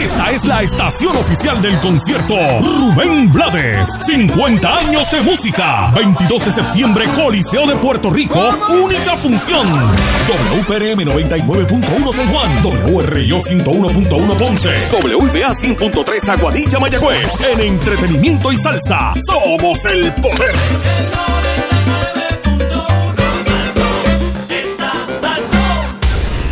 Esta es la estación oficial del concierto Rubén Blades. 50 años de música. 22 de septiembre, Coliseo de Puerto Rico. Única función. WPRM 99.1 San Juan. WRIO 101.1 Ponce. WBA 100.3 Aguadilla Mayagüez. En entretenimiento y salsa. Somos el poder.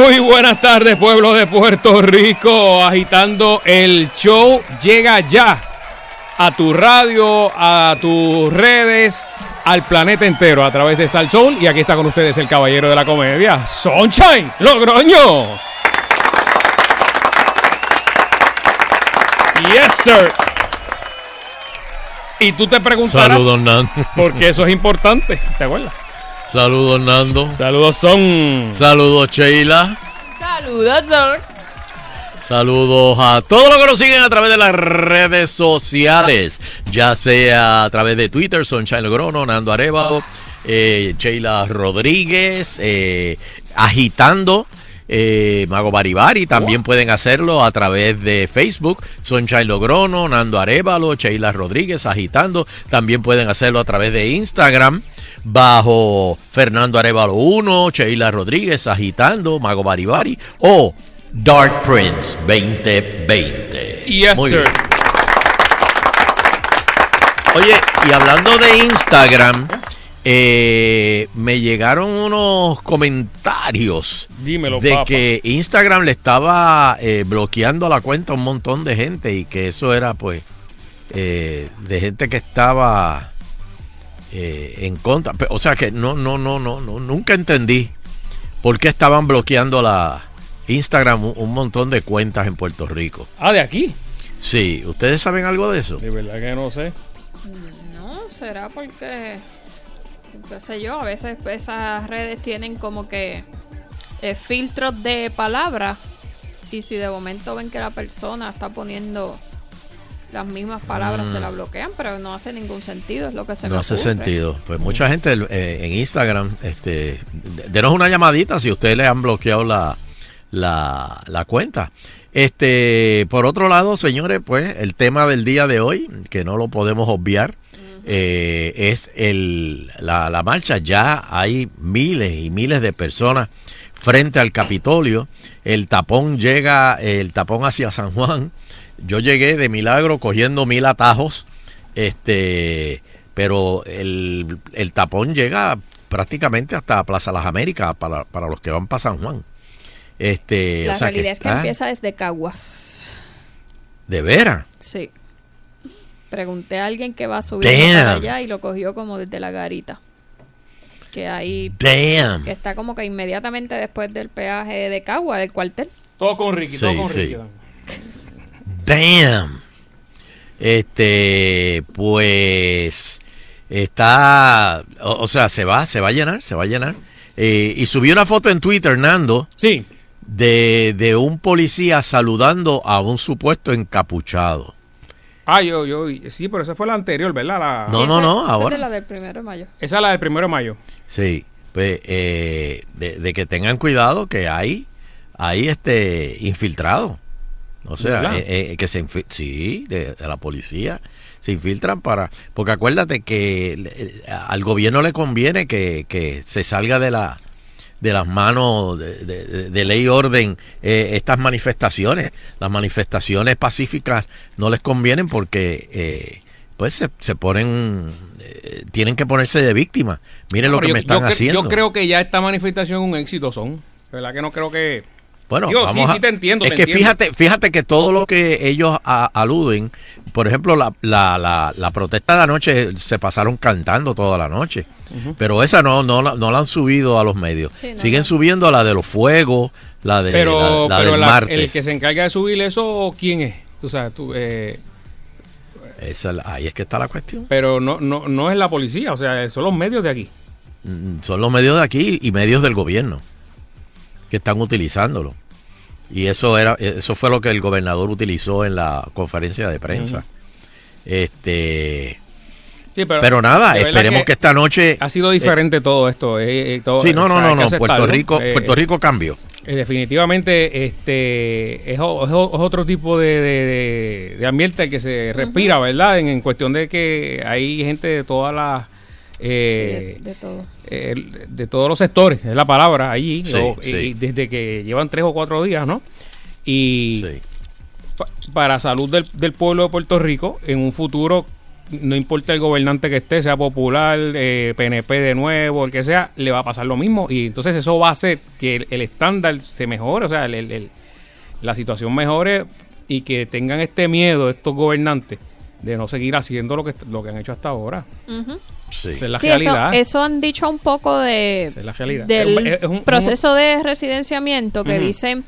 Muy buenas tardes, pueblo de Puerto Rico. Agitando el show llega ya a tu radio, a tus redes, al planeta entero a través de Sal Soul. Y aquí está con ustedes el caballero de la comedia, Sunshine Logroño. Yes, sir. Y tú te preguntarás Saludos, Nando. por qué eso es importante. ¿Te acuerdas? Saludos, Nando. Saludos son. Saludos, Sheila. Saludos, Sor. Saludos a todos los que nos siguen a través de las redes sociales, ya sea a través de Twitter, Sunshine Logrono, Nando Arevalo, eh, Sheila Rodríguez, eh, agitando. eh, Mago Baribari también pueden hacerlo a través de Facebook, Sunshine Logrono, Nando Arevalo, Sheila Rodríguez, agitando. También pueden hacerlo a través de Instagram, bajo Fernando Arevalo 1, Sheila Rodríguez, agitando, Mago Baribari o Dark Prince 2020. Yes, Muy sir. bien. Oye, y hablando de Instagram, eh, me llegaron unos comentarios Dímelo, de que Instagram le estaba eh, bloqueando la cuenta a un montón de gente y que eso era pues eh, de gente que estaba eh, en contra. O sea que no, no, no, no, no, nunca entendí por qué estaban bloqueando la Instagram un, un montón de cuentas en Puerto Rico. Ah, de aquí. Sí, ¿ustedes saben algo de eso? De verdad que no sé. No, será porque, qué sé yo, a veces esas redes tienen como que eh, filtros de palabras y si de momento ven que la persona está poniendo las mismas palabras se la bloquean, pero no hace ningún sentido, es lo que se Mm. No me hace ocurre. sentido. Pues mucha gente eh, en Instagram, este, de- denos una llamadita si ustedes le han bloqueado la, la, la cuenta. Este, por otro lado, señores, pues el tema del día de hoy, que no lo podemos obviar, eh, es el, la, la marcha. Ya hay miles y miles de personas frente al Capitolio. El tapón llega, el tapón hacia San Juan. Yo llegué de milagro cogiendo mil atajos. Este, pero el, el tapón llega prácticamente hasta Plaza Las Américas para, para los que van para San Juan. Este, La o sea realidad es que está- empieza desde Caguas. de veras. Sí. Pregunté a alguien que va a subir para allá y lo cogió como desde la garita. Que ahí Damn. que está como que inmediatamente después del peaje de Cagua, del cuartel. Todo con Ricky, todo Sí, con sí. Damn. Este, pues está, o, o sea, se va, se va a llenar, se va a llenar. Eh, y subí una foto en Twitter, Nando, Sí. de, de un policía saludando a un supuesto encapuchado. Ah, yo, yo, sí, pero esa fue la anterior, ¿verdad? La- No, Sí, no, esa- no, esa ahora. es la del primero de mayo. Esa es la del primero de mayo. Sí, pues eh, de, de que tengan cuidado que hay, hay este infiltrado. O sea, eh, eh, que se sí, de, de la policía se infiltran para, porque acuérdate que eh, al gobierno le conviene que, que se salga de la de las manos de, de- de ley y orden eh, estas manifestaciones. Las manifestaciones pacíficas no les convienen porque eh, pues se, se ponen, eh, tienen que ponerse de víctima. Miren lo que yo, me están yo haciendo. yo creo que ya esta manifestación es un éxito, son. ¿Verdad que no creo que... Bueno, Digo, vamos sí, a- sí te entiendo, Es te que entiendo. fíjate, fíjate que todo lo que ellos a- aluden, por ejemplo, la, la, la, la protesta de anoche se pasaron cantando toda la noche, pero esa no, no, la- no la han subido a los medios. Sí, no, Siguen no. subiendo la de los fuegos, la de Pero, la, la pero del la- martes. el que se encarga de subir eso, ¿quién es? Tú sabes, tú, eh, Esa ahí es que está la cuestión. pero no, no, no es la policía, o sea, son los medios de aquí. Mm, Son los medios de aquí y medios del gobierno que están utilizándolo. Y eso era, eso fue lo que el gobernador utilizó en la conferencia de prensa. Este, Sí, pero, pero nada, esperemos que, esta noche ha sido diferente todo esto. eh, eh, todo- Sí, no, o no, sea, no, no. Puerto. Rico, Eh, Puerto Rico cambió. eh, definitivamente este es, otro tipo de, de- de- ambiente que se respira, ¿verdad? En, en cuestión de que hay gente de todas las... eh, Sí, de, de todo. Eh, de todos los sectores, es la palabra allí, Sí, o- sí. y desde que llevan tres o cuatro días, ¿no? Y Sí. pa- para salud del, del pueblo de Puerto Rico, en un futuro, no importa el gobernante que esté, sea popular, eh, PNP de nuevo, el que sea, le va a pasar lo mismo. Y entonces eso va a hacer que el, el estándar se mejore, o sea, el- la situación mejore y que tengan este miedo estos gobernantes de no seguir haciendo lo que, lo que han hecho hasta ahora. Sí. Esa es la Sí, realidad. eso han dicho un poco de es la realidad. del Es- es un- proceso de residenciamiento que dicen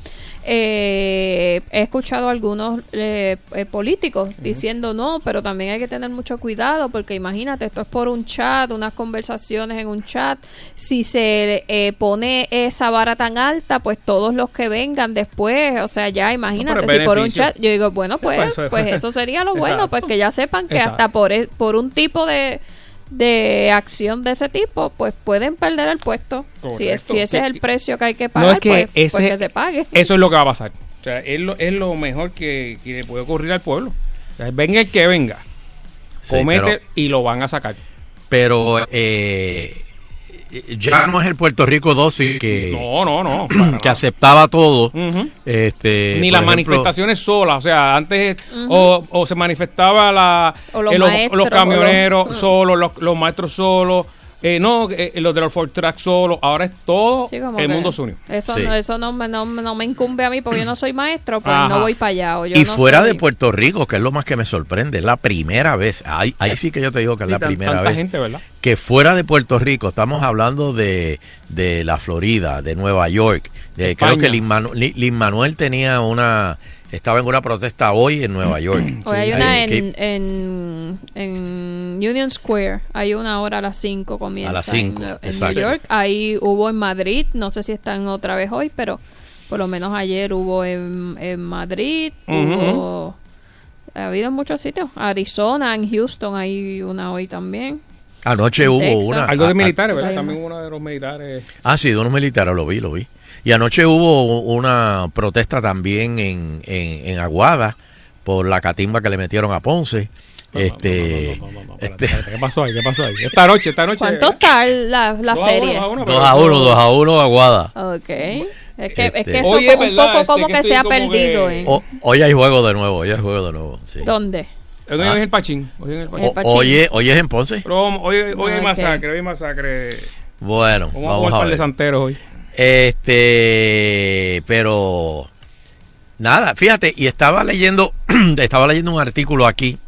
eh, he escuchado a algunos eh, eh, políticos diciendo no, pero también hay que tener mucho cuidado porque imagínate, esto es por un chat, unas conversaciones en un chat, si se eh, pone esa vara tan alta, pues todos los que vengan después, o sea, ya imagínate, si por un chat, yo digo, bueno, pues, Pues eso- pues eso sería lo bueno, Exacto. pues que ya sepan que Exacto. hasta por, e- por un tipo de de acción de ese tipo, pues pueden perder el puesto. Si, es- si ese es el precio que hay que pagar, No es que pues, pues que se pague. eso es lo que va a pasar. O sea, es lo, es lo mejor que, que le puede ocurrir al pueblo. O sea, venga el que venga, Sí, comete pero- y lo van a sacar. Pero eh, ya no es el Puerto Rico dócil que, No, no, no. para que aceptaba todo. Este, Ni las ejemplo, manifestaciones solas, o sea, antes o, o se manifestaba la, O los eh, los, maestros, los camioneros o los- solos, los, los maestros solos, eh, no, eh, los de los Ford Track solos, ahora es todo Sí, el mundo se unió. Eso, Sí. no, eso no, me, no, no me incumbe a mí porque yo no soy maestro, pues Ajá. no voy para allá. O yo Y no fuera soy- de Puerto Rico, que es lo más que me sorprende, es la primera vez. Ahí, ahí sí que yo te digo que es la tan- primera tanta vez. gente, ¿verdad? que fuera de Puerto Rico, estamos hablando de, de la Florida, de Nueva York. De, creo que Lin Manuel, Lin Manuel tenía una, estaba en una protesta hoy en Nueva York. Hoy hay una en, en, en Union Square. Hay una ahora a las 5 comienza. A las en cinco, Nue- en, exacto. New York. Ahí hubo en Madrid. No sé si están otra vez hoy, pero por lo menos ayer hubo en, en Madrid. Ujú. Hubo. Ha habido en muchos sitios. Arizona, en Houston hay una hoy también. Anoche hubo Texas. una. Algo de militares, ¿verdad? También una. uno de los militares. Ah, sí, de unos militares, lo vi, lo vi. Y anoche hubo una protesta también en, en, en Aguada por la catimba que le metieron a Ponce. No, no, este, no, no, no, no, no, este, espérate, espérate, ¿Qué pasó ahí? ¿Qué pasó ahí? Esta noche, esta noche. ¿Cuánto está la, la Dos a uno, serie? dos a uno, pero 2 a eso- 1, 2 a 1 Aguada. Ok. Es que, es Este- que eso Oye, como un ¿verdad? poco Este, como que que, estoy se ha perdido. que- ¿eh? O- hoy hay juego de nuevo, hoy hay juego de nuevo. sí. ¿Dónde? Hoy Ah. es el Pachín. Hoy es el Pachín. O- Pachín. hoy, es, hoy es en Ponce. Pero vamos, hoy, hoy hay Ok. masacre, hoy hay masacre. Bueno, Vamos, a vamos jugar a par de ver. santeros hoy. Este, pero nada, fíjate, y estaba leyendo, estaba leyendo un artículo aquí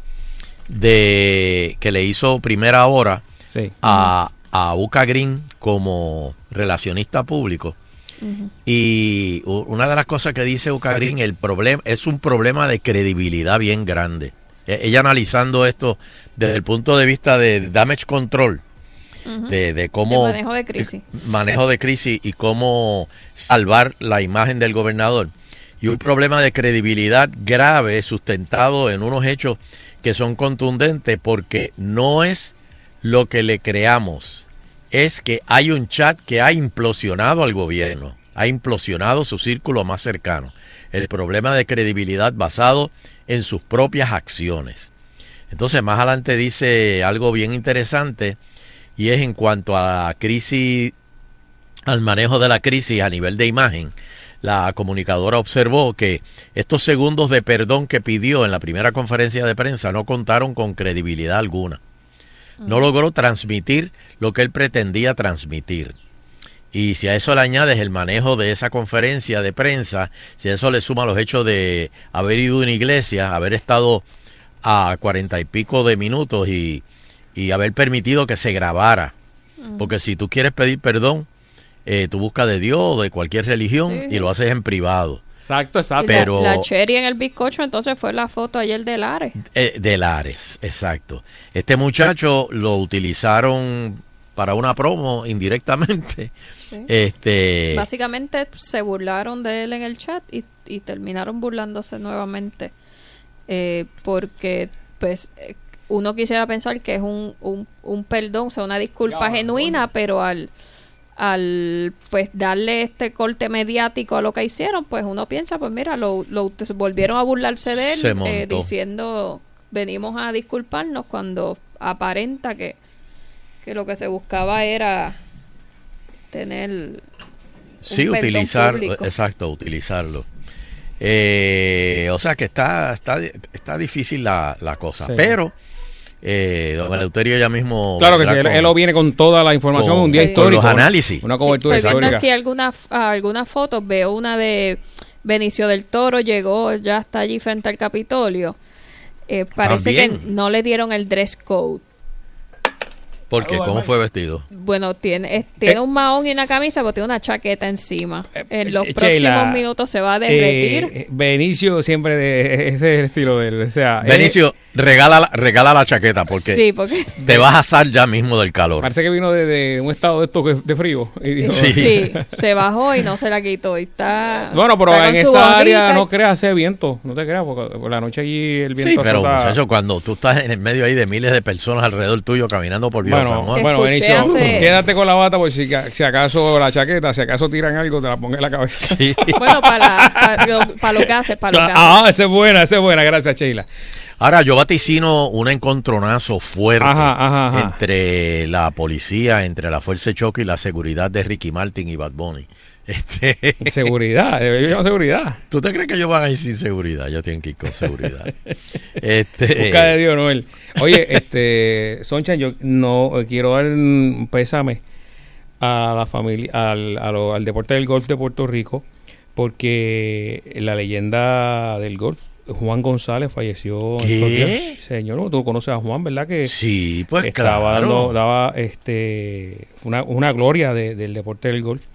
de que le hizo primera hora Sí. a, a Uca Green como relacionista público. Y una de las cosas que dice Uca Green, el problema es un problema de credibilidad bien grande. E- Ella analizando esto desde el punto de vista de damage control, De, de cómo De manejo de crisis. manejo de crisis y cómo salvar la imagen del gobernador. Y un problema de credibilidad grave sustentado en unos hechos que son contundentes porque no es lo que le creamos, es que hay un chat que ha implosionado al gobierno, ha implosionado su círculo más cercano. El problema de credibilidad basado en sus propias acciones. Entonces, más adelante dice algo bien interesante y es en cuanto a la crisis, al manejo de la crisis a nivel de imagen. la comunicadora observó que estos segundos de perdón que pidió en la primera conferencia de prensa no contaron con credibilidad alguna. No logró transmitir lo que él pretendía transmitir. Y si a eso le añades el manejo de esa conferencia de prensa, si a eso le suma los hechos de haber ido a una iglesia, haber estado a cuarenta y pico de minutos y, y haber permitido que se grabara. Porque si tú quieres pedir perdón, eh, tú buscas de Dios o de cualquier religión Sí, y lo haces en privado. Exacto, exacto. la- pero- la, cherry en el bizcocho, entonces fue la foto ayer de Lares. Eh, de Lares, exacto. Este muchacho lo utilizaron para una promo indirectamente. Sí. Este, Básicamente se burlaron de él en el chat y, y terminaron burlándose nuevamente. Eh, porque, pues, eh, uno quisiera pensar que es un, un, un perdón, o sea, una disculpa Ya, genuina, pero al, al, pues, darle este corte mediático a lo que hicieron, pues uno piensa, pues mira, lo, lo volvieron a burlarse de él, eh, diciendo, venimos a disculparnos cuando aparenta que, que lo que se buscaba era tener sí, utilizar, público. exacto, utilizarlo. Eh, o sea que está, está, está difícil la, la cosa. Sí. Pero, eh, don Eleuterio ya mismo. Claro que sí, él, con- él lo viene con toda la información, con- un día con histórico. los análisis. Una Sí, cobertura estoy viendo histórica. aquí algunas algunas fotos. Veo una de Benicio del Toro, llegó, ya está allí frente al Capitolio. Eh, parece que no le dieron el dress code. ¿Por qué? ¿Cómo fue vestido? Bueno, tiene, es- tiene Eh. un mahón y una camisa, pero tiene una chaqueta encima. Eh, En los próximos minutos se va a derretir. Eh, Benicio siempre de ese es el estilo de él. O sea, Benicio, regala, la- regala la chaqueta porque sí, porque te vas a asar ya mismo del calor. parece que vino de, de un estado de esto que- de frío. Y dijo, Sí. sí, se bajó y no se la quitó. Y está, Bueno, pero está en esa área no creas hace viento, no te creas, porque por la noche allí el viento Sí, pero azota- muchachos, cuando tú estás en el medio ahí de miles de personas alrededor tuyo caminando por San Bueno, Juan, bueno, Benicio, hace- quédate con la bata por si, si acaso la chaqueta, si acaso tiran algo, te la ponga en la cabeza. sí. Bueno, para, para, lo- para lo que hace, para lo que hace. Ah, esa es buena, esa es buena, gracias Sheila. Ahora, yo vaticino un encontronazo fuerte Ajá, ajá, ajá. entre la policía, entre la fuerza de choque y la seguridad de Ricky Martin y Bad Bunny. Este, Seguridad, llevar seguridad. ¿Tú te crees que ellos van a ir sin seguridad? Ya tienen que ir con seguridad. este, Busca de Dios, Noel. Oye, este, Soncha, yo no eh, quiero dar un pésame a la familia, al, a lo- al deporte del golf de Puerto Rico, porque la leyenda del golf, Juan González, falleció. en ¿Qué? días. Señor, tú conoces a Juan, ¿verdad? Que Sí, pues estaba claro. dando, daba este, una, una gloria de- del deporte del golf.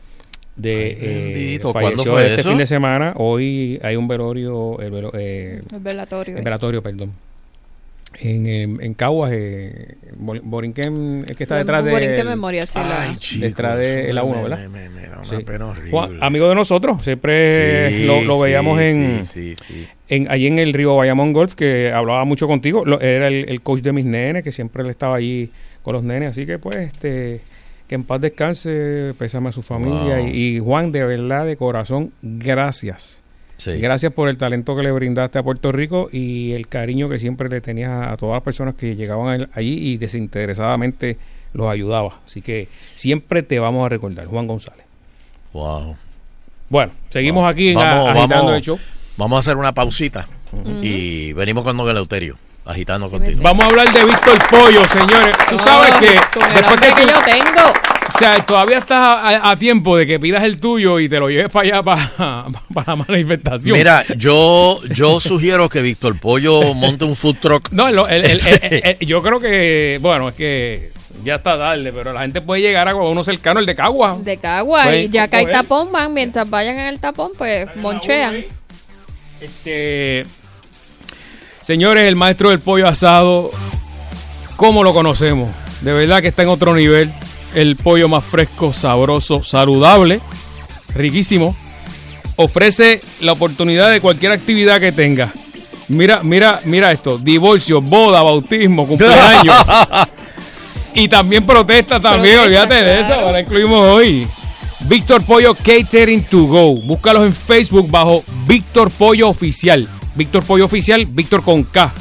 De, Ay, eh, bendito. falleció ¿Cuándo fue este eso? fin de semana. Hoy hay un velorio, el velo- eh, El velatorio. el velatorio, perdón. En, en, en Caguas, eh, Bor- Borinquen, es que está detrás de. Borinquen Memorial, sí, la- Ay, chico, detrás de la me- uno, ¿verdad? me- me- me da una Sí. pena horrible. Juan, amigo de nosotros, siempre Sí, lo, lo sí, veíamos en, Sí, sí, sí. en allí en el río Bayamón Golf, que hablaba mucho contigo. Lo- era el, el coach de mis nenes, que siempre él estaba allí con los nenes. Así que, pues, este que en paz descanse, pésame a su familia. Wow. Y, y Juan, de verdad, de corazón, gracias. Sí. Gracias por el talento que le brindaste a Puerto Rico y el cariño que siempre le tenías a, todas las personas que llegaban allí y desinteresadamente los ayudaba. Así que siempre te vamos a recordar, Juan González. Wow. Bueno, seguimos aquí vamos, a- agitando vamos. el show. Vamos a hacer una pausita y venimos con Don Eleuterio, agitando Sí, contigo. Vamos a hablar de Víctor Pollo, señores. Tú sabes que con el después que, que tú- yo tengo. o sea, todavía estás a, a tiempo de que pidas el tuyo y te lo lleves para allá para, para la manifestación. Mira, yo, yo sugiero que Víctor Pollo monte un food truck. No, lo- el- el- el- el- yo creo que, bueno, es que ya está tarde, pero la gente puede llegar a uno cercano, el de Cagua. De Cagua. Pues, y ya que hay tapón, van. Mientras vayan en el tapón, pues monchean. Este, señores, el maestro del pollo asado, ¿cómo lo conocemos? De verdad que está en otro nivel. El pollo más fresco, sabroso, saludable, riquísimo. Ofrece la oportunidad de cualquier actividad que tenga. Mira, mira, mira esto: divorcio, boda, bautismo, cumpleaños. y también protesta también, Protesta, olvídate de eso, ahora incluimos hoy. Víctor Pollo Catering to Go. Búscalos en Facebook bajo Víctor Pollo Oficial. Víctor Pollo Oficial, Víctor con K.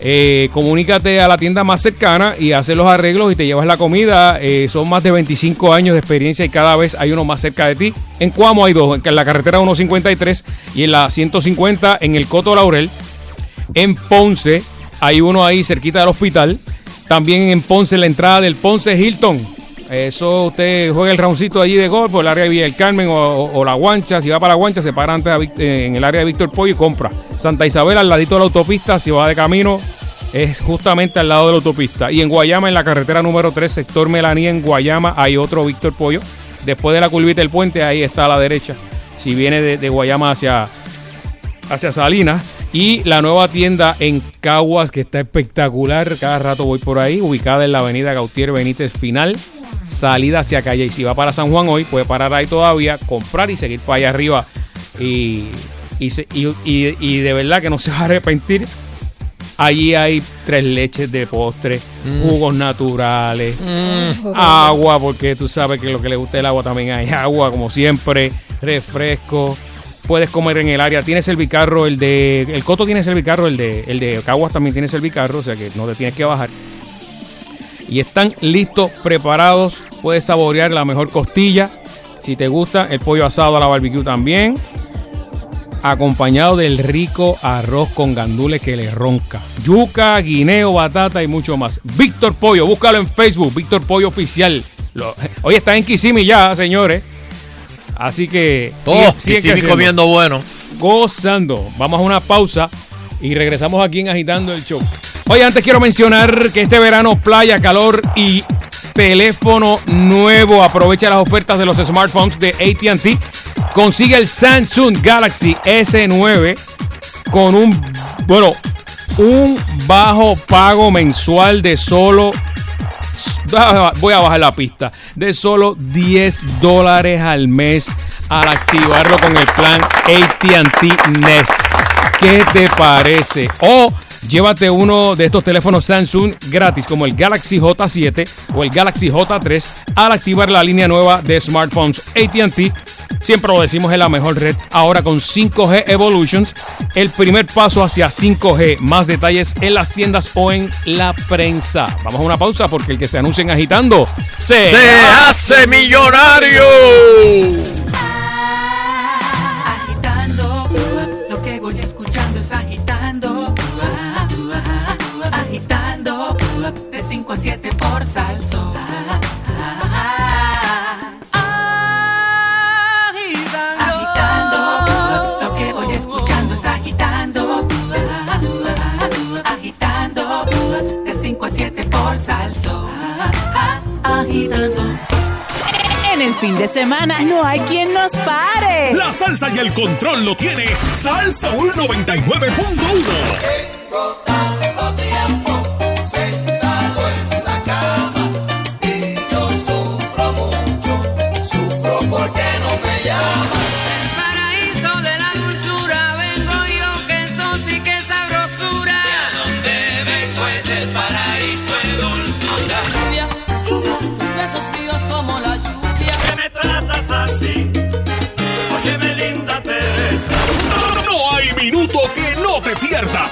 eh, comunícate a la tienda más cercana y haces los arreglos y te llevas la comida. Eh, son más de 25 años de experiencia y cada vez hay uno más cerca de ti. En Cuamo hay dos, en la carretera 153 y en la 150 en el Coto Laurel. En Ponce hay uno ahí cerquita del hospital. También en Ponce, la entrada del Ponce Hilton. Eso usted juega el roundcito allí de golf, por el área de Villa del Carmen o, la Guancha. Si va para la Guancha, se para antes eh, en el área de Víctor Pollo y compra. Santa Isabel, al ladito de la autopista, si va de camino, es justamente al lado de la autopista. Y en Guayama, en la carretera número 3, sector Melanía, en Guayama, hay otro Víctor Pollo. Después de la curvita del puente, ahí está a la derecha. Si viene de, Guayama hacia, hacia Salinas. Y la nueva tienda en Caguas, que está espectacular. Cada rato voy por ahí, ubicada en la avenida Gautier Benítez Final, salida hacia calle. Y si va para San Juan hoy, puede parar ahí todavía, comprar y seguir para allá arriba. Y, y, de verdad que no se va a arrepentir. Allí hay tres leches de postre, mm. jugos naturales, mm. agua, porque tú sabes que lo que le gusta el agua también hay agua, como siempre, refresco puedes comer en el área. Tiene servicarro, el de. El Coto tiene servicarro, el de, el de Caguas también tiene servicarro, o sea que no te tienes que bajar. Y están listos, preparados. Puedes saborear la mejor costilla. Si te gusta, el pollo asado a la barbecue también. Acompañado del rico arroz con gandules que le ronca. Yuca, guineo, batata y mucho más. Víctor Pollo, búscalo en Facebook, Víctor Pollo Oficial. hoy está en Kissimmee ya, señores. Así que oh, sigue, comiendo bueno. Gozando. Vamos a una pausa y regresamos aquí en Agitando el Show. Oye, antes quiero mencionar que este verano playa, calor y teléfono nuevo. Aprovecha las ofertas de los smartphones de ATT. Consigue el Samsung Galaxy S9 con un, bueno, un bajo pago mensual de solo voy a bajar la pista, de solo 10 dólares al mes al activarlo con el plan ATT Nest. ¿Qué te parece? O llévate uno de estos teléfonos Samsung gratis como el Galaxy J7 o el Galaxy J3 al activar la línea nueva de smartphones ATT Siempre lo decimos en la mejor red. Ahora con 5G Evolutions, el primer paso hacia 5G. Más detalles en las tiendas o en la prensa. Vamos a una pausa porque el que se anuncien agitando se, se hace millonario. Fin de semana no hay quien nos pare. La salsa y el control lo tiene Salsa 99.1.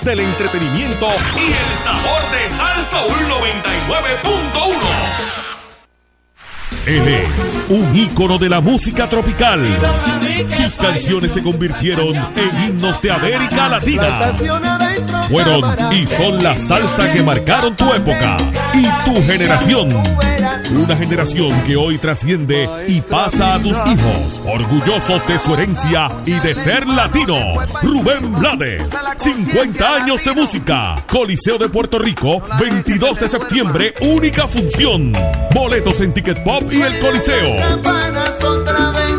del entretenimiento y el sabor de Salsa 99.1. Él es un ícono de la música tropical. Sus canciones se convirtieron en himnos de América Latina. Fueron y son la salsa que marcaron tu época y tu generación. Una generación que hoy trasciende y pasa a tus hijos, orgullosos de su herencia y de ser latinos. Rubén Blades, 50 años de música. Coliseo de Puerto Rico, 22 de septiembre, única función. Boletos en Ticket Pop y el Coliseo.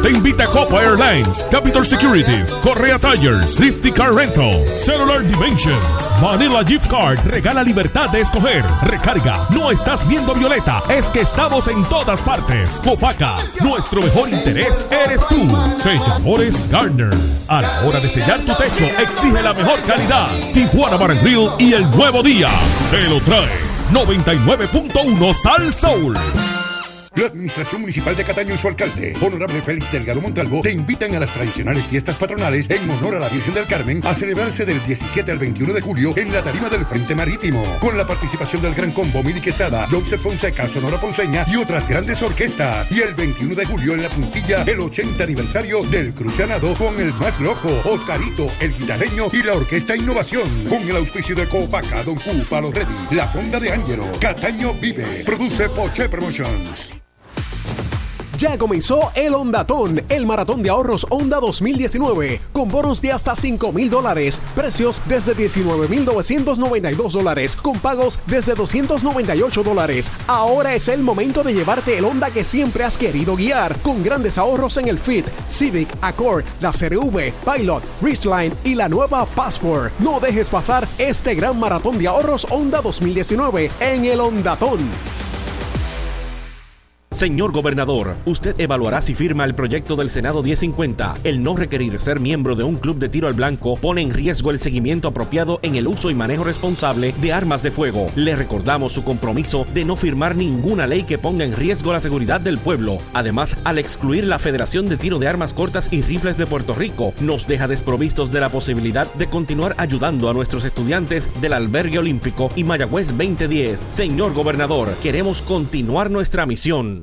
Te invita Copa Airlines, Capital Securities, Correa Tires, Lifty Car Rental, Cellular Dimensions, Manila Gift Card. Regala libertad de escoger. Recarga. No estás viendo Violeta, es que estamos en todas partes. Copaca, nuestro mejor interés eres tú. Sella Amores Garner. A la hora de sellar tu techo, exige la mejor calidad. Tijuana Bar Grill y el nuevo día. Te lo trae 99.1 Sal Soul. La Administración Municipal de Cataño y su alcalde, Honorable Félix Delgado Montalvo, te invitan a las tradicionales fiestas patronales en honor a la Virgen del Carmen a celebrarse del 17 al 21 de julio en la tarima del Frente Marítimo, con la participación del Gran Combo Mili Quesada, Joseph Fonseca, Sonora Ponceña y otras grandes orquestas. Y el 21 de julio en la puntilla, el 80 aniversario del Crucianado con el más loco, Oscarito, el guitarreño y la Orquesta Innovación, con el auspicio de Copaca, Don Q, Palo Ready, La Fonda de Ángelo, Cataño Vive, produce Poche Promotions. Ya comenzó el Ondatón, el maratón de ahorros Honda 2019, con bonos de hasta 5 mil dólares, precios desde 19.992 dólares, con pagos desde 298 dólares. Ahora es el momento de llevarte el Honda que siempre has querido guiar, con grandes ahorros en el Fit, Civic, Accord, la CRV, Pilot, Ridgeline y la nueva Passport. No dejes pasar este gran maratón de ahorros Honda 2019 en el Ondatón. Señor gobernador, usted evaluará si firma el proyecto del Senado 1050. El no requerir ser miembro de un club de tiro al blanco pone en riesgo el seguimiento apropiado en el uso y manejo responsable de armas de fuego. Le recordamos su compromiso de no firmar ninguna ley que ponga en riesgo la seguridad del pueblo. Además, al excluir la Federación de Tiro de Armas Cortas y Rifles de Puerto Rico, nos deja desprovistos de la posibilidad de continuar ayudando a nuestros estudiantes del Albergue Olímpico y Mayagüez 2010. Señor gobernador, queremos continuar nuestra misión.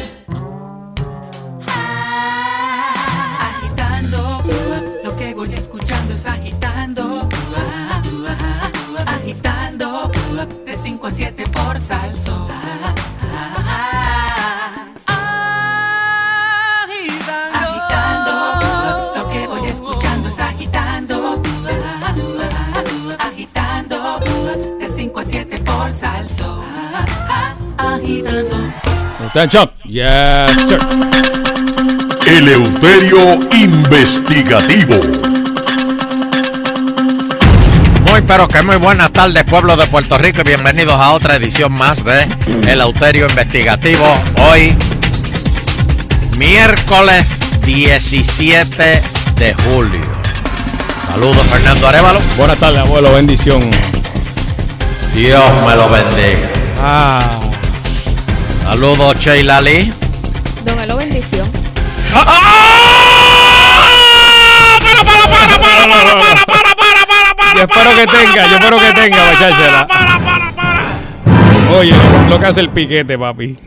Agitando. ¿Está en shot? Yes, sir. Eleuterio Investigativo. Muy pero que muy buenas tardes pueblo de Puerto Rico y bienvenidos a otra edición más de El Auterio Investigativo. Hoy, miércoles 17 de julio. Saludos Fernando Arevalo. Buenas tardes, abuelo. Bendición. Dios me lo bendiga. Ah. Saludos Sheila Lee. Don Elo, bendición. Yo espero que tenga, yo espero que tenga, muchachela. Oye, lo que hace el piquete, papi.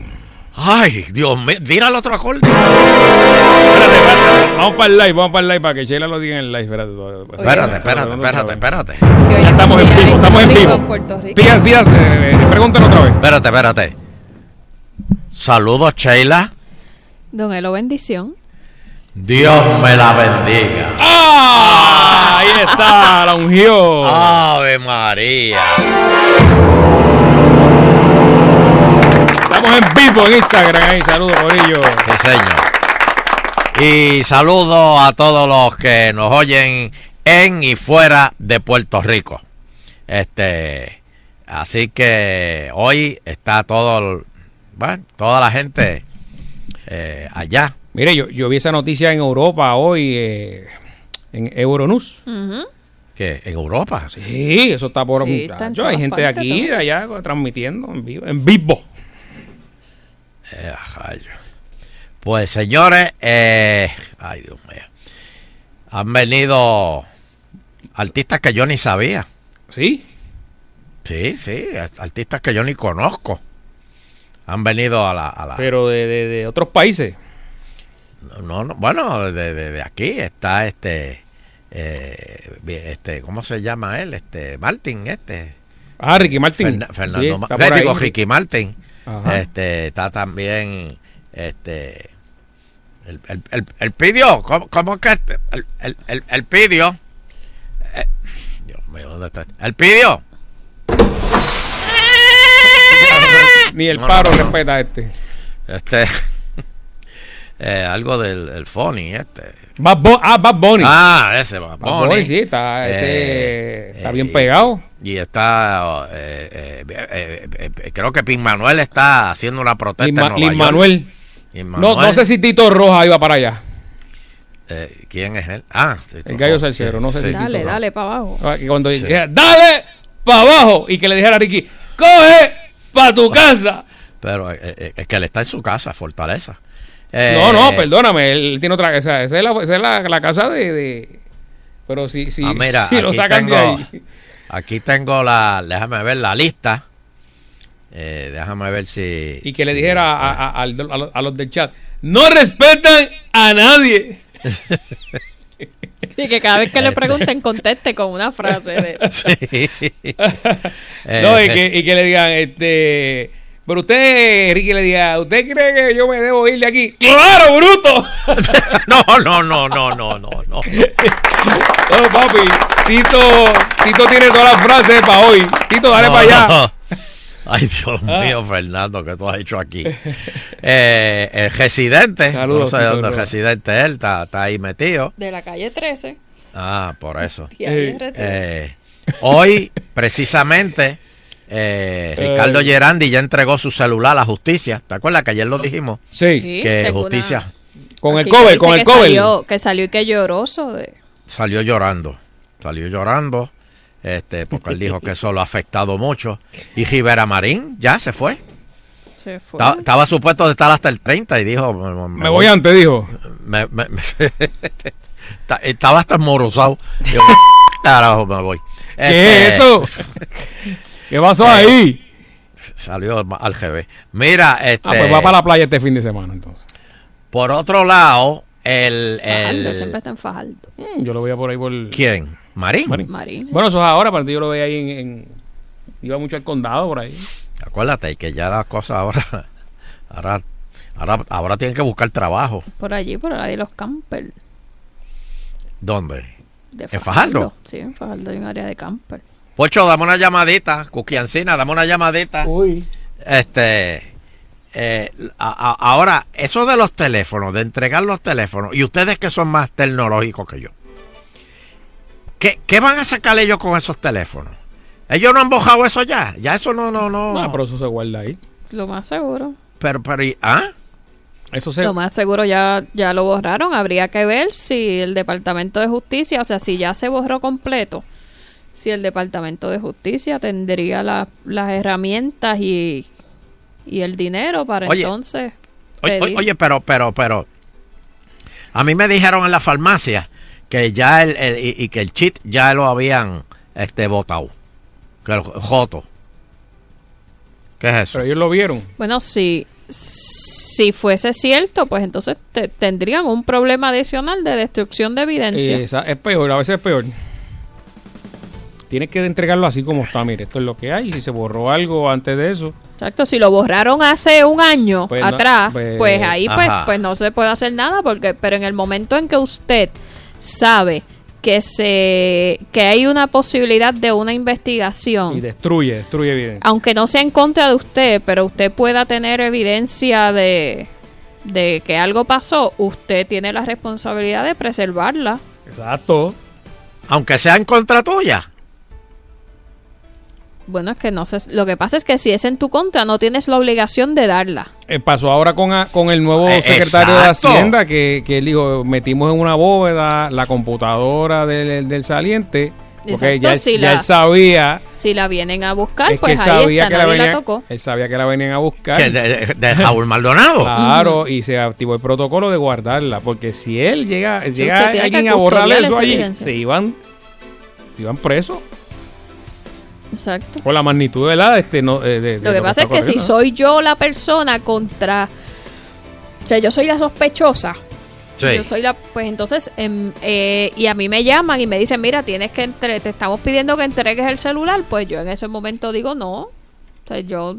Ay, Dios mío, tira el otro acorde. Espérate, espérate. Vamos para el live, vamos para el live para que Sheila lo diga en el live. Espérate, Espérate, espérate, espérate, espérate. Ya estamos en vivo, estamos en vivo. Eh, eh, pregúntale otra vez. Espérate, espérate. Saludos Sheila. Don Elo, bendición. Dios me la bendiga. ¡Ah! Ahí está, la ungió. Ave María. Estamos en vivo en Instagram ahí. Saludos, Corillo. Sí, señor. Y saludo a todos los que nos oyen en y fuera de Puerto Rico. Este, así que hoy está todo, bueno, toda la gente eh, allá. Mire, yo, yo vi esa noticia en Europa hoy, eh, en Euronews. Que ¿En Europa? Sí, eso está por Sí, está. Hay gente de aquí, de allá, transmitiendo en vivo. En vivo. Eh. Pues señores, eh, ay Dios mío, han venido artistas que yo ni sabía. ¿Sí? Sí, sí, artistas que yo ni conozco. Han venido a la... a la- Pero de, de, de otros países. No, no, bueno, de, de- de aquí está este, eh, este, ¿cómo se llama él? Este, Martin, este. Ah, Ricky Martin. Ferna- Fernando Sí, está digo. Ricky Martin. Ajá. Este, está también, este, el, el, el, el pidió, ¿cómo, cómo que este? el, el, el, el pidió? Eh, Dios mío, ¿dónde está? El pidió. Ni el No, paro no, no. respeta a este. Este, eh, algo del el Funny este. Bad Bu- ah, Bad Bunny. Ah, ese Bad Bad Bunny. Bunny, sí, está, ese, Eh, está eh, bien y- pegado. Y está, eh, eh, eh, eh, eh, creo que Pin Manuel está haciendo una protesta Lin, en Ma- Nueva Lin York. Manuel. Lin No, Manuel. no sé si Tito Roja iba para allá. Eh, ¿Quién es él? Ah, Tito El gallo salsero, no sé sí. si Dale, Tito dale para abajo. Ah, que cuando dijera, dale para abajo y que le dijera a Ricky, coge para tu casa. Pero eh, eh, es que él está en su casa, Fortaleza. Eh, no, no, perdóname, él tiene otra esa, esa es la, esa es la, la casa de, de- pero si, si, Ah, mira, si lo sacan de tengo- ahí. Aquí tengo la, déjame ver la lista. Eh, déjame ver si... Y que le dijera a, a- al- a los- a los del chat, no respetan a nadie. Y que cada vez que le pregunten conteste con una frase de... No, y que, y que le digan, este, pero usted, Ricky, le diga, ¿usted cree que yo me debo ir de aquí? ¡Claro, bruto! no, no, no, no, no, no, no. No, papi, Tito, Tito tiene todas las frases para hoy. Tito, dale No, para allá. no. Ay, Dios Ah. mío, Fernando, ¿qué tú has hecho aquí? Eh, el residente, Saludos, no sé dónde el residente él, está, está ahí metido. De la calle 13. Ah, por eso. Residente. Eh, hoy, precisamente, eh, Ricardo Eh. Gerandi ya entregó su celular a la justicia. ¿Te acuerdas que ayer lo dijimos? Sí. Que justicia Con el que cover, con el que cover. Salió, que salió y que lloroso de... salió llorando. Salió llorando. Este, porque él dijo que eso lo ha afectado mucho. Y Rivera Marín ya se fue. Se fue. Estaba, estaba supuesto de estar hasta el 30 y dijo... Me, Me voy antes, dijo. me- me- me- Ta- estaba hasta morosado. Yo, Carajo, me voy. ¿Qué es Este, eso? ¿Qué pasó ahí? Salió al GB. Mira, este, Ah, pues va para la playa este fin de semana, entonces. por otro lado, el... Fajardo, el siempre está en Fajardo. Mm, Yo lo veía por ahí por... ¿Quién? ¿Marín? Marín. Bueno, eso es ahora, pero yo lo veía ahí en, en- Iba mucho al condado por ahí. Acuérdate que ya las cosas ahora... Ahora, ahora, ahora tienen que buscar trabajo. Por allí, por ahí los camper. ¿Dónde? De ¿En Fajardo? Sí, en Fajardo hay un área de camper. Pocho, dame una llamadita. Cuquiancina, dame una llamadita. Uy. Este... eh, a- a- ahora, eso de los teléfonos, de entregar los teléfonos, y ustedes que son más tecnológicos que yo, ¿qué, qué van a sacar ellos con esos teléfonos? Ellos no han bojado eso ya, ya eso no, no, no. Ah, pero eso se guarda ahí. Lo más seguro. Pero, pero, ¿y- ¿ah? Eso se... Lo más seguro ya, ya lo borraron. Habría que ver si el Departamento de Justicia, o sea, si ya se borró completo, si el Departamento de Justicia tendría la- las herramientas y, y el dinero para Oye, entonces Oye, pedir. oye, pero, pero, pero, a mí me dijeron en la farmacia que ya el, el- y, y que el chip ya lo habían, este, botado, que el joto. ¿Qué es eso? Pero ellos lo vieron. Bueno, si, si fuese cierto, pues entonces te- tendrían un problema adicional de destrucción de evidencia. Esa- es peor, a veces es peor. Tienes que entregarlo así como está. Mire, esto es lo que hay. Y si se borró algo antes de eso, Exacto, si lo borraron hace un año Pues no, atrás, pues- pues, ahí pues, pues no se puede hacer nada porque pero en el momento en que usted sabe que se que hay una posibilidad de una y investigación, destruye, destruye evidencia. aunque no sea en contra de usted, pero usted pueda tener evidencia de de que algo pasó, usted tiene la responsabilidad de preservarla. Exacto. Aunque sea en contra tuya. Bueno, es que no sé, lo que pasa es que si es en tu contra no tienes la obligación de darla. Eh, pasó ahora con, a- con el nuevo Eh, secretario de. Hacienda que, que él dijo, metimos en una bóveda la computadora del, del saliente. Porque Exacto, ya, si ya la- él sabía, Si la vienen a buscar, es que pues ahí sabía está, que la, nadie la venían, tocó. él sabía que la venían a buscar. Que de, de- de Raúl Maldonado. Claro, y se activó el protocolo de guardarla, porque si él llega, llega alguien a borrar eso allí, se iban, se iban presos Exacto. por la magnitud de la este no de, de- de Lo que pasa es que si soy yo la persona contra... O sea, yo soy la sospechosa. Sí. Yo soy la... Pues entonces, em, eh, y a mí me llaman y me dicen, mira, tienes que entre, te estamos pidiendo que entregues el celular. Pues yo en ese momento digo, no. O sea, yo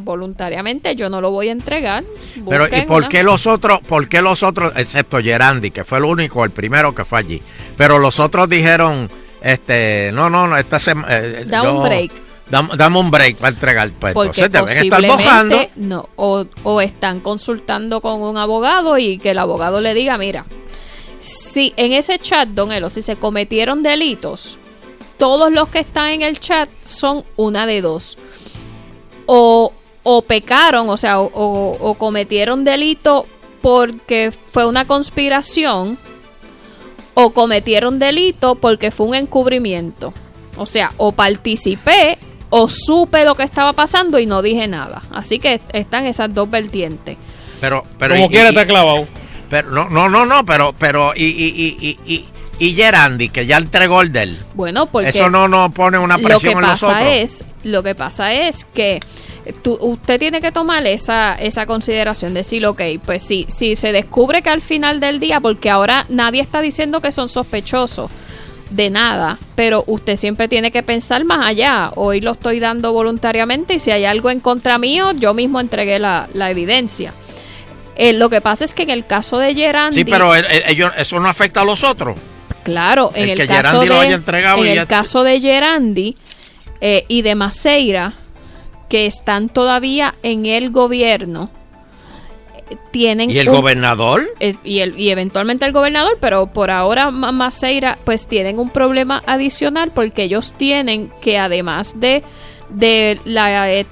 voluntariamente yo no lo voy a entregar. Pero ¿y por una- qué los otros, por qué los otros, excepto Gerandi, que fue el único, el primero que fue allí, pero los otros dijeron, este, no, no, no, esta semana, Da un break. Dam- Dame un break para entregar. Pues Porque entonces deben estar posiblemente bojando. no, o, o están consultando con un abogado y que el abogado le diga, mira, si en ese chat, Don Elo, si se cometieron delitos, todos los que están en el chat son una de dos. O, o pecaron, o sea, o, o- o cometieron delito porque fue una conspiración, o cometieron delito porque fue un encubrimiento. O sea, o participé o supe lo que estaba pasando y no dije nada. Así que están esas dos vertientes. Pero, pero Como y- quiera y- está clavado. Pero no, no, no, no, pero, pero y, y, y, y, y, y Gerandi, que ya entregó el del. Bueno, porque Eso no nos pone una lo presión que en nosotros. pasa es, lo que pasa es que tú- usted tiene que tomar esa, esa consideración, decir, ok, pues sí, si se descubre que al final del día, porque ahora nadie está diciendo que son sospechosos de nada, pero usted siempre tiene que pensar más allá. Hoy lo estoy dando voluntariamente y si hay algo en contra mío, yo mismo entregué la, la evidencia. Eh, lo que pasa es que en el caso de Gerandi... Sí, pero el- el- ellos- eso no afecta a los otros. Claro, en El caso Gerandi de, en y el ya- caso de Gerandi eh, y de Maceira, que están todavía en el gobierno, tienen ¿Y el un- gobernador? y, el, y eventualmente el gobernador, pero por ahora Ma- Maceira, pues tienen un problema adicional porque ellos tienen que además de, de la, eh,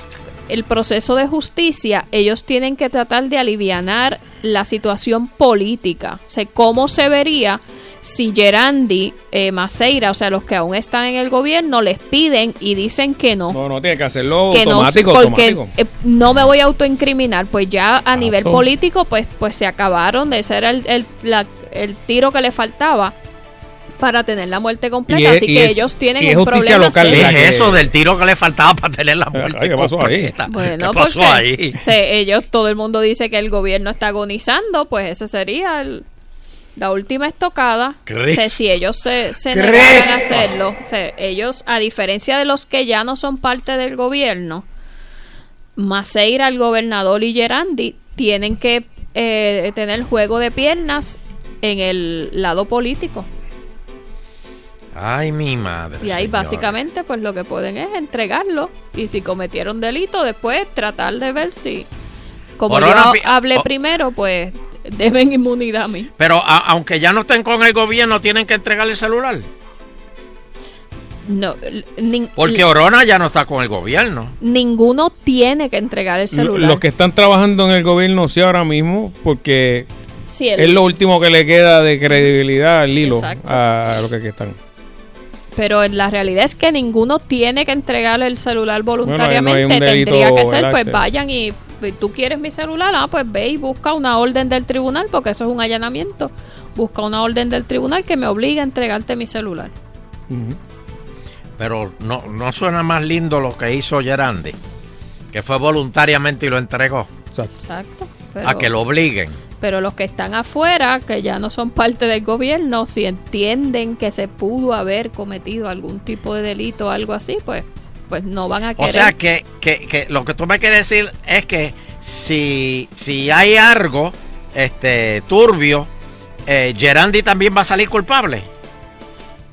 el proceso de justicia, ellos tienen que tratar de alivianar la situación política. O sea, cómo se vería si Gerandi, eh, Maceira, o sea, los que aún están en el gobierno, les piden y dicen que no No, no, tiene que hacerlo que no- automático, porque automático. eh, no me voy a autoincriminar, pues ya a nivel político, pues, pues se acabaron de ser el, el, la- el tiro que le faltaba para tener la muerte completa, Y es- así y que es- ellos tienen y es un problema local, serio. la ¿Qué que- es eso del tiro que le faltaba para tener la muerte Ay, ¿qué pasó ahí? completa? Bueno, ¿Qué pasó porque ahí? se- ellos, todo el mundo dice que el gobierno está agonizando, pues ese sería el- la última estocada. Cristo. O sea, si ellos se, se a hacerlo, o sea, ellos, a diferencia de los que ya no son parte del gobierno, Maceira, el gobernador y Gerandi tienen que eh, tener juego de piernas en el lado político. Ay, mi madre. Y ahí señora. básicamente pues lo que pueden es entregarlo y si cometieron delito después tratar de ver si como Por yo hablé oh. primero pues deben inmunidad a mí. Pero a- aunque ya no estén con el gobierno, tienen que entregar el celular. No, nin- Porque Orona ya no está con el gobierno. ninguno tiene que entregar el Lo- celular. Los que están trabajando en el gobierno sí ahora mismo, porque Sí, el- es lo último que le queda de credibilidad al hilo Exacto. a los que aquí están. Pero en la realidad es que ninguno tiene que entregar el celular voluntariamente. delito, Tendría que ser, pues vayan y tú quieres mi celular, ah, pues ve y busca una orden del tribunal, porque eso es un allanamiento. Busca una orden del tribunal que me obligue a entregarte mi celular. Pero no, no suena más lindo lo que hizo Gerandi, que fue voluntariamente y lo entregó. Exacto. Pero, A que lo obliguen. Pero los que están afuera, que ya no son parte del gobierno, si entienden que se pudo haber cometido algún tipo de delito o algo así, pues, pues no van a O querer. sea que, que, que lo que tú me quieres decir es que si, si hay algo este, turbio, eh, Gerandi también va a salir culpable.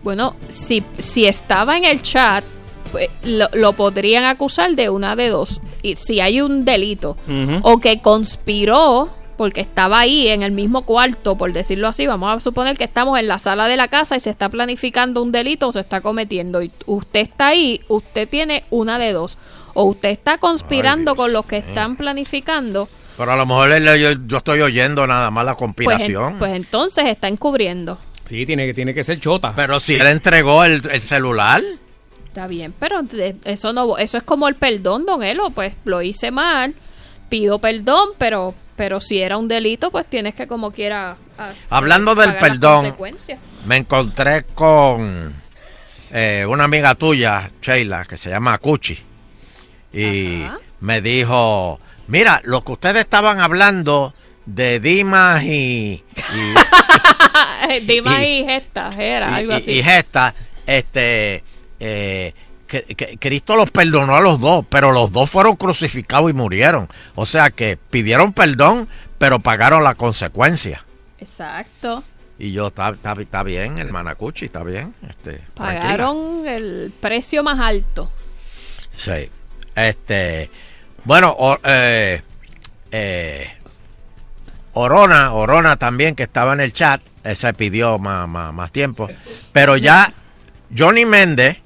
Bueno, si, si estaba en el chat, pues, lo, lo podrían acusar de una de dos. Y si hay un delito, o que conspiró, porque estaba ahí en el mismo cuarto, por decirlo así, vamos a suponer que estamos en la sala de la casa y se está planificando un delito o se está cometiendo. Y usted está ahí, usted tiene una de dos. O usted está conspirando con los que están planificando, Pero a lo mejor él- yo, yo estoy oyendo nada más la pues, en- conspiración. pues entonces está encubriendo. Sí, tiene que, tiene que ser chota. Pero si él entregó el, el celular, Está bien, pero eso no eso es como el perdón, don Elo, pues lo hice mal, pido perdón, pero pero si era un delito, pues tienes que como quiera a- Hablando del perdón. me encontré con eh, una amiga tuya, Sheila, que se llama Cuchi. Y me dijo, mira, lo que ustedes estaban hablando de Dimas y, y, Dima y- y gestas, era algo y- así. y Gesta, este, eh, que, que Cristo los perdonó a los dos, pero los dos fueron crucificados y murieron. O sea que pidieron perdón, pero pagaron la consecuencia. Exacto. Y yo, está, está, está bien, hermana Cuchi, está bien. Este, tranquila. Pagaron el precio más alto. Sí. Este. Bueno, eh, eh, Orona, Orona también, que estaba en el chat, ese pidió más, más, más tiempo. Pero ya Johnny Méndez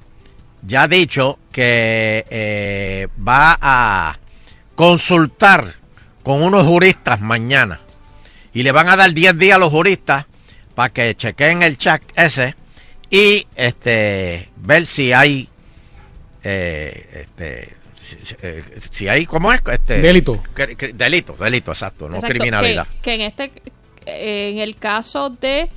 ya ha dicho que eh, va a consultar con unos juristas mañana. Y le van a dar 10 días a los juristas para que chequeen el chat ese y este ver si hay eh, este si, si- eh, si hay cómo es este Delito. delito delito exacto no Exacto, criminalidad Que, que en este, en el caso de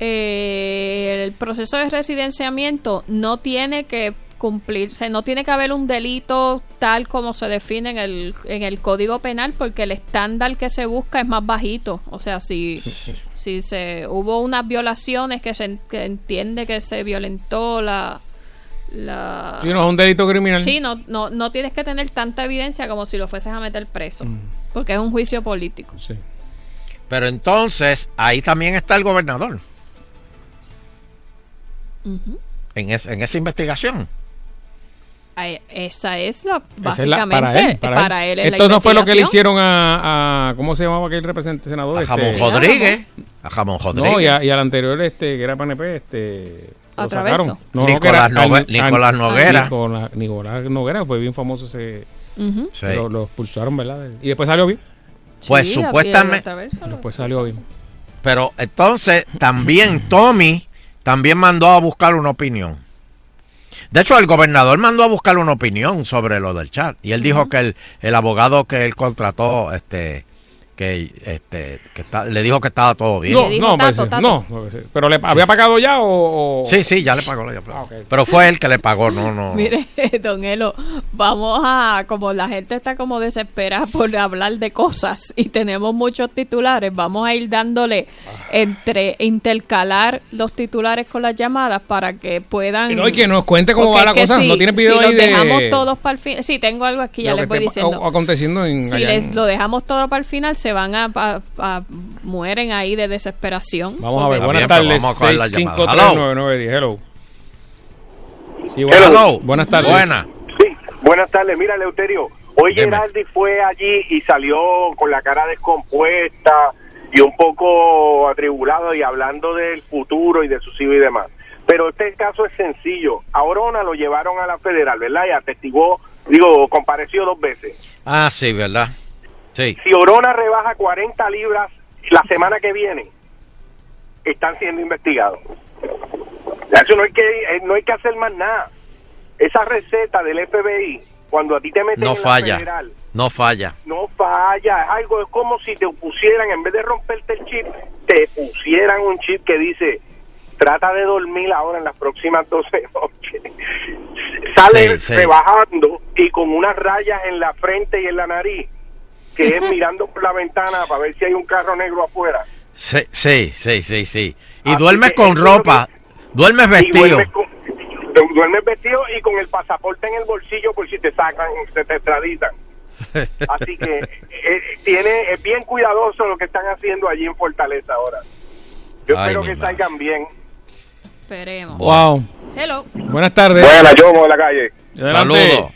eh, el proceso de residenciamiento no tiene que cumplirse, no tiene que haber un delito tal como se define en el, en el Código Penal porque el estándar que se busca es más bajito. O sea, si, si se hubo unas violaciones que se que entiende que se violentó la... la Si no es un delito criminal. Sí, no, no, no tienes que tener tanta evidencia como si lo fueses a meter preso. Mm. Porque es un juicio político. Sí. pero entonces ahí también está el gobernador En, es- en esa investigación Ay, Esa es la, Esa es la- básicamente, para él. Para, él. la Esto no fue lo que le hicieron a, a- ¿Cómo se llamaba aquel representante senador? a Este- Jamón Rodríguez a Jamón Rodríguez No, y, a- y al anterior, este, que era PNP, este. ¿A Lo sacaron. No, no, Nicolás Nogue- al- Nicolás Noguera. Nicolás, Nicolás Noguera fue bien famoso ese. Sí. Lo, lo expulsaron, ¿verdad? Y después salió bien. Pues Sí, supuestamente- Después salió bien. pero entonces también Tommy también mandó a buscar una opinión de hecho, el gobernador mandó a buscar una opinión sobre lo del chat. Y él dijo que el, el abogado que él contrató, este, que, este, que está- le dijo que estaba todo bien. No, no, Tato, pues, Tato. no, no, sí. pero le había pagado ya o, o- Sí, sí, ya le pagó. ya- Ah. Pero fue él que le pagó, no, no. Mire, don Elo, vamos a, como la gente está como desesperada por hablar de cosas y tenemos muchos titulares, vamos a ir dándole entre intercalar los titulares con las llamadas para que puedan... Y no, y que nos cuente cómo va la cosa. si- no tiene si video los ahí de dejamos todos para el final, sí, tengo algo aquí, ya les voy diciendo. a- aconteciendo en Si allá les en- lo dejamos todo para el final, se van a, a- a- mueren ahí de desesperación. Vamos a ver, Está buenas bien, tardes. vamos a coger la 6539910. Hello. Sí, Hello. buenas, buenas tardes. Buena. Sí, buenas tardes. Mira, Leuterio, hoy Dime. Geraldi fue allí y salió con la cara descompuesta y un poco atribulado y hablando del futuro y de sus hijos y demás. Pero este caso es sencillo. A Orona lo llevaron a la federal, ¿verdad? Y atestiguó, digo, compareció dos veces. Ah, sí, ¿verdad? Sí. Si Orona rebaja 40 libras la semana que viene, están siendo investigados. Eso no hay que eh, no hay que hacer más nada. Esa receta del FBI, cuando a ti te meten No en la falla. federal, No falla. no falla. Es algo, es como si te pusieran, en vez de romperte el chip, te pusieran un chip que dice, trata de dormir ahora en las próximas 12 noches. Sale Sí, sí. rebajando y con unas rayas en la frente y en la nariz, que es mirando por la ventana para ver si hay un carro negro afuera. Sí, sí, sí, sí. sí. Y Así duermes con ropa. que- Duermes Y vestido. duermes, con- duermes vestido y con el pasaporte en el bolsillo por si te sacan, se te extraditan. Así que eh, tiene es bien cuidadoso lo que están haciendo allí en Fortaleza ahora. Yo Ay, espero que madre. salgan bien. Esperemos. Wow. Hello. Buenas tardes. Buena, yo de la calle. Saludos.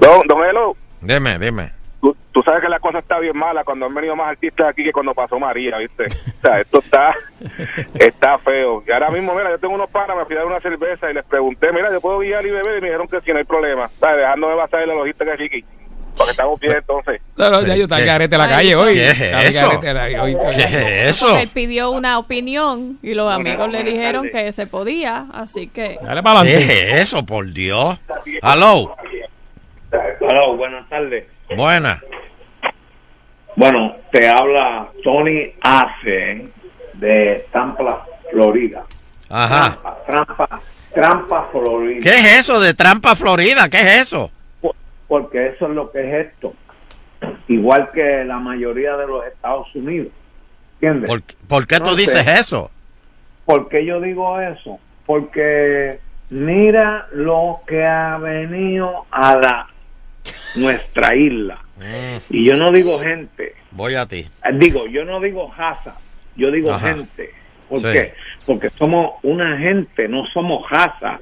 Don, don Elo, Dime, dime. Tú, sabes que la cosa está bien mala cuando han venido más artistas aquí que cuando pasó María, ¿viste? O sea, esto está está feo. Y ahora mismo, mira, yo tengo unos panas, me fui a dar una cerveza y les pregunté, mira, ¿yo puedo guiar y beber? Y me dijeron que sí, no hay problema. ¿Sabes? Dejándome basar en la logística de Ricky. Porque estamos bien, entonces. No, no, ya yo estaba ¿Qué? carete en la calle hoy. ¿Qué es eso? ¿Qué es eso? Él pidió una opinión y los amigos le dijeron que se podía, así que Dale para ¿Qué adelante. es eso, por Dios? Aló. Hola, buenas tardes. Buena. Bueno, te habla Tony Ace de Tampa, Florida. Ajá. Trampa, Trampa, Trampa, Florida. ¿Qué es eso de Trampa, Florida? ¿Qué es eso? Porque eso es lo que es esto. Igual que la mayoría de los Estados Unidos. ¿Entiendes? ¿Por, por qué tú dices eso? ¿Por qué yo digo eso? Porque mira lo que ha venido a la nuestra isla. Mm, Y yo no digo gente, voy a ti. Eh, Digo, yo no digo raza, yo digo Ajá. gente. ¿Por Sí. qué? Porque somos una gente, no somos raza.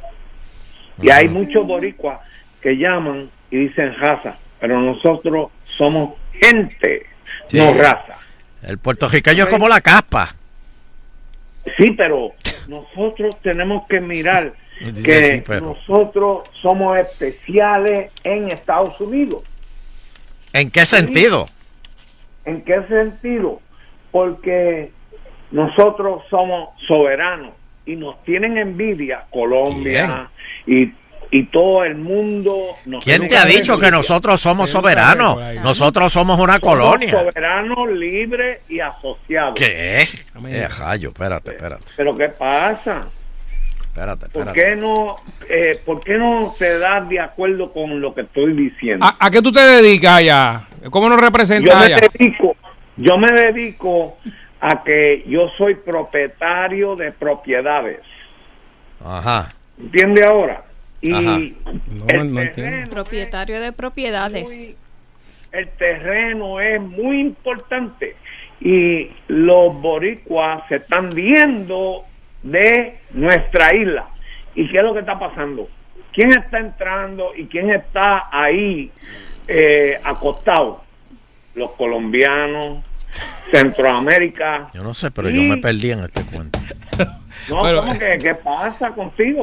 Y hay muchos boricuas que llaman y dicen raza, pero nosotros somos gente, Sí. no raza. El puertorriqueño es como la caspa. Sí, pero nosotros tenemos que mirar que sí, pero- nosotros somos especiales en Estados Unidos. ¿En qué sentido? ¿En qué sentido? Porque nosotros somos soberanos y nos tienen envidia Colombia y, y todo el mundo. nos ¿Quién tiene te ha dicho que nosotros somos soberanos? Nosotros somos una Somos colonia. soberanos, libres y asociados. ¿Qué? Eh, rayo, espérate, espérate, ¿Pero qué pasa? Espérate, ¿Por espérate. qué no, eh, ¿por qué no te das de acuerdo con lo que estoy diciendo? ¿A, a qué tú te dedicas allá? ¿Cómo nos yo representas me allá? dedico, yo me dedico a que yo soy propietario de propiedades. Ajá. ¿Entiende ahora? Y Ajá. el, terreno, Propietario de propiedades. el terreno es muy importante y los boricuas se están viendo de nuestra isla. ¿Y qué es lo que está pasando? ¿Quién está entrando y quién está ahí eh, acostado? Los colombianos, Centroamérica. Yo no sé, pero Y- yo me perdí en este cuento. No, Bueno, ¿cómo que qué pasa contigo?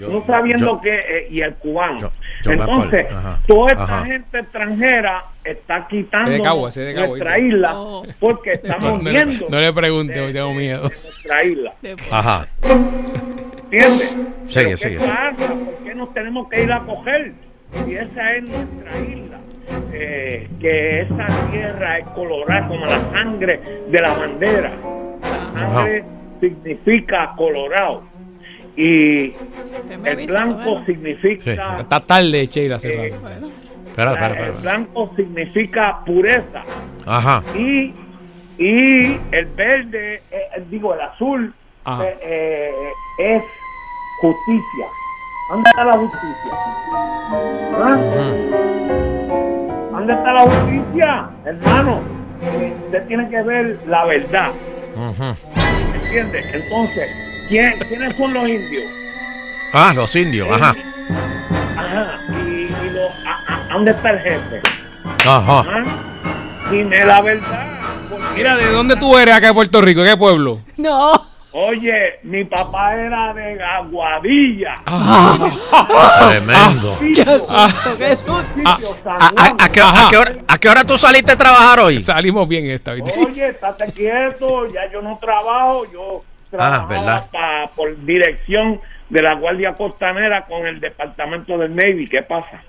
Yo- no sabiendo yo- que eh, y el cubano. yo Entonces, ajá, toda esta ajá. gente extranjera está quitando nuestra isla No. porque estamos No, viendo no le pregunte, hoy tengo miedo. nuestra isla. Ajá. ¿Entiendes? Sigue, sigue. ¿Qué pasa? ¿Por qué nos tenemos que ir a coger? Si esa es nuestra isla. Eh, que esa tierra es colorada como la sangre de la bandera. La sangre significa colorado. Y el blanco significa Está tarde, Sheila. Espera, espera, el blanco significa pureza Ajá. y y el verde eh, eh, digo el azul eh, eh, es justicia ¿dónde está la justicia? ¿Ah? ¿dónde está la justicia? hermano Eh, usted tiene que ver la verdad. ¿entiende? entonces ¿quién- ¿quiénes son los indios? Ah, los indios, ajá. ajá y, y los- a- a- ¿dónde está el jefe? Ajá. ¿Ah? Dime la verdad. Mira, ¿de dónde tú eres acá en Puerto Rico? ¿Qué pueblo? No. Oye, mi papá era de Aguadilla. Tremendo. Qué susto, qué susto. ¿A, a- a qué, a qué hora, a qué hora tú saliste a trabajar hoy? Salimos bien esta, ¿viste? Oye, estate quieto, ya yo no trabajo, yo Ah, trabajo ¿verdad? por dirección de la Guardia Costanera con el departamento del Navy. ¿Qué pasa?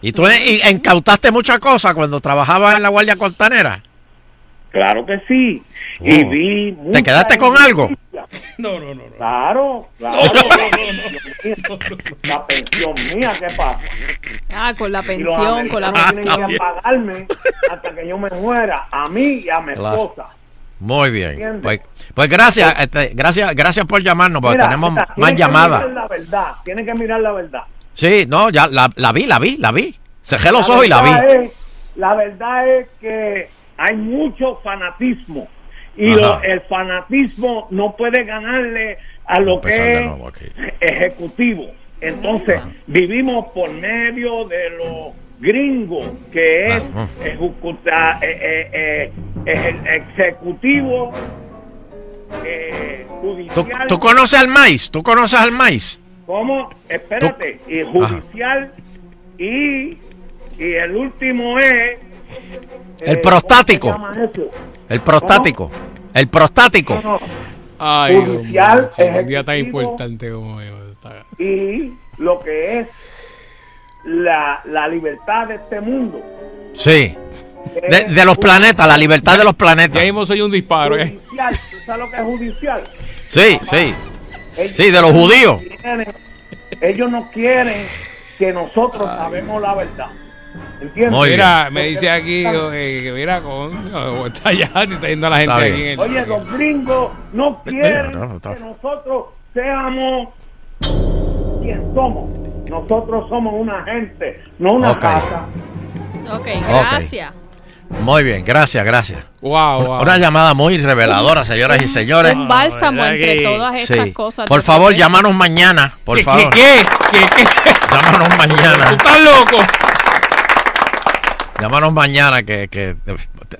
¿Y tú incautaste muchas cosas cuando trabajabas en la Guardia Costanera? Claro que sí. Y Oh. vi ¿Te quedaste con algo? No, no, no. no. Claro, claro. La pensión mía, ¿qué pasa? Ah, con la pensión, con la americanos tienen pensión. que pagarme hasta que yo me muera, a mí y a mi Claro. esposa. Muy bien. ¿Entiendes? Pues, pues gracias, este, gracias, gracias por llamarnos, porque Mira, tenemos más llamadas. mirar la verdad, tiene que mirar la verdad. Sí, no, ya la, la vi, la vi, la vi. Cerré los ojos y la vi. es- la verdad es que hay mucho fanatismo y lo- el fanatismo no puede ganarle a lo que es nuevo ejecutivo. Entonces, vivimos por medio de los gringos, que es ejecuta- eh, eh, eh, eje- ejecutivo, eh, ¿Tú, judicial. tú conoces al maíz? ¿Tú conoces al maíz? ¿Cómo? Espérate, y judicial y, y el último es... El eh, prostático. ¿cómo? El prostático. El prostático. No, no. Ay, Dios mío, Judicial, chico, un día tan importante como está- Y lo que es la, la libertad de este mundo. Sí. De, de los planetas, la libertad de los planetas. Ya mismo soy un disparo, ¿eh? Judicial, ¿tú sabes lo que es judicial? Sí, sí. Ellos Sí, de los no judíos. quieren- ellos no quieren que nosotros sabemos la verdad. Mira, me dice aquí eh, que mira, con, no, está ya, está yendo la gente Está aquí. bien. en el- Oye, los gringos no quieren no, no, está- que nosotros seamos quien somos. Nosotros somos una gente, no una casa. Ok, gracias. Muy bien, gracias, gracias. Wow, wow. Una llamada muy reveladora, señoras y señores. Un bálsamo ¿verdad entre todas estas Sí. cosas. Por favor, llámanos mañana, por ¿Qué, favor. qué, qué, qué? Llámanos ¿Tú mañana. estás loco? Llámanos mañana que, que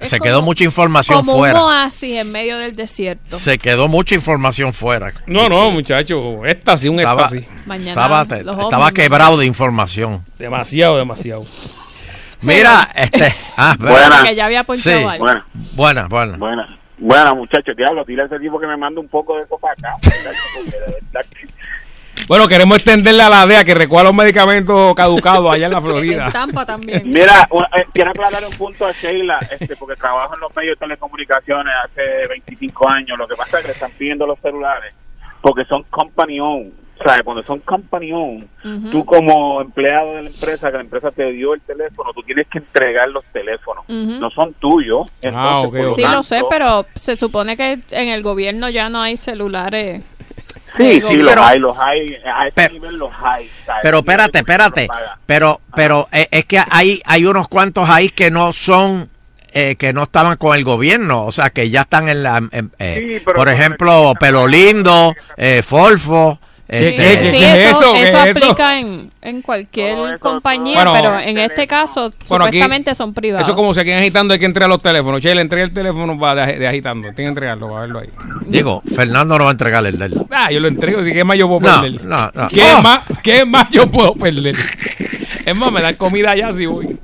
se como- quedó mucha información Como fuera. un oasis en medio del desierto. Se quedó mucha información fuera. No, no, muchacho. Éxtasis, un Estaba, éxtasis. Mañana estaba, estaba quebrado de información. Demasiado, demasiado. Mira, este. Ah, Buena. Que ya había ponchado sí. algo. Buena, buena, buena. Buena, buena muchachos, diablo, dile a ese tipo que me manda un poco de eso para acá. muchacho, porque de verdad que- Bueno, queremos extenderle a la DEA que recuerda los medicamentos caducados allá en la Florida. En Tampa también. Mira, una- eh, quiero aclarar un punto a Sheila, este, porque trabajo en los medios de telecomunicaciones hace 25 años. Lo que pasa es que le están pidiendo los celulares porque son company owned. Sea, cuando son company owned, tú como empleado de la empresa, que la empresa te dio el teléfono, tú tienes que entregar los teléfonos. No son tuyos. Entonces, por Sí, lo tanto- sé, pero se supone que en el gobierno ya no hay celulares. Sí, del sí, los hay, los hay. A ese nivel los hay. ¿sabes? Pero Y espérate, espérate. Pero, pero eh, es que hay, hay unos cuantos ahí que no son, eh, que no estaban con el gobierno, o sea, que ya están en la, en- eh, Sí, pero por ejemplo, Pelo Lindo, eh, Folfo. ¿Qué- este, qué- qué- Sí, qué es eso, eso? ¿Qué eso es eso? aplica en, en cualquier compañía, Bueno, pero en este caso Bueno, aquí- supuestamente son privados. Eso como se queden agitando, hay que entregar los teléfonos. Che, le entregué el teléfono para de, de agitando. Tiene que entregarlo para verlo ahí. Digo, Fernando no va a entregarle el de él. Ah, yo lo entrego, así que ¿qué más yo puedo No, perder? no, no. ¿Qué, ¡Oh! más, ¿Qué más yo puedo perder? Es más, me dan comida allá si voy.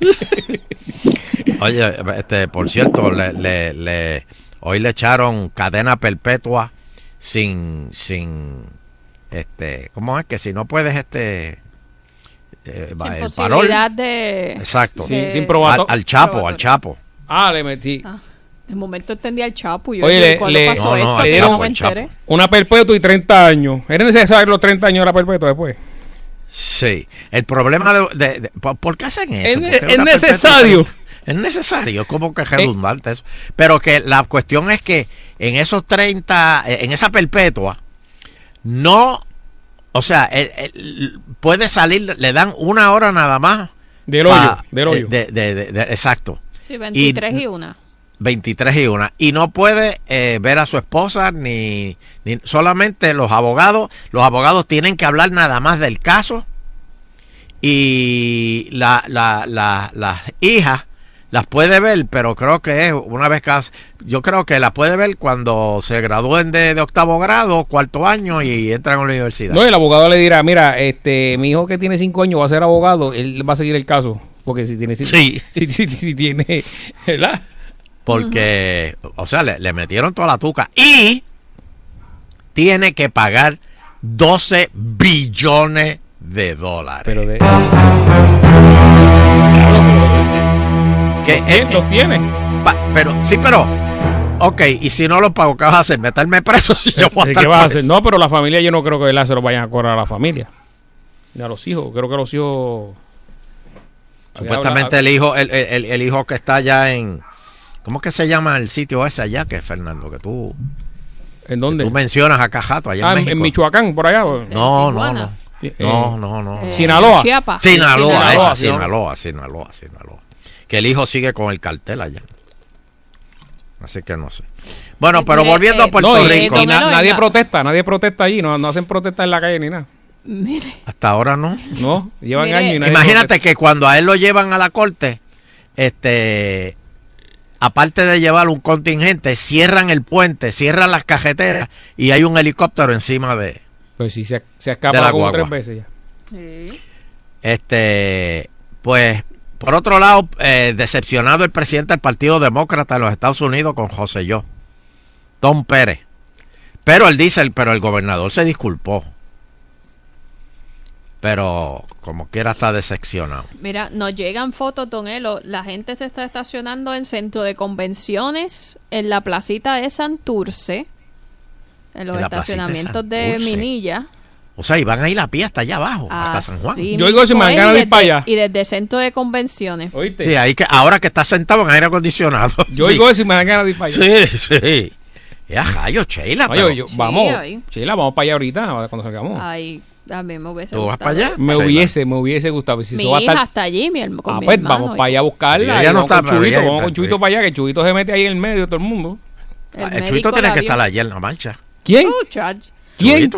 Oye, este, por cierto, le, le, le- hoy le echaron cadena perpetua sin, sin, este, ¿cómo es que si no puedes, este, eh, Sin el posibilidad parol? de... Exacto. de- sin probato- Al, al Chapo, al Chapo. Ah, le metí. Ah, de momento entendía el Chapo. y Yo Oye, dije, le- ¿cuándo le- pasó No, no, esto? al no me al Chapo. enteré. Una perpetua y 30 años. ¿Era necesario los 30 años de la perpetua después? Sí. El problema de, de- de- ¿por, qué hacen eso? Es ¿Por ne- qué es necesario. Es necesario, como que es redundante eso. Pero que la cuestión es que en esos 30, eh, en esa perpetua, no, o sea, puede salir, le dan una hora nada más. Del pa- hoyo, del hoyo. de- de- de- de- exacto. Sí, 23 y, una. 23 y una. Y no puede eh, ver a su esposa ni, ni solamente los abogados. Los abogados tienen que hablar nada más del caso. Y la, la, la- las hijas las puede ver, pero creo que es una vez cada... Yo creo que las puede ver cuando se gradúen de, de octavo grado, cuarto año y entran a la universidad. No, el abogado le dirá, mira, este, mi hijo que tiene 5 años va a ser abogado, él va a seguir el caso. Porque si tiene... Sí. Si, si, si tiene... ¿Verdad? Porque, o sea, le, le metieron toda la tuca. Y tiene que pagar 12 billones de dólares. Pero de... Que, Los eh, tiene, los tiene. pa- pero, sí, pero, ok, y si no lo pago, ¿qué vas a hacer? ¿Meterme preso si yo voy a ¿Qué vas a hacer? No, pero la familia yo no creo que ¿verdad? se lo vayan a cobrar a la familia. Ni a los hijos. Creo que los hijos... Supuestamente el hijo, el, el- el hijo que está allá en, ¿cómo que se llama el sitio ese allá, que es Fernando, que tú, ¿En dónde? tú mencionas acá Jato, allá Ah, en México? en Michoacán, por allá. No, no, no. Eh, No, no, no. Eh, Sinaloa. Chiapas. Sinaloa, Sinaloa, esa, sí, ¿no? Sinaloa, Sinaloa, Sinaloa. Que el hijo sigue con el cartel allá. Así que no sé. Bueno, Eh, pero mire, volviendo eh, a Puerto No, y, Rico. y na- nadie protesta, nadie protesta allí, no, no hacen protesta en la calle ni nada. Mire, Hasta ahora no. No, llevan Mire, años y nadie Imagínate protesta. que cuando a él lo llevan a la corte, este, aparte de llevar un contingente, cierran el puente, cierran las cajeteras y hay un helicóptero encima de, Pues sí, se, se escapa como tres veces ya. sí. Este, pues, por otro lado, eh, decepcionado el presidente del Partido Demócrata de los Estados Unidos con José Yo, Tom Pérez. Pero él dice, pero el gobernador se disculpó. Pero como quiera está decepcionado. Mira, nos llegan fotos, Don Elo. La gente se está estacionando en centro de convenciones, en la placita de Santurce, en los En de estacionamientos de. Minilla. O sea, y van a ir a pie hasta allá abajo, hasta San Juan. Yo digo si me dan ganas de ir para allá. Y desde centro de convenciones. ¿Oíste? Sí, ahí que, ahora que está sentado en aire acondicionado. Yo sí. digo eso y me dan ganas de ir para allá. Sí, sí. Ya, rayo, Sheila. Oye, pero- yo- vamos. Sheila, vamos para allá ahorita cuando salgamos. Ay, También me hubiese ¿Tú vas gustado. para allá? Me hubiese, me hubiese gustado. Si Mi eso va a hija estar- está allí, mi, herma- con Ah, mi pues hermano, vamos y- para allá a buscarla. Ella no vamos está, con ella- vamos con Chuito para allá, que Chuito se mete ahí en el medio de todo el mundo. El El Chuito tiene que estar allí en la mancha. ¿Quién? Chach. ¿Quién?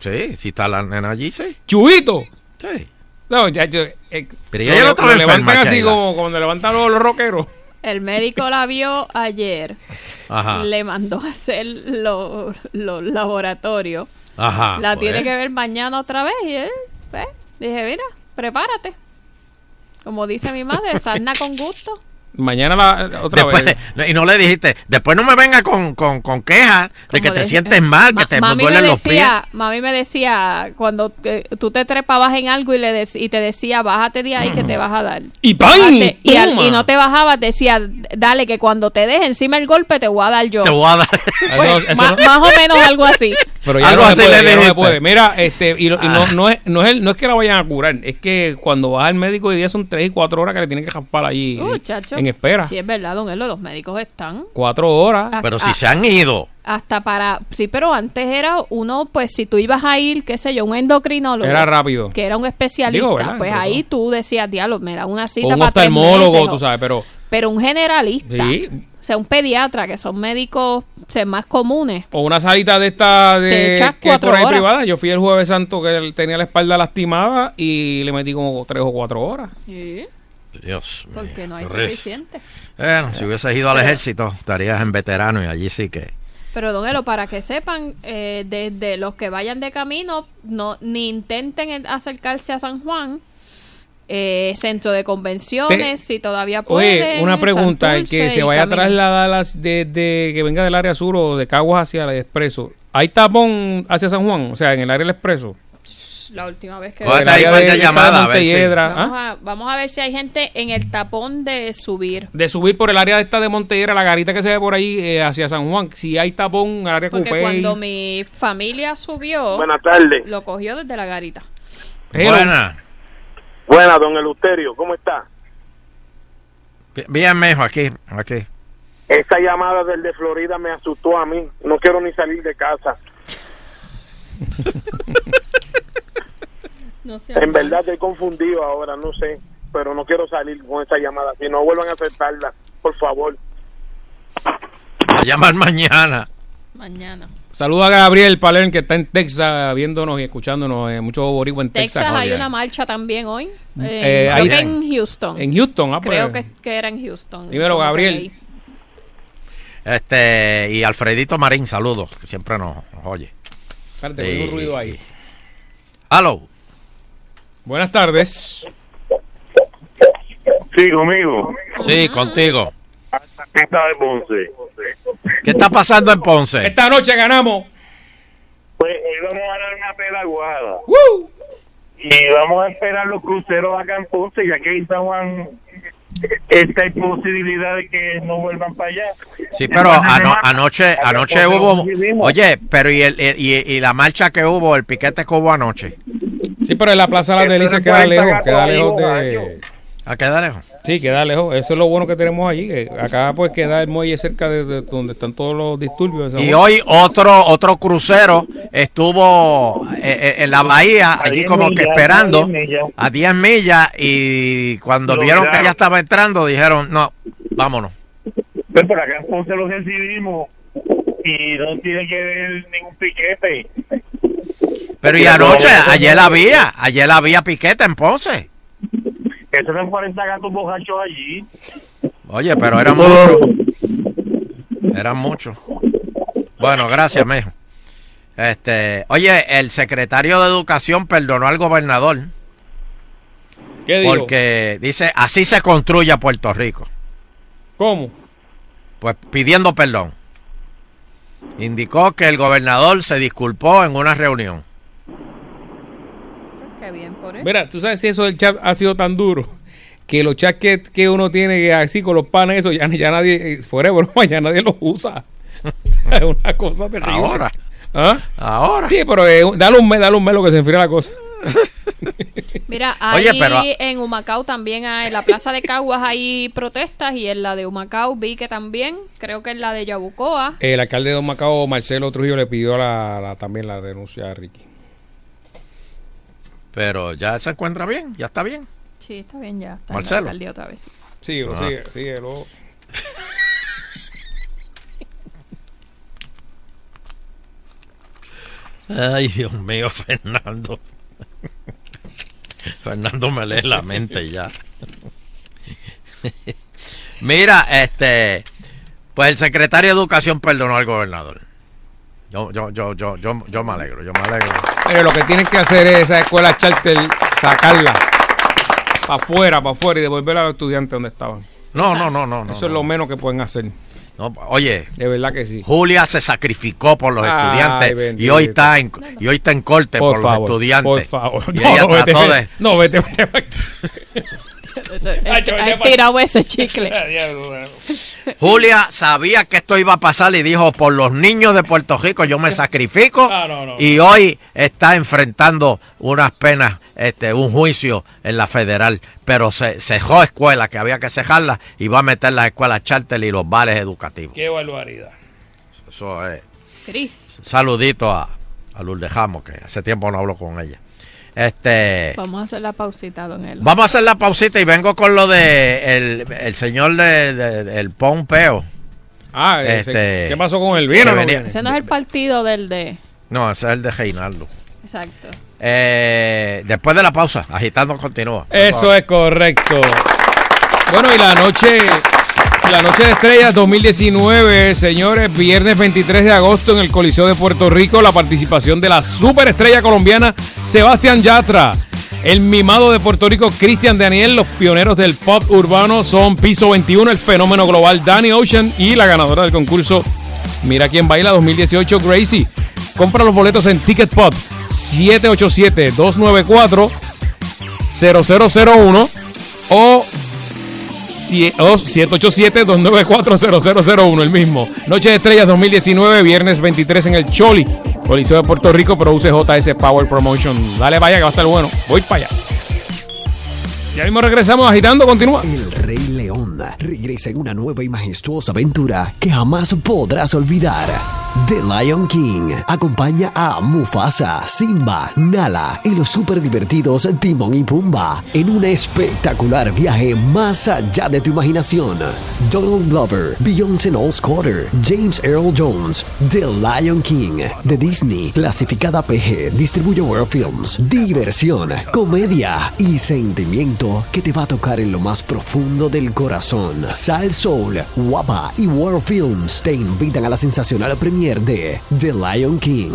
Chuito. Sí, si está la nena allí, sí. ¿Chubito? Sí. No, ya, yo, eh, Pero lo, ella no lo estaba levantan enferma, así como cuando levantan los, los rockeros. El médico la vio ayer. Ajá. Le mandó a hacer los los laboratorios. Ajá. la pues. tiene que ver mañana otra vez. Y él, pues, dije, mira, prepárate. Como dice mi madre, sarna con gusto. Mañana la, otra Después, vez. y no le dijiste, después no me venga con, con, con quejas de que te de- sientes mal, que te duelen los pies. decía, Mami me decía, cuando te- tú te trepabas en algo y, le dec- y te decía, bájate de ahí que te vas a dar. Y ¡pam! Bájate. Y, al- y no te bajabas, decía, dale, que cuando te deje encima el golpe te voy a dar yo. Te voy a dar. Pues, Eso- eso ma- no- más o menos algo así. Pero ya Algo no se así puede, le ya no puede. Mira, este, y, lo- y no, Ah. no, es, no, es el- no es que la vayan a curar, es que cuando vas al médico hoy día son 3 y 4 horas que le tienen que jaspar allí Uh, chacho. En espera. Sí, es verdad, don Elo, los médicos están 4 horas. Ah, Pero ah. si se han ido. hasta para... Sí, pero antes era uno, pues si tú ibas a ir, qué sé yo, un endocrinólogo. Era rápido. Que era un especialista. Digo, ¿verdad? Pues Entre ahí tú decías, diablo, me da una O cita un para tres oftalmólogo, meses, tú sabes, pero Pero un generalista. sí. O sea, un pediatra, que son médicos o sea, más comunes. O una salita de esta Te de echas que es por cuatro ahí horas. privada. Yo fui el jueves santo que él tenía la espalda lastimada y le metí como 3 o 4 horas. Sí, Dios mío. porque no hay suficiente. Bueno, si hubieses ido al Pero- ejército, estarías en veterano y allí sí que. Pero, don Elo, para que sepan, eh, desde los que vayan de camino, no ni intenten en- acercarse a San Juan. Eh, centro de convenciones, Te- si todavía pueden. Oye, una pregunta, el que se vaya a trasladar las de, de- que venga del área sur o de Caguas hacia el expreso, ¿hay tapón hacia San Juan? O sea, en el área del expreso. La última vez que... De de- de llamadas, a ver si- Montelledra, Vamos, ¿ah? a, vamos a ver si hay gente en el tapón de subir. De subir por el área de esta de Montelledra, la garita que se ve por ahí eh, hacia San Juan. Si hay tapón, al área Porque cuando mi familia subió, Buenas tardes. lo cogió desde la garita. Hello. Buena. Buenas, don Eluterio, ¿cómo está? Bien, mijo, aquí, aquí. Esa llamada del de Florida me asustó a mí. No quiero ni salir de casa. No sé. En verdad estoy confundido ahora, no sé. Pero no quiero salir con esa llamada. Si no vuelvan a aceptarla, por favor. A llamar mañana. Mañana. Saluda a Gabriel Palén, que está en Texas viéndonos y escuchándonos. eh, mucho boricua en Texas. Texas hay Oye. una marcha también hoy. Eh, Eh, creo que en Houston. En Houston, ah, pues. creo que, que era en Houston. Dímelo, Gabriel. Este, y Alfredito Marín, saludos, que siempre nos, nos oye. Espérate, oigo un ruido ahí. Hello. Buenas tardes. Sí, conmigo. Sí, contigo. ¿Qué está de Ponce? ¿Qué está pasando en Ponce? Esta noche ganamos. Pues hoy vamos a dar una pedaguada. ¡Woo! Y vamos a esperar los cruceros acá en Ponce, ya que en San Juan esta hay posibilidad de que no vuelvan para allá. Sí, pero ano- anoche, anoche hubo, oye, pero y, el, y, y la marcha que hubo, el piquete que hubo anoche. Sí, pero en la Plaza Las Eso Delicias no queda lejos, queda lejos de... ¿A queda lejos? Sí, queda lejos. Eso es lo bueno que tenemos allí. que acá pues queda el muelle cerca de, de donde están todos los disturbios. Y hoy otro otro crucero estuvo eh, eh, en la bahía, A allí 10 como que esperando a 10 millas. 10 millas y cuando vieron que ya estaba entrando dijeron, no, vámonos. Pues por acá en Ponce los recibimos y no tiene que ver ningún piquete. Pero y Pero anoche, no, ayer no. había, ayer había piquete en Ponce. Esos eran 40 gatos bojachos allí. Oye, pero eran muchos. Eran muchos. Bueno, gracias, mijo. Este, oye, el secretario de Educación perdonó al gobernador ¿Qué dijo? porque dice, así se construye Puerto Rico. ¿Cómo? Pues pidiendo perdón. Indicó que el gobernador se disculpó en una reunión. Qué bien por él. Mira, tú sabes si eso del chat ha sido tan duro que los chats que, que uno tiene que así con los panes, eso ya, ya nadie, eh, fuera de broma, ya nadie los usa. O sea, es una cosa terrible. Ahora. ¿Ah? Ahora. Sí, pero eh, dale un mes, dale un mes lo que se enfría la cosa. Mira, ahí Oye, pero- en Humacao también, hay, en la plaza de Caguas hay protestas y en la de Humacao vi que también, creo que en la de Yabucoa. El alcalde de Don Macao, Marcelo Trujillo, le pidió la, la- también la renuncia a Ricky. Pero ya se encuentra bien, ya está bien. Sí, está bien ya. Está Marcelo. En la otra vez. sí. Síguelo, Ah. sigue, síguelo. Ay, Dios mío, Fernando. Fernando me lee la mente ya. Mira, este, pues el secretario de Educación perdonó al gobernador. Yo, yo, yo, yo, yo, yo me alegro, yo me alegro. Pero lo que tienen que hacer es esa escuela charter, sacarla para afuera, para afuera y devolverla a los estudiantes donde estaban. No, no, no, no. no, Eso es lo menos que pueden hacer. No, oye, De verdad que sí. Julia se sacrificó por los Ay, estudiantes y hoy está en, y hoy está en corte por, Por favor, los estudiantes. por favor. Y No, ella vete, trató de, no, vete, vete. Eso, Ay, yo, pa- tirado ese chicle. Julia sabía que esto iba a pasar y dijo, por los niños de Puerto Rico yo me sacrifico Ah, no, no. y hoy está enfrentando unas penas, este, un juicio en la federal, pero se cejó escuelas que había que cejarlas y va a meter las escuelas charter y los bares educativos. Qué barbaridad. Eso es. Cris, Saludito a, a Lourdes Jamos, que hace tiempo no hablo con ella. Este, vamos a hacer la pausita, don Elo. vamos a hacer la pausita y vengo con lo de el, el señor de, de- del Pompeo. Ah, ese- Este, ¿qué pasó con él? ¿Viene o que no venía- viene? Ese no es el partido del de. No, ese es el de Reinaldo. Exacto. Eh, después de la pausa, agitando continúa. Eso es correcto. Bueno, y la noche, la noche de estrellas 2019, señores, viernes 23 de agosto en el Coliseo de Puerto Rico, la participación de la superestrella colombiana Sebastián Yatra. El mimado de Puerto Rico, Cristian Daniel, los pioneros del pop urbano son Piso 21, el fenómeno global Danny Ocean y la ganadora del concurso Mira quién baila 2018, Gracie. Compra los boletos en Ticket Pop 787-294-0001 o sie- o 787-294-0001, el mismo. Noche de Estrellas 2019, viernes 23 en el Choli, Coliseo de Puerto Rico, produce JS Power Promotion. Dale vaya que va a estar bueno. Voy para allá. Ya mismo regresamos agitando, continúa. Regresa en una nueva y majestuosa aventura que jamás podrás olvidar. The Lion King acompaña a Mufasa, Simba, Nala y los super divertidos Timón y Pumba en un espectacular viaje más allá de tu imaginación. Donald Glover, Beyoncé Knowles Carter, James Earl Jones, The Lion King de Disney, clasificada PG, distribuye World Films. Diversión, comedia y sentimiento que te va a tocar en lo más profundo del corazón. Sal Soul, Guapa y World Films te invitan a la sensacional premiere de The Lion King.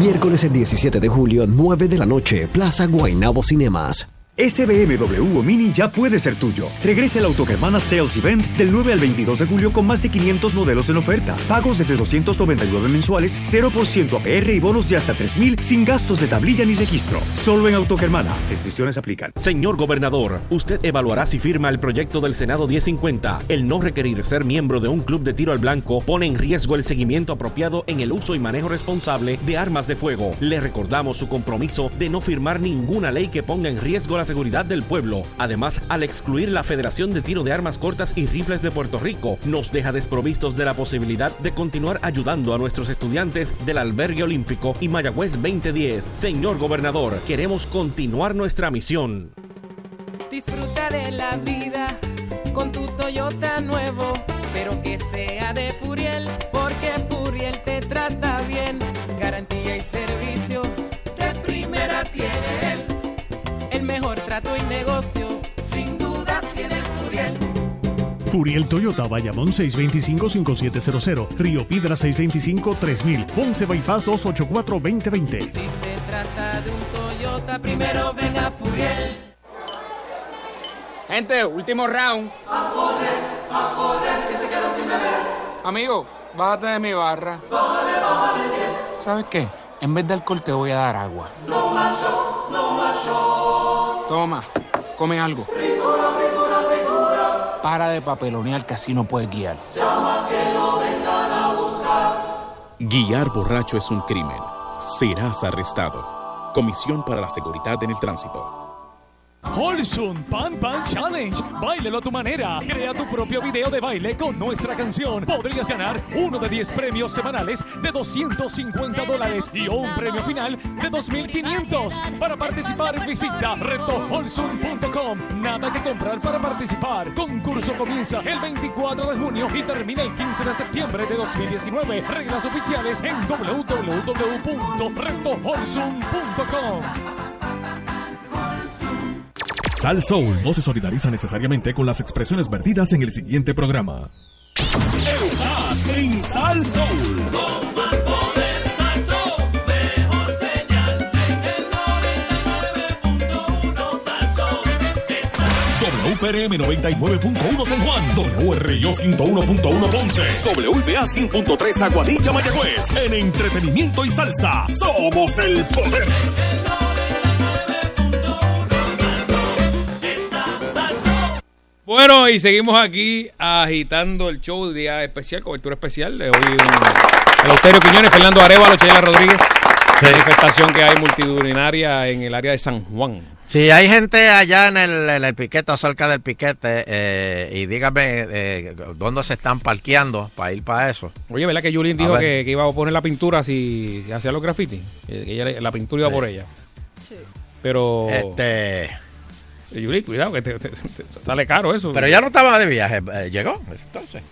Miércoles el 17 de julio, 9 de la noche, Plaza Guaynabo Cinemas. Ese BMW o Mini ya puede ser tuyo. Regresa el Autogermana Sales Event del 9 al 22 de julio con más de 500 modelos en oferta. Pagos desde 299 mensuales, 0% APR y bonos de hasta 3000 sin gastos de tablilla ni registro. Solo en Autogermana. Restricciones aplican. Señor gobernador, usted evaluará si firma el proyecto del Senado 1050. El no requerir ser miembro de un club de tiro al blanco pone en riesgo el seguimiento apropiado en el uso y manejo responsable de armas de fuego. Le recordamos su compromiso de no firmar ninguna ley que ponga en riesgo la seguridad del pueblo. Además, al excluir la Federación de Tiro de Armas Cortas y Rifles de Puerto Rico, nos deja desprovistos de la posibilidad de continuar ayudando a nuestros estudiantes del Albergue Olímpico y Mayagüez 2010. Señor gobernador, queremos continuar nuestra misión. Disfruta de la vida con tu Toyota nuevo, pero que sea de Furiel, porque Furiel te trata bien. Garantía y servicio Furiel Toyota Bayamón 625-5700, Río Piedra 625-3000, Ponce Bypass 284-2020. Si se trata de un Toyota, primero venga Furiel. Gente, último round. A correr, a correr, que se queda sin beber. Amigo, bájate de mi barra. Bájale, bájale, yes. ¿Sabes qué? En vez de alcohol te voy a dar agua. No más shots, no más shots. Toma, come algo. Fritura, fritura. Para de papelonear que así no puedes guiar. Llama que lo vengan a buscar. Guiar borracho es un crimen. Serás arrestado. Comisión para la Seguridad en el Tránsito. Holsun Pan Pan Challenge. Báilelo a tu manera. Crea tu propio video de baile con nuestra canción. Podrías ganar uno de 10 premios semanales de 250 dólares y un premio final de 2.500. Para participar, visita retoholsun.com. Nada que comprar para participar. Concurso comienza el 24 de junio y termina el 15 de septiembre de 2019. Reglas oficiales en www.retoholsun.com. Sal Soul no se solidariza necesariamente con las expresiones vertidas en el siguiente programa. Estás en Sal Soul. Con más poder, Salsón, mejor señal en el 99.1 Salsón. WPRM 99.1 San Juan, WRIO 101.1 Ponce, WBA 100.3 Aguadilla Mayagüez. En entretenimiento y salsa, somos el poder. Bueno, y seguimos aquí agitando el show de día especial, cobertura especial. Le doy un Eleuterio Quiñones, Fernando Arevalo, Sheila Rodríguez. Manifestación que hay multitudinaria en el área de San Juan. Si hay gente allá en el, en el piquete o cerca del piquete, eh, y dígame eh, dónde se están parqueando para ir para eso. Oye, ¿verdad que Julien A dijo que, que iba a poner la pintura si, si hacía los grafitis? Que ella le- la pintura iba Sí. por ella. Pero. Este. Julien, cuidado, que te, te- te- te sale caro eso. Pero ya no estaba de viaje, eh, llegó, entonces.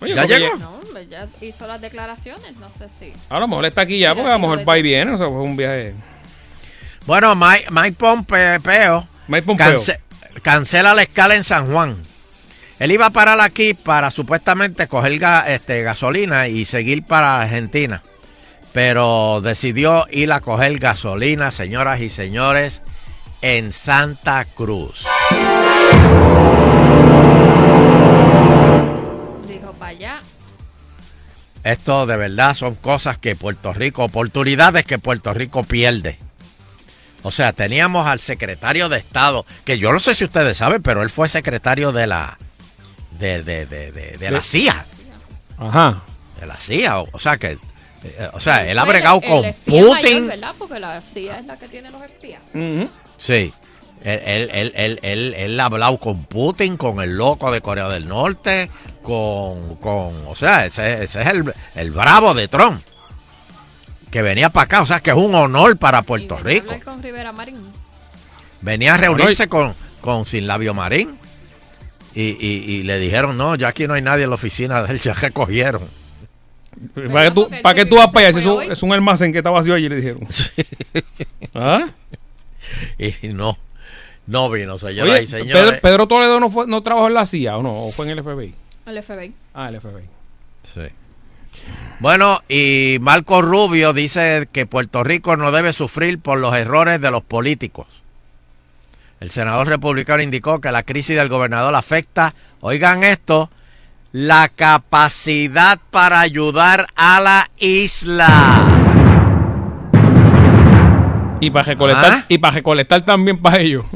Oye, ¿Ya llegó? No, ya hizo las declaraciones, no sé si. A lo mejor está aquí ya, porque a lo mejor va y viene. O sea, fue un viaje. Bueno, Mike, Mike Pompeo, Pompeo. cance- cancela la escala en San Juan. Él iba a parar aquí para supuestamente coger ga- este, gasolina y seguir para Argentina. Pero decidió ir a coger gasolina, señoras y señores, en Santa Cruz. Dijo, para allá. Esto de verdad son cosas que Puerto Rico, oportunidades que Puerto Rico pierde. O sea, teníamos al secretario de Estado, que yo no sé si ustedes saben, pero él fue secretario de la de, de, de, de- de la CIA. Ajá. De la CIA. O, o sea que, eh, o sea, él ha bregado el con espía Putin. mayor, ¿verdad? Porque la CIA es la que tiene los espías. Sí. Él, él, él, él, él- él ha hablado con Putin, con el loco de Corea del Norte, con, con o sea, ese, ese es el, el bravo de Trump, que venía para acá, o sea, que es un honor para Puerto Venía a Rico. con Rivera Marín. Venía a reunirse con, con Sin Labio Marín y, y- y le dijeron, no, ya aquí no hay nadie en la oficina de él, ya recogieron. ¿Para qué tú, para qué tú vas para allá? Es un, es un almacén que está vacío allí, le dijeron. ¿Ah? Y no, no vino, señoras Oye, y señores. Pedro, Pedro Toledo no, fue, no trabajó en la CIA, ¿o no? ¿O fue en el FBI? El FBI. Ah, el FBI. Sí. Bueno, y Marco Rubio dice que Puerto Rico no debe sufrir por los errores de los políticos. El senador republicano indicó que la crisis del gobernador afecta, oigan esto, la capacidad para ayudar a la isla. Y para recolectar, ¿Ah? y para recolectar también para ellos.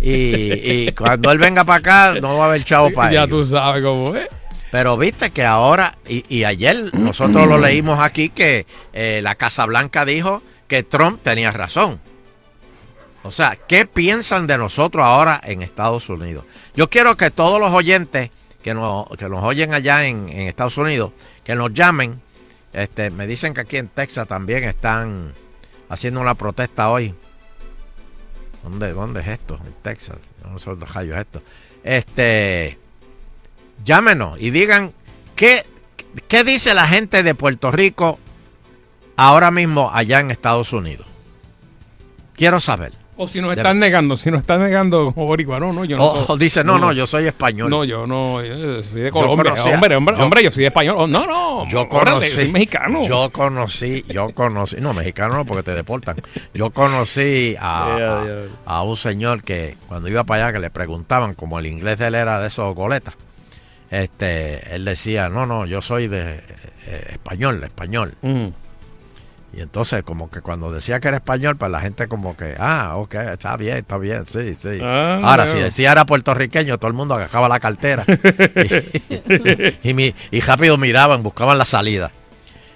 Y, y cuando él venga para acá, no va a haber chavo para Ya ellos. tú sabes cómo es. Pero viste que ahora, y, y ayer nosotros lo leímos aquí, que eh, la Casa Blanca dijo que Trump tenía razón. O sea, ¿qué piensan de nosotros ahora en Estados Unidos? Yo quiero que todos los oyentes que nos, que nos oyen allá en, en Estados Unidos, que nos llamen. Este, me dicen que aquí en Texas también están haciendo una protesta hoy. ¿Dónde, dónde es esto? En Texas. No sé dónde es esto. Este, llámenos y digan qué, qué dice la gente de Puerto Rico ahora mismo allá en Estados Unidos. Quiero saber. O si nos De- están negando, si nos están negando como boricua, no, no, yo no O- soy- o dice, no, no, yo soy español. No, yo no, yo soy de Yo Colombia. conocía- hombre, hombre, yo- hombre, yo soy de español. Oh, no, no, Yo órale, conocí, soy mexicano. Yo conocí, yo conocí, no, mexicano no, porque te deportan. Yo conocí a, un señor que cuando iba para allá que le preguntaban, como el inglés de él era de esos goletas, este, él decía, no, no, yo soy de eh, español, español. Ujú. Y entonces como que cuando decía que era español, pues la gente como que, ah, ok, está bien, está bien, sí, sí. Ah, Ahora, si decía era puertorriqueño, todo el mundo agarraba la cartera. y, y mi- y rápido miraban, buscaban la salida.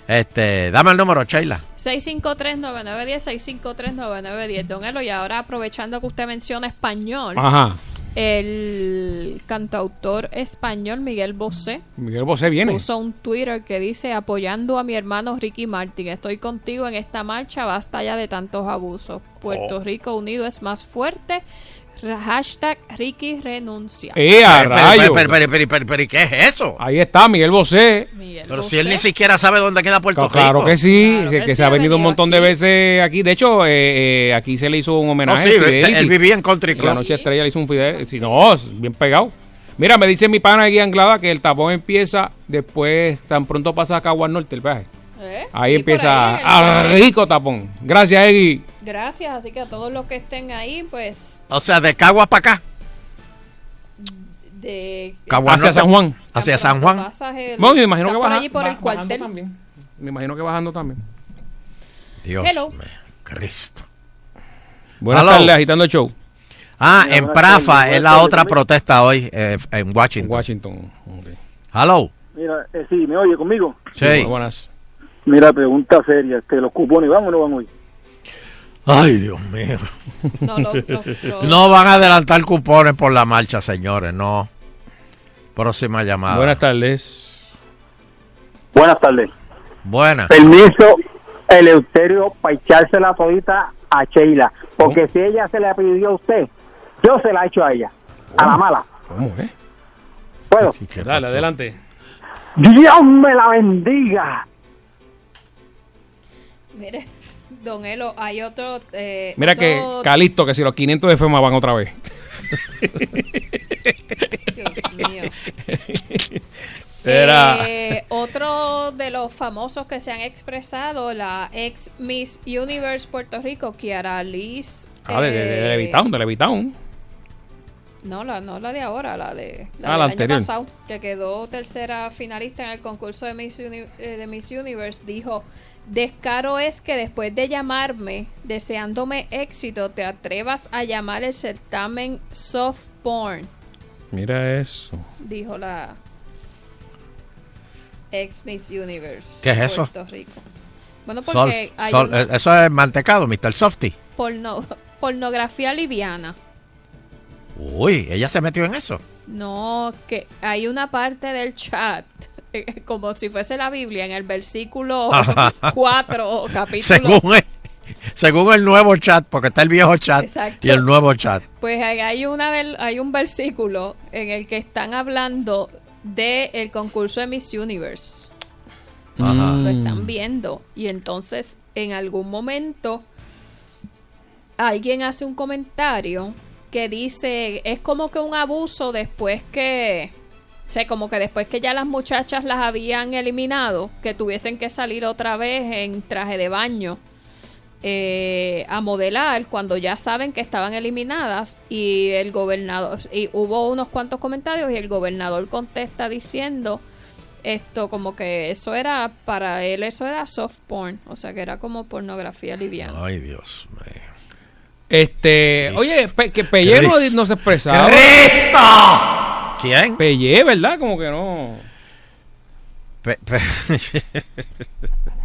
Este, dame el número, Sheila. 653-9910, 653-9910. Don Elo, y ahora aprovechando que usted menciona español, Ajá. El cantautor español Miguel Bosé Miguel Bosé viene. puso un Twitter que dice apoyando a mi hermano Ricky Martin. Estoy contigo en esta marcha, basta ya de tantos abusos. Puerto Oh. Rico unido es más fuerte. Hashtag Ricky renuncia. ¡Eh, a Pero, rayo! pero, pero, pero, pero, pero, ¿y ¿qué es eso? Ahí está, Miguel Bosé. Pero si él ni siquiera sabe dónde queda Puerto Claro, claro Rico. que sí, que, que que sí, se ha venido un montón de veces aquí. De hecho, eh, eh, aquí se le hizo un homenaje. Oh, sí, a él vivía en Country En la Club. noche estrella le hizo un Fidel. Si no, bien pegado. Mira, me dice mi pana de Anglada que el tapón empieza después, tan pronto pasa a Caguas Norte el viaje. ¿Eh? Ahí Sí, empieza ahí, a rico tapón. Gracias, Eggy. Gracias, así que a todos los que estén ahí, pues O sea, de Caguas para acá. de Caguas Hacia. San Juan. Hacia San Juan. el- No, me imagino que por baja- allí por ba- el cuartel. bajando también. Me imagino que bajando también. Dios Hello. mío, Cristo. Buenas Hello. tardes, agitando el show. Ah, en Prafa tardes, es la otra protesta hoy eh, en Washington. Washington. Hello. Mira, eh, sí, ¿me oye conmigo? Sí. buenas. Mira, pregunta seria, este, ¿los cupones van o no van hoy? Ay, Dios mío. No, van a adelantar cupones por la marcha, señores, no. Próxima llamada. Buenas tardes. Buenas tardes. Buenas. Permiso, Eleuterio, para echarse la todita a Sheila. Porque si ella se la pidió a usted, yo se la he hecho a ella. A la mala. ¿Cómo, eh? ¿Puedo? Dale, adelante. Dios me la bendiga. Mire, Don Elo, hay otro. eh, Mira otro- que Calixto, que si los 500 de FEMA van otra vez. Dios mío. Era. Eh, otro de los famosos que se han expresado, la ex Miss Universe Puerto Rico, Kiara Liz. Ah, de, de, de eh, Levitown, de Levitown. No, la, no la de ahora, la de Ah, la la del anterior. año pasado, que quedó tercera finalista en el concurso de Miss, Uni- eh, de Miss Universe, dijo, descaro es que después de llamarme, deseándome éxito, te atrevas a llamar el certamen soft porn, Mira eso. dijo la ex Miss Universe. ¿Qué es eso? Puerto Rico. Bueno, Sol- porque hay sol- una eh, Eso es mantecado, Mr. Softy. porno- pornografía liviana. Uy, ella se metió en eso. No, que hay una parte del chat, como si fuese la Biblia, en el versículo Ajá. 4, capítulo. Según el, según el nuevo chat, porque está el viejo chat Exacto. y el nuevo chat. Pues hay, hay una del- hay un versículo en el que están hablando de el concurso de Miss Universe. Ajá. Lo están viendo. Y entonces, en algún momento, alguien hace un comentario que dice, es como que un abuso después que, sé, como que después que ya las muchachas las habían eliminado, que tuviesen que salir otra vez en traje de baño eh, a modelar cuando ya saben que estaban eliminadas y el gobernador, y hubo unos cuantos comentarios y el gobernador contesta diciendo esto como que eso era para él eso era soft porn o sea que era como pornografía liviana Ay, Dios mío. Este, oye, Pe- que Pelle no, Cristo. no se expresaba. ¡Cristo! ¿Quién? Pelle, ¿verdad? Como que no. Pe- pe-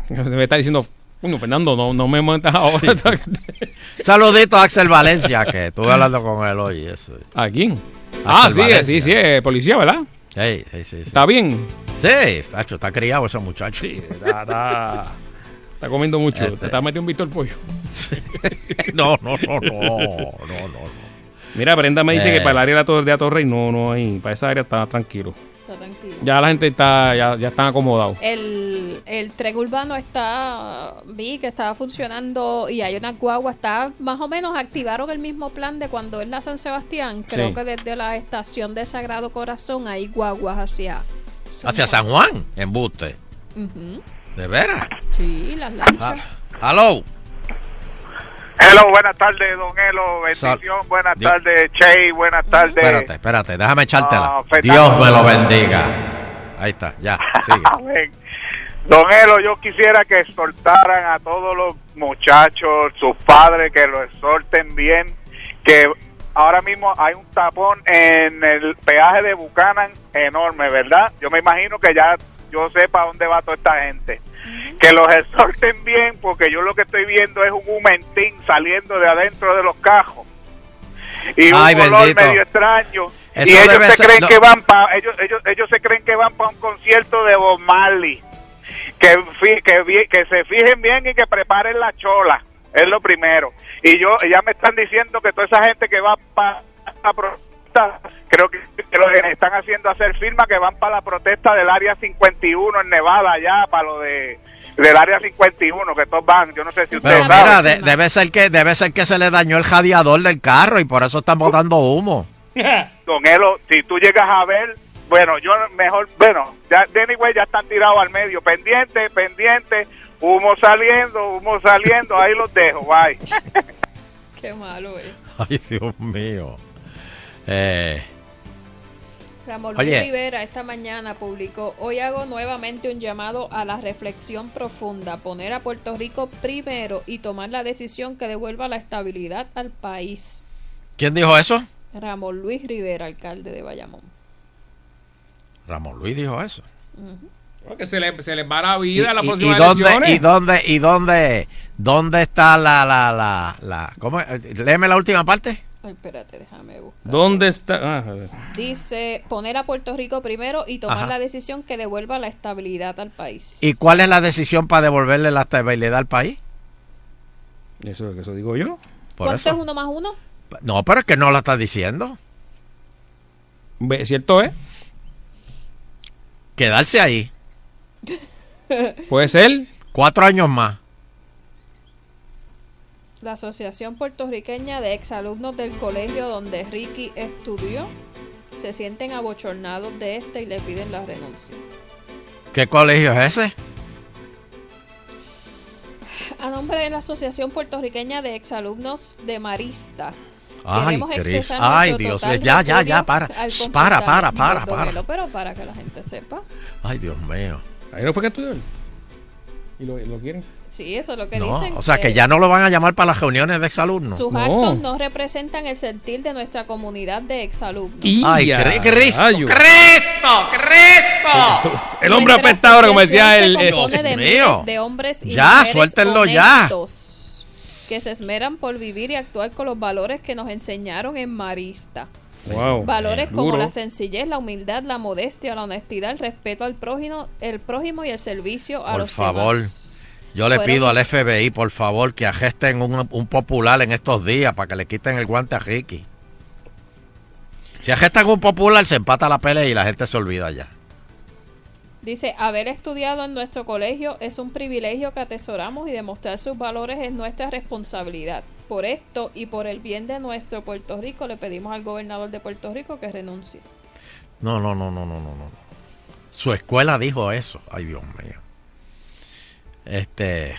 Me está diciendo, bueno, Fernando, no, no me metas ahora. Saludito a Axel Valencia, que estuve hablando con él hoy. Eso. ¿A quién? Ah, sí, Valencia. sí, sí, es policía, ¿verdad? Sí, sí, sí, sí. ¿Está bien? Sí, tacho, está criado ese muchacho. Sí, está, comiendo mucho. Este. Te está metiendo un Víctor Pollo. no, no, no, no, no, no. Mira, Brenda me dice Eh. que para el área de la Torre de Atorrey no, no hay. Para esa área está tranquilo. está tranquilo Ya la gente está, ya, ya están acomodados. el, el tren urbano está vi que estaba funcionando y hay una guagua está más o menos activaron el mismo plan de cuando es la San Sebastián creo Sí. que desde la estación de Sagrado Corazón hay guaguas hacia Hacia San Juan, en Buste. ¿De veras? sí las lanchas Hello. Hello, buenas tardes, don Elo. Sal- Bendición, buenas Dios- tardes, Che, buenas tardes. Espérate, espérate, déjame echártela. Ah. Dios me lo bendiga. Ahí está, ya, sigue. Don Elo, yo quisiera que exhortaran a todos los muchachos, sus padres, que lo exhorten bien, que ahora mismo hay un tapón en el peaje de Buchanan enorme, ¿verdad? Yo me imagino que ya yo sé para dónde va toda esta gente. Que los exhorten bien, porque yo lo que estoy viendo es un humentín saliendo de adentro de los cajos. Y un Ay, olor bendito. medio extraño. Eso y ellos se ser- creen no. que van para ellos, ellos ellos se creen que van para un concierto de Bob Marley. Que, fi- que, vi- que se fijen bien y que preparen la chola. Es lo primero. Y yo ya me están diciendo que toda esa gente que va para protesta, creo que, que lo que están haciendo hacer firma que van para la protesta del área 51 en Nevada, allá para lo de del área 51, que todos van. Yo no sé si ustedes mira, de- debe ser que debe ser que se le dañó el radiador del carro y por eso están botando humo. Don Elo, si tú llegas a ver, bueno, yo mejor, bueno, ya, anyway, ya están tirados al medio, pendiente, pendiente, humo saliendo, humo saliendo, ahí los dejo, bye. Qué malo, eh. Ay, Dios mío. Eh, Ramón Luis Oye. Rivera esta mañana publicó, hoy hago nuevamente un llamado a la reflexión profunda, poner a Puerto Rico primero y tomar la decisión que devuelva la estabilidad al país. ¿Quién dijo eso? Ramón Luis Rivera, alcalde de Bayamón. Ramón Luis dijo eso. Porque se, le, se les va la vida a las y, próximas y dónde, elecciones. y dónde y dónde dónde está la la la, la ¿cómo léeme la última parte Ay, espérate, déjame buscar. ¿Dónde está? Ah, a ver. Dice, poner a Puerto Rico primero y tomar Ajá. la decisión que devuelva la estabilidad al país. y cuál es la decisión para devolverle la estabilidad al país Eso, eso digo yo. por ¿Cuánto eso es uno más uno? no pero es que no la está diciendo ¿Cierto es? quedarse ahí Puede ser. cuatro años más La Asociación Puertorriqueña de Exalumnos del colegio donde Ricky estudió se sienten abochornados de este y le piden la renuncia. ¿qué colegio es ese? A nombre de la Asociación Puertorriqueña de Exalumnos de Marista. Ay, Ay, Dios. Ya, ya, ya, para. Para, para, para, para. Pero para que la gente sepa. ay Dios mío Ahí no fue que estudió. ¿Y lo, y lo quieren? Sí, eso es lo que no, dicen. o sea que ya no lo van a llamar para las reuniones de exalumnos Sus actos no representan el sentir de nuestra comunidad de exalumnos. ay Cristo rayo. Cristo Cristo El hombre apestado, como decía el. se compone de mío. de hombres y Ya, mujeres suéltenlo ya. que se esmeran por vivir y actuar con los valores que nos enseñaron en Marista. Wow. Valores como Duro. la sencillez, la humildad, la modestia, la honestidad, el respeto al prójimo, el prójimo y el servicio a Por los favor, demás. Yo le pido al FBI, por favor, que agesten un, un popular en estos días para que le quiten el guante a Ricky. Si agestan un popular, se empata la pelea y la gente se olvida ya. Dice, haber estudiado en nuestro colegio es un privilegio que atesoramos y demostrar sus valores es nuestra responsabilidad. Por esto y por el bien de nuestro Puerto Rico le pedimos al gobernador de Puerto Rico que renuncie. No, no, no, no, no, no, no. Su escuela dijo eso. Ay, Dios mío. Este.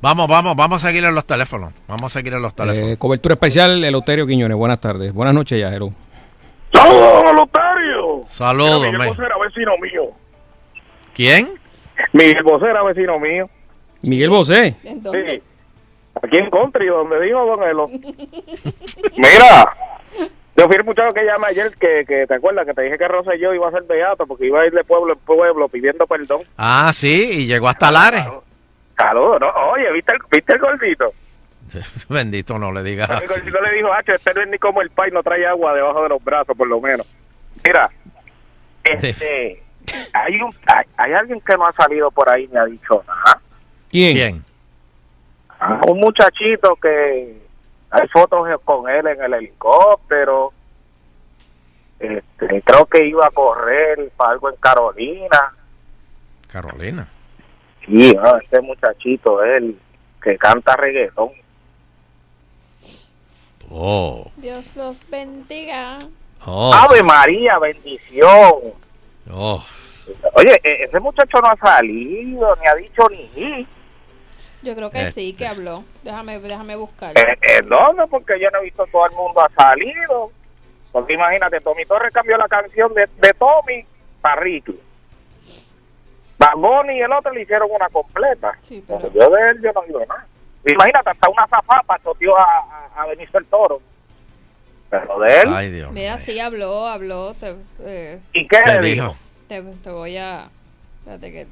Vamos, vamos, vamos a seguir en los teléfonos. Vamos a seguir en los teléfonos. Eh, cobertura especial, Eleuterio Quiñones. Buenas tardes. Buenas noches ya, Hello. ¡Saludos, Lotario! Saludos, Miguel me- Vocera, vecino mío. ¿Quién? Miguel Vocera, vecino mío. Miguel Bosé. ¿En Sí. Aquí en Country, donde dijo Don Elo. Mira, yo fui el muchacho que llama ayer, que, que te acuerdas que te dije que Rosselló iba a ser beato porque iba a ir de pueblo en pueblo pidiendo perdón. Ah, sí, y llegó hasta Lares. Saludos, ¿no? Oye, ¿viste el, ¿viste el gordito? Bendito, no le digas El así. gordito le dijo, Hacho, este no es ni como el pai, no trae agua debajo de los brazos, por lo menos. Mira, este, hay, un, hay, hay alguien que no ha salido por ahí ni ha dicho nada. ¿Quién? Ah, un muchachito que hay fotos con él en el helicóptero. Este, creo que iba a correr para algo en Carolina. Carolina. Sí, ah, este muchachito, él, que canta reggaetón. Oh. Dios los bendiga. Oh. Ave María, bendición. Oh. Oye, e- ese muchacho no ha salido, ni ha dicho ni. Yo creo que Eh. sí que habló. Déjame, déjame buscar. Eh, eh, no, no, porque yo no he visto todo el mundo ha salido. Porque imagínate, Tommy Torres cambió la canción de, de Tommy para Ricky. Bad Bunny y el otro le hicieron una completa. Pero yo de él yo no digo nada. Imagínate, hasta una zafapa choteó a, a, a Benicio el Toro. Pero de él. Ay, Dios. Mira, sí habló, habló. te- eh, ¿Y qué ¿Qué le dijo? dijo? te, te voy a. Espérate que.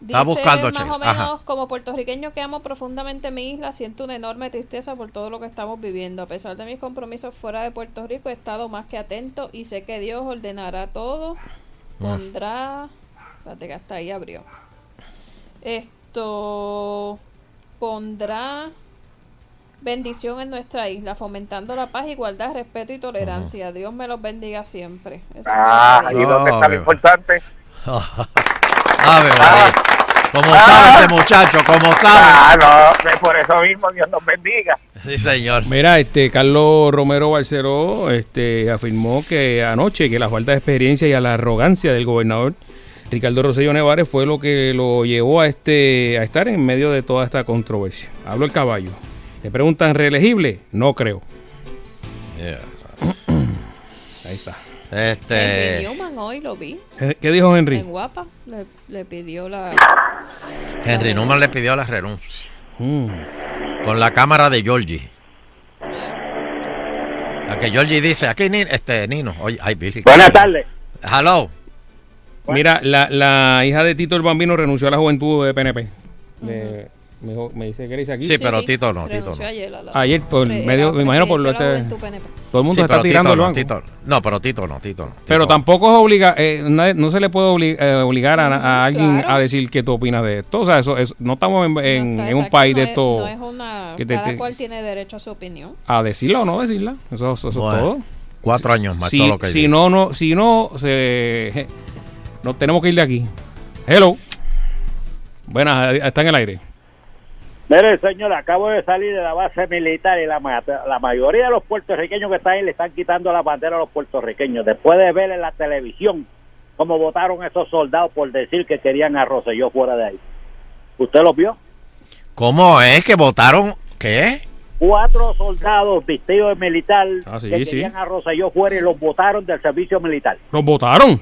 Está Dice buscando, más Che. o menos, Ajá. como puertorriqueño que amo profundamente mi isla, siento una enorme tristeza por todo lo que estamos viviendo. A pesar de mis compromisos fuera de Puerto Rico, he estado más que atento y sé que Dios ordenará todo. Pondrá... Espérate que hasta ahí abrió. Esto... Pondrá bendición en nuestra isla, fomentando la paz, igualdad, respeto y tolerancia. Dios me los bendiga siempre. Eso Ah, lo que ¿y dijo. dónde está lo importante? Ave María. Como sabe ese muchacho, como sabe. Ah, no, por eso mismo Dios nos bendiga. Sí, señor. Mira, este Carlos Romero Barceló este, afirmó que anoche que la falta de experiencia y a la arrogancia del gobernador Ricardo Rosselló Nevares fue lo que lo llevó a este a estar en medio de toda esta controversia. Hablo el caballo. Le preguntan reelegible, no creo. Ahí está. Henry Este. Newman hoy lo vi. ¿Qué dijo Henry? En Guapa le, le pidió la... Henry Newman le pidió la renuncia. Mm. Con la cámara de Georgie. La que Georgie dice, aquí este Nino. Oye, ay, Billy. Buenas tardes. Hello. Mira, la, la hija de Tito el Bambino renunció a la juventud de PNP. De- me, dijo- me dice que dice aquí. Sí, pero Tito no, Tito no. ayer a la- Ayer, por pre- medio, me imagino por lo este, todo el mundo Sí, está tirando no, banco. Tito- no, pero Tito no, Tito no. Pero tampoco es obliga, eh, nadie- no se le puede eh, obligar a, a alguien claro. a decir qué tú opinas de esto. O sea, eso es, no estamos en, en- No está- en un país no de es- esto No es una... que te- cada te- cual tiene derecho a su opinión. a decirla o no decirla. Eso, eso es Bueno, todo. cuatro años más, Si, todo lo que si no, no, si no, se, je, no tenemos que ir de aquí. Hello. Buenas, está en el aire. Mire, señor, acabo de salir de la base militar y la, ma- la mayoría de los puertorriqueños que están ahí le están quitando la bandera a los puertorriqueños. Después de ver en la televisión cómo votaron esos soldados por decir que querían a Rosselló fuera de ahí. ¿Usted los vio? ¿Cómo es que votaron? ¿Qué? Cuatro soldados vestidos de militar Ah, sí, que sí. querían a Rosselló fuera y los votaron del servicio militar. ¿Los votaron?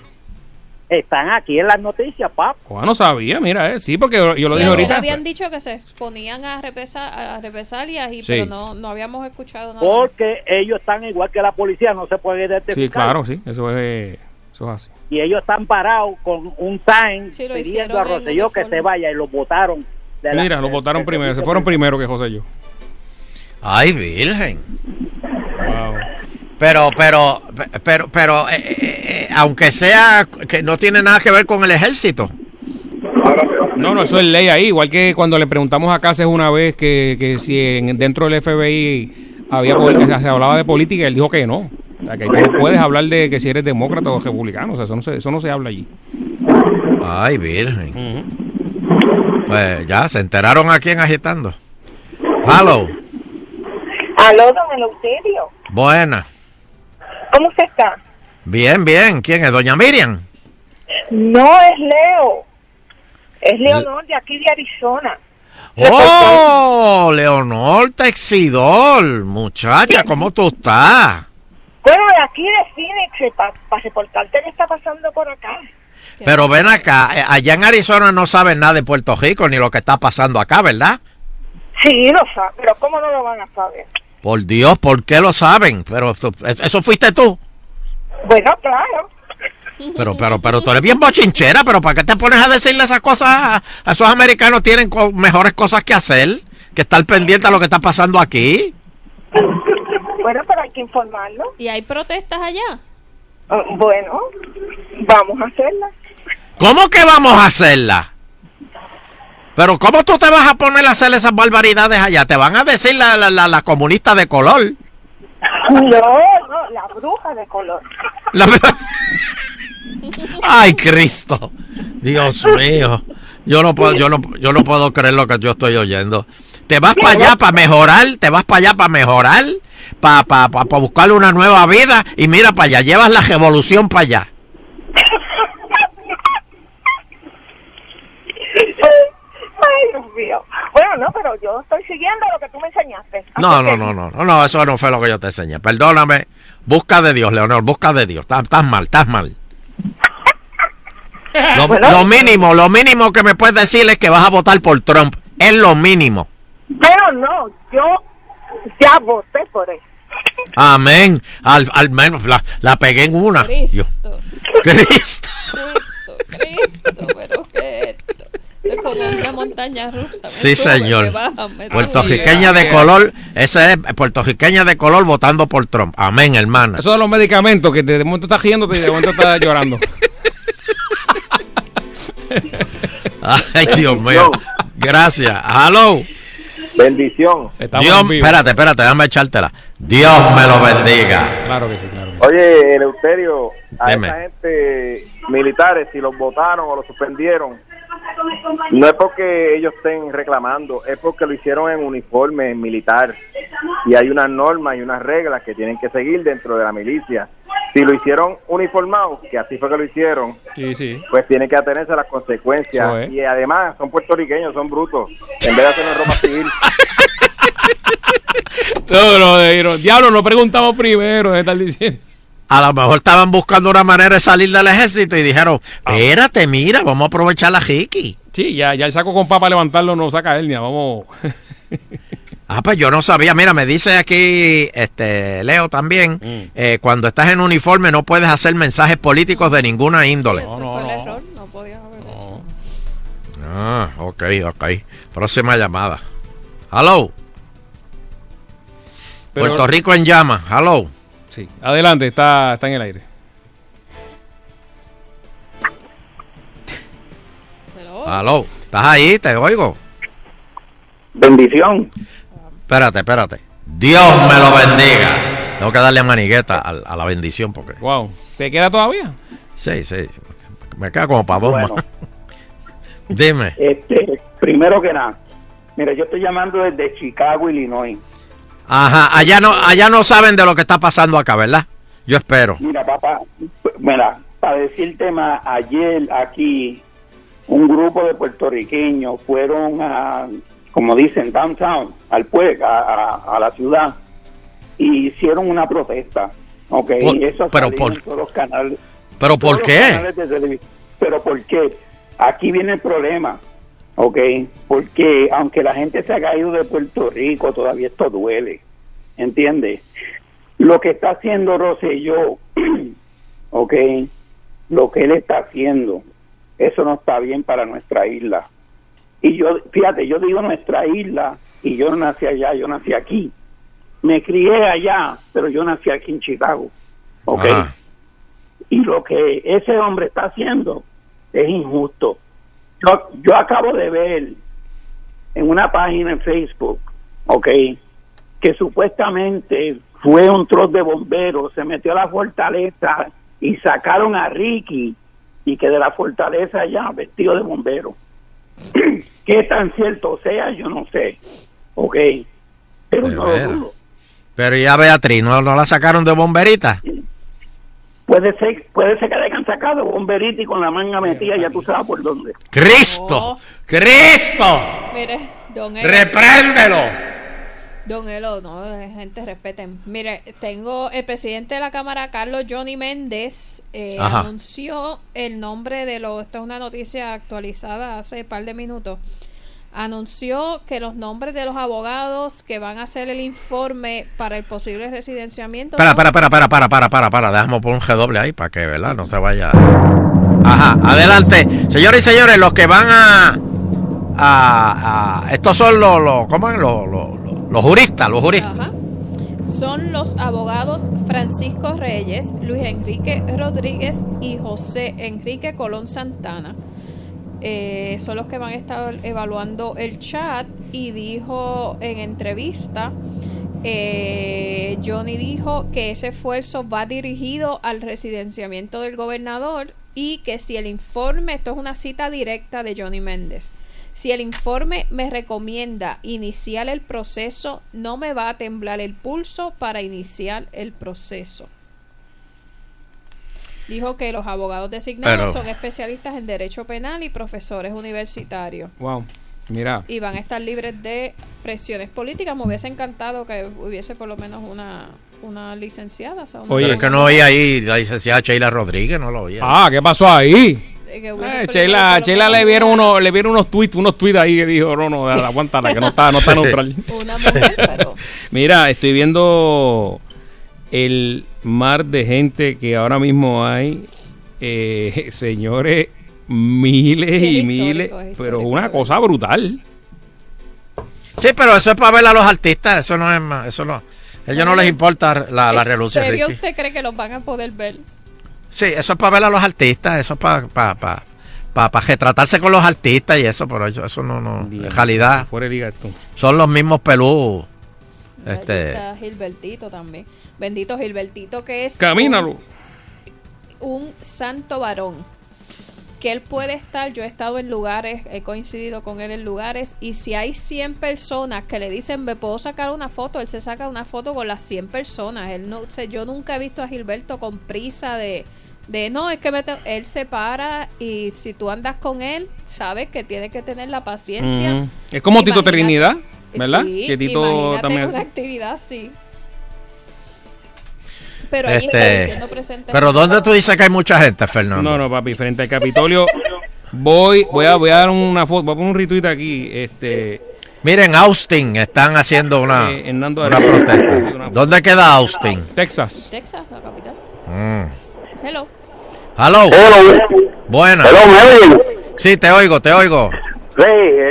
Están aquí en las noticias, pap. Juan no sabía, mira, eh. sí, porque yo, yo lo Sí, dije ahorita. habían dicho que se exponían a, represa- a represalias, y, Sí. pero no, no habíamos escuchado nada. Porque ellos están igual que la policía, no se puede identificar. Sí, claro, sí, eso es, eso es así. y ellos están parados con un sign Sí, lo pidiendo a Rosselló que se vaya y lo votaron. la- Mira, los del- votaron primero, se fueron primero que José y yo. Ay, Virgen. Wow. Pero, pero, pero, pero, eh, eh, eh, aunque sea que no tiene nada que ver con el ejército. No, no, eso es ley ahí. Igual que cuando le preguntamos a Cáceres una vez que, que si en- dentro del FBI había se hablaba de política, él dijo que no. O sea, que tú no puedes hablar de que si eres demócrata o republicano. O sea, eso no se, eso no se habla allí. Ay, Virgen. Pues ya, se enteraron aquí en Agitando. Hello. Aló, don Eleuterio. Buena. ¿Cómo usted está? Bien, bien. ¿Quién es? Doña Miriam. No es Leo. Es Leonor de aquí de Arizona. Oh, Leonor Texidor. Muchacha, ¿cómo tú estás? Bueno, de aquí de Phoenix, para reportarte qué está pasando por acá. Pero ven acá, eh, allá en Arizona no saben nada de Puerto Rico ni lo que está pasando acá, ¿verdad? Sí, lo saben, pero ¿cómo no lo van a saber? Por Dios, ¿por qué lo saben? Pero eso fuiste tú. Bueno, claro. Pero, pero, pero tú eres bien bochinchera, pero ¿para qué te pones a decirle esas cosas? A, a esos americanos tienen co- mejores cosas que hacer que estar pendiente a lo que está pasando aquí. Bueno, pero hay que informarlo. ¿Y hay protestas allá? Ah, Bueno, vamos a hacerla. ¿Cómo que vamos a hacerla? Pero ¿cómo tú te vas a poner a hacer esas barbaridades allá? Te van a decir la, la, la, la comunista de color. No, no, la bruja de color. La- Ay, Cristo. Dios mío. Yo no puedo, yo no, yo no puedo creer lo que yo estoy oyendo. Te vas para allá para mejorar, te vas para allá para mejorar, para pa, pa, pa buscarle una nueva vida y mira para allá, llevas la revolución para allá. Ay, Dios mío. Bueno, no, pero yo estoy siguiendo lo que tú me enseñaste. No, no, no, no, no, eso no fue lo que yo te enseñé. Perdóname. Busca de Dios, Leonor, busca de Dios. Estás, estás mal, estás mal. Lo, lo mínimo, lo mínimo que me puedes decir es que vas a votar por Trump. Es lo mínimo. Pero no, yo ya voté por él. Amén. Al, al menos la, la pegué en una. Dios. Cristo. Cristo, pero ¿qué es como una montaña rusa. Sí, sube, señor. Puertorriqueña de color, esa es puertorriqueña de color votando por Trump. Amén, hermana. Eso de los medicamentos, que de momento estás riendo y de momento estás llorando. Ay, Dios mío. Gracias. Hello. Bendición. Dios, espérate, espérate, déjame echártela. Dios me lo bendiga. Claro que sí, claro que sí. Oye, Eleuterio, a Dime. esa gente militares, si los votaron o los suspendieron, no es porque ellos estén reclamando, es porque lo hicieron en uniforme en militar. Y hay unas normas y unas reglas que tienen que seguir dentro de la milicia. Si lo hicieron uniformado, que así fue que lo hicieron, Sí, sí. pues tienen que atenerse a las consecuencias. Y además son puertorriqueños, son brutos. En vez de hacerlo en ropa civil. De Diablo, no preguntamos primero, de estar diciendo. A lo mejor estaban buscando una manera de salir del ejército y dijeron, espérate, mira, vamos a aprovechar la jiki. Sí, ya, ya el saco con papa levantarlo no saca hernia, vamos. Ah, pues yo no sabía. Mira, me dice aquí, este, Leo también, eh, cuando estás en uniforme no puedes hacer mensajes políticos de ninguna índole. Ese fue el error, no podías haber hecho. Ah, ok, ok. Próxima llamada. Hello. Pero- Puerto Rico en llama. Hello. Sí, adelante, está, está en el aire. Hello. ¿Estás ahí? Te oigo. Bendición. Espérate, espérate. Dios me lo bendiga. Tengo que darle manigueta a, a la bendición porque. Wow. ¿Te queda todavía? Sí, sí. Me queda como para dos Bueno. Dime. Este, primero que nada, mira, yo estoy llamando desde Chicago, Illinois. Ajá, allá no, allá no saben de lo que está pasando acá, ¿verdad? Yo espero. Mira, papá, mira, para decirte más, ayer aquí un grupo de puertorriqueños fueron a, como dicen, downtown, al pueblo, a, a- a la ciudad, y hicieron una protesta. Ok, Por- eso pero por- en todos los canales. ¿Pero por qué? de. Pero ¿por qué? Aquí viene el problema, ¿ok? Porque aunque la gente se ha caído de Puerto Rico, todavía esto duele, ¿entiendes? Lo que está haciendo Rosselló, ¿ok? Lo que él está haciendo, eso no está bien para nuestra isla. Y yo, fíjate, yo digo nuestra isla y yo no nací allá, yo nací aquí. Me crié allá, pero yo nací aquí en Chicago, ¿ok? Y lo que ese hombre está haciendo es injusto. Yo, yo acabo de ver en una página en Facebook, ok, que supuestamente fue un troz de bomberos, se metió a la fortaleza y sacaron a Ricky y que de la fortaleza allá vestido de bombero. ¿Qué tan cierto sea? Yo no sé, ok, pero no lo. Pero ya Beatriz, ¿no, no la sacaron de bomberita? Puede ser, puede ser que le hayan sacado bomberito y con la manga metida, ya tú sabes por dónde. ¡Cristo! ¡Cristo! Mire, don Elo. ¡Repréndelo! Don Elo, no, gente, respeten. Mire, tengo el presidente de la Cámara, Carlos Johnny Méndez, eh, anunció el nombre de los. Esto es una noticia actualizada hace un par de minutos. Anunció que los nombres de los abogados que van a hacer el informe para el posible residenciamiento. Son- espera, espera, para, para, para, para, para. Déjame poner un G para que, ¿verdad? No se vaya. Ajá, adelante. Señores y señores, los que van a. a, a- estos son los, los ¿cómo es? Los, los, los- los juristas, los juristas. Ajá. Son los abogados Francisco Reyes, Luis Enrique Rodríguez y José Enrique Colón Santana. Eh, son los que van a estar evaluando el chat y dijo en entrevista, eh, Johnny dijo que ese esfuerzo va dirigido al residenciamiento del gobernador y que si el informe, esto es una cita directa de Johnny Méndez, si el informe me recomienda iniciar el proceso, no me va a temblar el pulso para iniciar el proceso. Dijo que los abogados designados Pero- son especialistas en derecho penal y profesores universitarios. Wow. Mira. Y van a estar libres de presiones políticas. Me hubiese encantado que hubiese por lo menos una, una licenciada. o sea, una- Oye, es que no oía ahí la licenciada Sheila Rodríguez, no lo oía. Ah, ¿qué pasó ahí? eh, Eh, Sheila, le vieron unos, le vieron unos tweets, unos tweets ahí que dijo, no, no, aguántala, que no está, no está neutral. Una mujer, pero Mira, estoy viendo el mar de gente que ahora mismo hay Eh, señores, miles Sí, y histórico, miles, es pero una cosa brutal. Sí, pero eso es para ver a los artistas, eso no es más, eso no. A ellos no les importa la, la ¿En relucir, serio Ricky. usted cree que los van a poder ver? Sí, eso es para ver a los artistas, eso es para para para para retratarse con los artistas y eso, pero eso, eso no, no, en realidad Fuera de liga esto. son los mismos pelú. Ahí Este, está Gilbertito también. Bendito Gilbertito que es Camínalo. un, un santo varón. Que él puede estar, yo he estado en lugares, he coincidido con él en lugares, y si hay 100 personas que le dicen, me puedo sacar una foto, él se saca una foto con las 100 personas. Él no, sé, yo nunca he visto a Gilberto con prisa de, de no, es que me te-". él se para y si tú andas con él, sabes que tiene que tener la paciencia. Es como Tito Imagínate- Trinidad, ¿verdad? Sí, que Tito también una actividad sí. Pero ahí está este, diciendo presente. pero ¿dónde tú dices que hay mucha gente, Fernando? No, no, papi, frente al Capitolio. voy, voy a, voy a dar una foto, voy a poner un retweet aquí. Este, Miren, Austin están haciendo una, Eh, Hernando una Arevalo. protesta. ¿Dónde queda Austin? Texas. Texas, la capital. Mm. Hello. Hello. Buenas. Sí, te oigo, te oigo. Sí,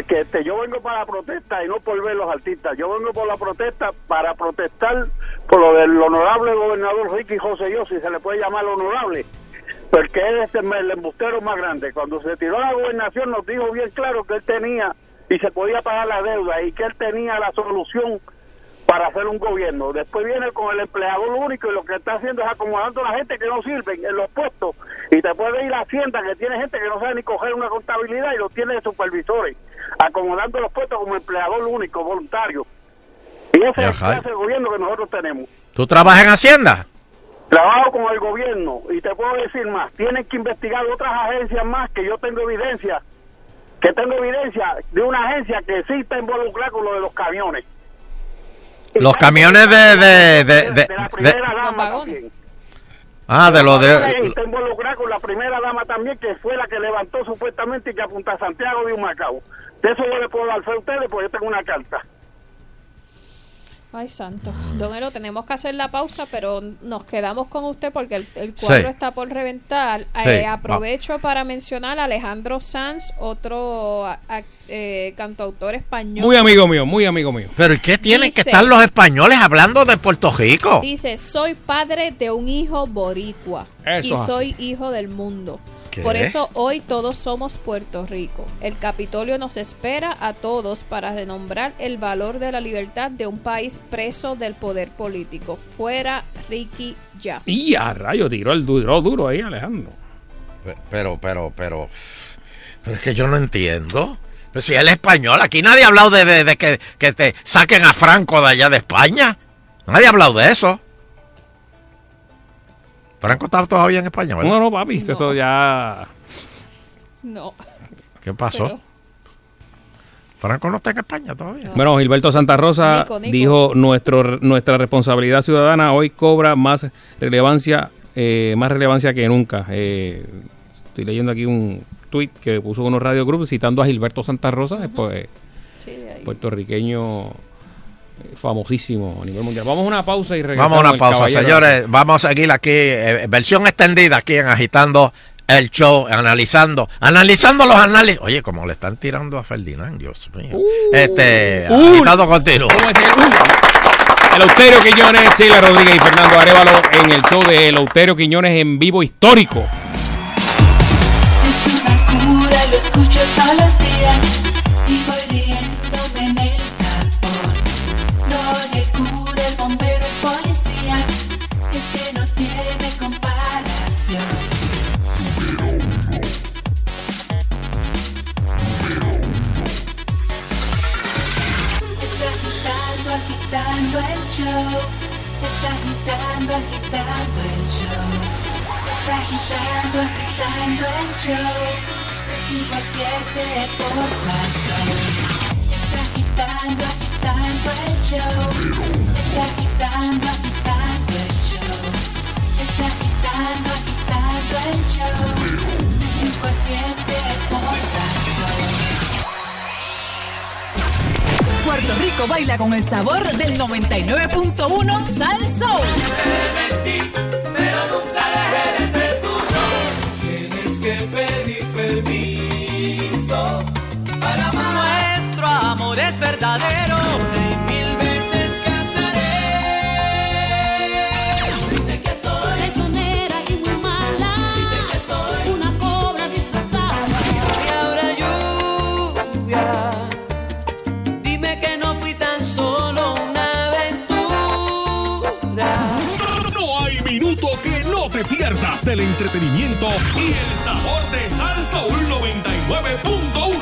que este, yo vengo para la protesta y no por ver los artistas. Yo vengo por la protesta para protestar por lo del honorable gobernador Ricky José Yo, si se le puede llamar honorable. Porque él es el, embustero más grande. Cuando se tiró la gobernación nos dijo bien claro que él tenía y se podía pagar la deuda y que él tenía la solución para hacer un gobierno. Después viene con el empleador único y lo que está haciendo es acomodando a la gente que no sirven en los puestos. Y te puede ir a Hacienda que tiene gente que no sabe ni coger una contabilidad y lo tiene de supervisores, acomodando los puestos como empleador único, voluntario. Y ese es el gobierno que nosotros tenemos. ¿Tú trabajas en Hacienda? Trabajo con el gobierno y te puedo decir más, tienen que investigar otras agencias más que yo tengo evidencia, que tengo evidencia de una agencia que sí está involucrada con lo de los camiones. Los camiones de... de, de, de- De la de- primera dama también. Ah, de lo Y de... está involucrada con la primera dama también, que fue la que levantó supuestamente que a Punta Santiago de un Macao. De eso yo le puedo dar a ustedes porque yo tengo una carta. Ay, santo. Don Elo, tenemos que hacer la pausa, pero nos quedamos con usted porque el, el cuadro Sí. está por reventar. Sí, Eh, va. aprovecho para mencionar a Alejandro Sanz, otro a- a- eh, cantautor español. Muy amigo mío, muy amigo mío. Pero ¿y qué tienen que estar los españoles hablando de Puerto Rico? Dice, soy padre de un hijo boricua Eso y así. soy hijo del mundo. ¿Qué? Por eso hoy todos somos Puerto Rico. El Capitolio nos espera a todos para renombrar el valor de la libertad de un país preso del poder político. Fuera Ricky ya. Y a rayo, tiró el duro, duro ahí, Alejandro. Pero, pero, pero... Pero es que yo no entiendo. Pero si él es español, aquí nadie ha hablado de, de- de que, que te saquen a Franco de allá de España. Nadie ha hablado de eso. Franco está todavía en España, ¿verdad? No, no, papi, eso ya. No. ¿Qué pasó? Pero- Franco no está en España todavía. Bueno, Gilberto Santa Rosa Nico, Nico. dijo nuestro nuestra responsabilidad ciudadana hoy cobra más relevancia eh, más relevancia que nunca. Eh, estoy leyendo aquí un tweet que puso unos Radio Group citando a Gilberto Santa Rosa, pues, Sí, ahí. puertorriqueño famosísimo a nivel mundial. Vamos a una pausa y regresamos. Vamos a una el pausa, señores. Vamos a seguir aquí, eh, versión extendida aquí en Agitando el Show, analizando, analizando los análisis. Oye, como le están tirando a Ferdinand, Dios mío. este, Uh. agitando continuo. ¿Cómo es el- uh, Eleuterio Quiñones, Sheila Rodríguez y Fernando Arevalo en el show de Eleuterio Quiñones en vivo histórico. Es una cura, lo escucho todos los días y agitando, agitando el show. Está agitando, agitando el show. De 5 a 7 por Salsón. Está agitando, agitando el show. Está agitando, agitando el show. Está agitando, agitando el show. De 5 a 7 por Puerto Rico baila con el sabor del 99.1 Sal Soul. Siempre mentí, pero nunca dejé de ser tuyo. Tienes que pedir permiso para amar. Nuestro amor es verdadero. Del entretenimiento y el sabor de Salsa 99.1.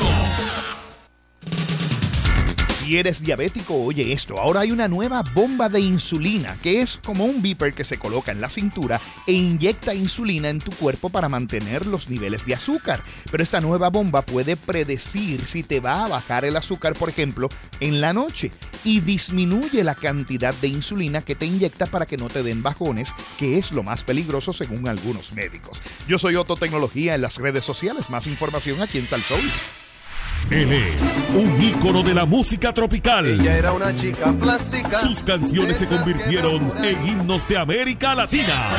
Si eres diabético, oye esto. Ahora hay una nueva bomba de insulina, que es como un beeper que se coloca en la cintura e inyecta insulina en tu cuerpo para mantener los niveles de azúcar. Pero esta nueva bomba puede predecir si te va a bajar el azúcar, por ejemplo, en la noche y disminuye la cantidad de insulina que te inyecta para que no te den bajones, que es lo más peligroso según algunos médicos. Yo soy Otto Tecnología en las redes sociales. Más información aquí en Salsoul. Él es un ícono de la música tropical. Ella era una chica plástica. Sus canciones se convirtieron en himnos de América Latina.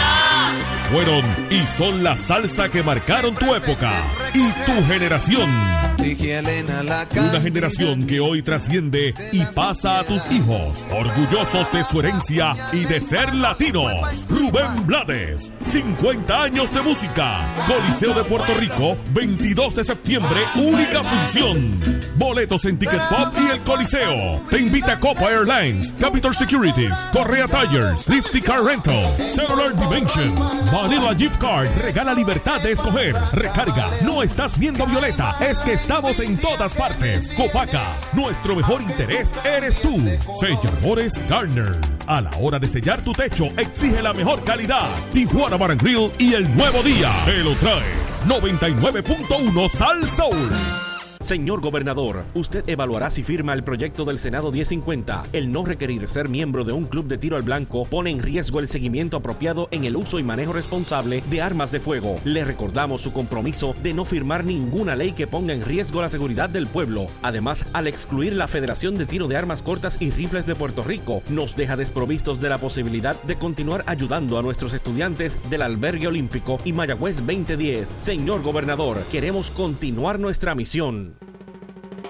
Fueron y son la salsa que marcaron tu época y tu generación. Una generación que hoy trasciende y pasa a tus hijos, orgullosos de su herencia y de ser latinos. Rubén Blades, 50 años de música. Coliseo de Puerto Rico, 22 de septiembre, única función. Boletos en Ticket Pop y el Coliseo. Te invita Copa Airlines, Capital Securities, Correa Tires, Lifty Car Rental, Cellular Dimensions, Manila Gift Card. Regala libertad de escoger. Recarga. No estás viendo Violeta, es que estamos en todas partes. Copaca, nuestro mejor interés eres tú. Selladores Garner. A la hora de sellar tu techo, exige la mejor calidad. Tijuana Bar y el nuevo día. Te lo trae 99.1 Sal Soul. Señor gobernador, usted evaluará si firma el proyecto del Senado 1050. El no requerir ser miembro de un club de tiro al blanco pone en riesgo el seguimiento apropiado en el uso y manejo responsable de armas de fuego. Le recordamos su compromiso de no firmar ninguna ley que ponga en riesgo la seguridad del pueblo. Además, al excluir la Federación de Tiro de Armas Cortas y Rifles de Puerto Rico, nos deja desprovistos de la posibilidad de continuar ayudando a nuestros estudiantes del Albergue Olímpico y Mayagüez 2010. Señor gobernador, queremos continuar nuestra misión.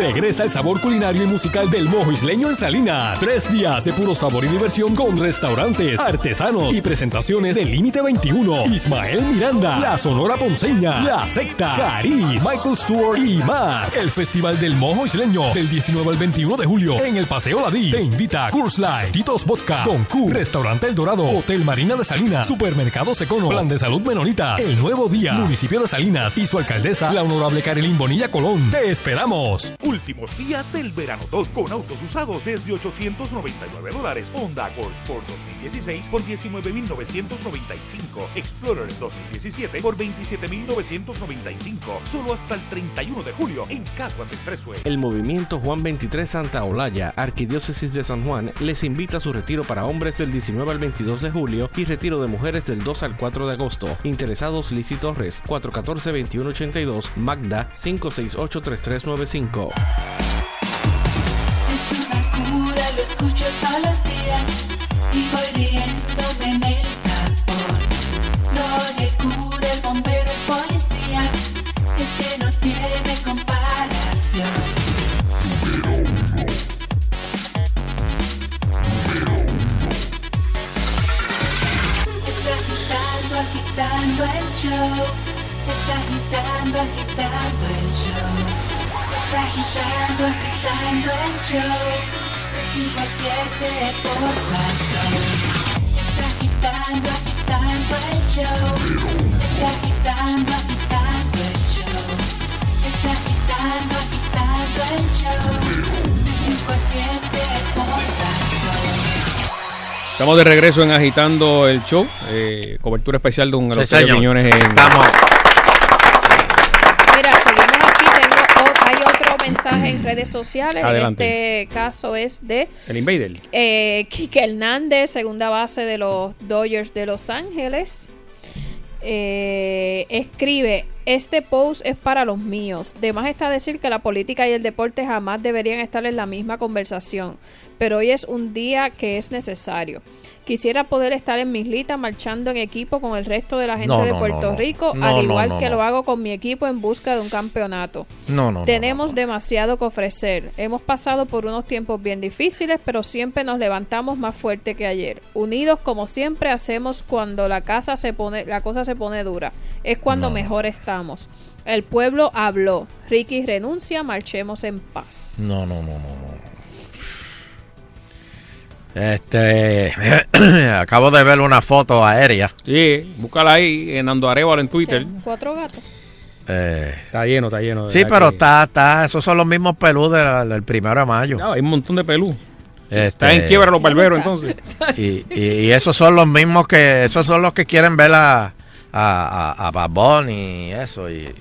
Regresa el sabor culinario y musical del mojo isleño en Salinas. Tres días de puro sabor y diversión con restaurantes, artesanos y presentaciones del Límite 21. Ismael Miranda, La Sonora Ponceña, La Secta, Cariz, Michael Stewart y más. El Festival del Mojo Isleño del 19 al 21 de julio en el Paseo Ladí. Te invita Curse Life, Titos Vodka, Concu, Restaurante El Dorado, Hotel Marina de Salinas, Supermercado Secono, Plan de Salud Menonitas, El Nuevo Día, Municipio de Salinas y su alcaldesa, la honorable Carolyn Bonilla Colón. Te esperamos. Últimos días del verano Top con autos usados desde 899 dólares. Honda Accord Sport 2016 por 19,995. Explorer 2017 por 27,995. Solo hasta el 31 de julio en Caguas Expressway. El movimiento Juan 23 Santa Olaya, Arquidiócesis de San Juan, les invita a su retiro para hombres del 19 al 22 de julio y retiro de mujeres del 2 al 4 de agosto. Interesados Lizy Torres, 414-2182, Magda 568-3395. Es una cura, lo escucho todos los días y voy riéndome en el tapón. Lo de cura, el bombero, el policía, es que no tiene comparación. Es agitando, agitando el show. Es agitando, agitando el show. Agitando, agitando el show. De 5 a 7 por Salsón. Es agitando, agitando el show. Es agitando, agitando el show. Es agitando, agitando el show. De 5 a 7 por Salsón. Estamos de regreso en Agitando el Show. eh, cobertura especial de un Sí, los señor. en. Estamos. Mira, seguimos aquí. Tengo, o- hay otro mensaje en redes sociales. Adelante. En este caso es de El Invader. eh, Quique Hernández, segunda base de los Dodgers de Los Ángeles. Eh, escribe, este post es para los míos. De más está decir que la política y el deporte jamás deberían estar en la misma conversación, pero hoy es un día que es necesario. Quisiera poder estar en mi islita marchando en equipo con el resto de la gente No, de no, Puerto no. Rico, al igual que lo hago con mi equipo en busca de un campeonato. No, no, no, Tenemos demasiado que ofrecer. Hemos pasado por unos tiempos bien difíciles, pero siempre nos levantamos más fuerte que ayer. Unidos como siempre hacemos cuando la casa se pone, la cosa se pone dura. Es cuando mejor estamos. El pueblo habló. Ricky renuncia, marchemos en paz. No, no, no, no. no. Este, acabo de ver una foto aérea. Sí, búscala ahí en Arevalo en Twitter. Cuatro gatos. Eh, Está lleno, está lleno. de sí, pero que- está, está, esos son los mismos pelú de- del primero de mayo. No, hay un montón de pelú. Este, Está en quiebra los barberos entonces. Y, y- y esos son los mismos que, esos son los que quieren ver a, a, a, a Bad Bunny y eso. Y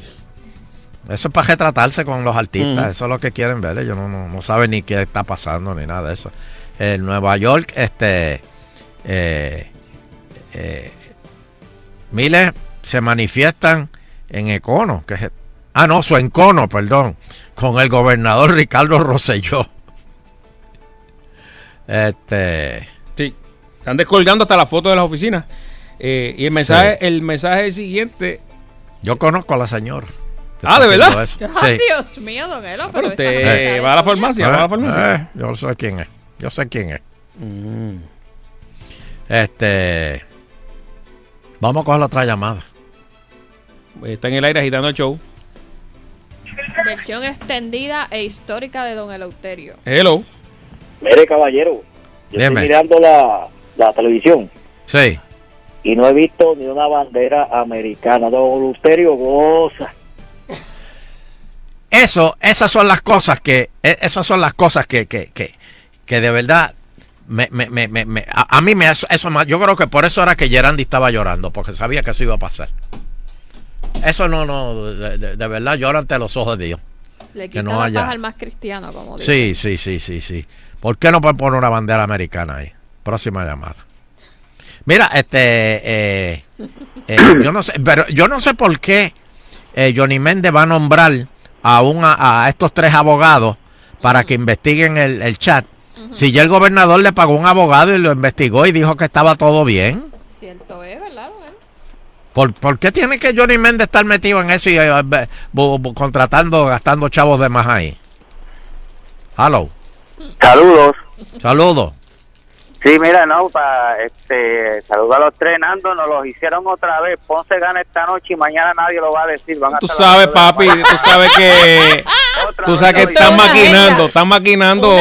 eso es para retratarse con los artistas, eso es lo que quieren ver. Ellos no, no, no saben ni qué está pasando ni nada de eso. En Nueva York, este, eh, eh, miles se manifiestan en Econo, que es, ah no, su Encono, perdón, con el gobernador Ricardo Rosselló. Este, Sí. Están descolgando hasta la foto de las oficinas. Eh, y el mensaje, el mensaje siguiente. Yo conozco a la señora. Ah, ¿de verdad? haciendo eso. Ay, Sí. Dios mío, don Elo, pero Pero esa usted va a la es farmacia, va a la farmacia. Eh, yo sé quién es. Yo sé quién es. Mm. Este. Vamos a coger la otra llamada. Está en el aire agitando el show. Versión extendida e histórica de don Eleuterio. Hello. Mire, caballero, yo Dime. estoy mirando la, la televisión Sí. y no he visto ni una bandera americana. Don Luterio goza. Eso, esas son las cosas que. e- Esas son las cosas que, que, que, que de verdad. Me, me, me, me- me- a, a mí me eso, eso más- yo creo que por eso era que Gerandi estaba llorando porque sabía que eso iba a pasar eso no no de, de- de verdad llora ante los ojos de Dios Le Que quita no la haya- paz al más cristiano, como dice. Sí, sí, sí, sí, sí. ¿Por qué no pueden poner una bandera americana ahí? Próxima llamada. Mira, este, eh, eh, yo no sé, pero yo no sé por qué eh, Johnny Méndez va a nombrar a, un, a, a estos tres abogados para que investiguen el, el chat. Si ya el gobernador le pagó un abogado y lo investigó y dijo que estaba todo bien. Cierto es, ¿verdad? ¿Por, por qué tiene que Johnny Méndez estar metido en eso y eh, bu- bu- contratando, gastando chavos de más ahí? Hello. Saludos. Saludos. Sí, mira, no, para este, saludar a los tres, Nando, nos los hicieron otra vez. Ponce gana esta noche y mañana nadie lo va a decir. Van Tú sabes, papi, tú sabes que. Tú sabes que están maquinando, están maquinando.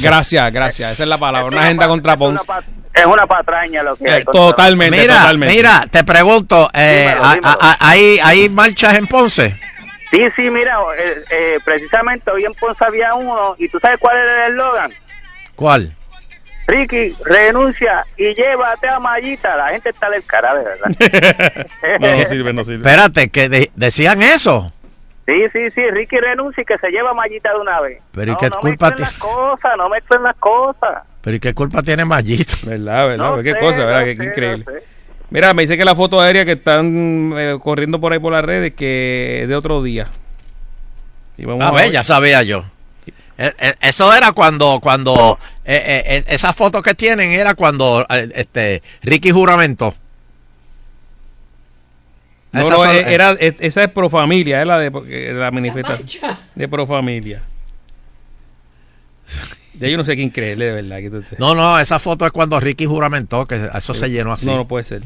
Gracias, gracias. Esa es la palabra. Una agenda contra Ponce. Es una patraña lo que hay. Eh, totalmente, Mira, totalmente. mira, te pregunto, eh, Dímelo, a- dímelo. a- a- ¿hay, ¿hay marchas en Ponce? Sí, sí, mira, eh, eh, precisamente hoy en Ponce había uno, y tú sabes cuál era el eslogan. ¿Cuál? Ricky, renuncia y llévate a Mayita. La gente está del cara, de verdad. No, no sirve, no sirve. Espérate, que de- decían eso. Sí, sí, sí, Ricky renuncia y que se lleva a Mallita de una vez. Pero ¿y no, qué no culpa mezclen ti- las cosas, no mezclen las cosas. Pero ¿y qué culpa tiene Mayito? ¿Verdad, verdad? No qué sé, cosa, ¿verdad? no Qué, sé, increíble. no sé. Mira, me dice que la foto aérea que están eh, corriendo por ahí por las redes que es de otro día. Y vamos A ver, ya sabía yo. Eh, eh, Eso era cuando, cuando, eh, eh, esa foto que tienen era cuando eh, este Ricky juramentó. No, Esas no, son- eh, era, eh, esa es pro familia, es la de la manifestación de pro familia. Ya yo no sé quién creerle de verdad. que tú te- No, no, esa foto es cuando Ricky juramentó, que eso se llenó así. No, no puede ser.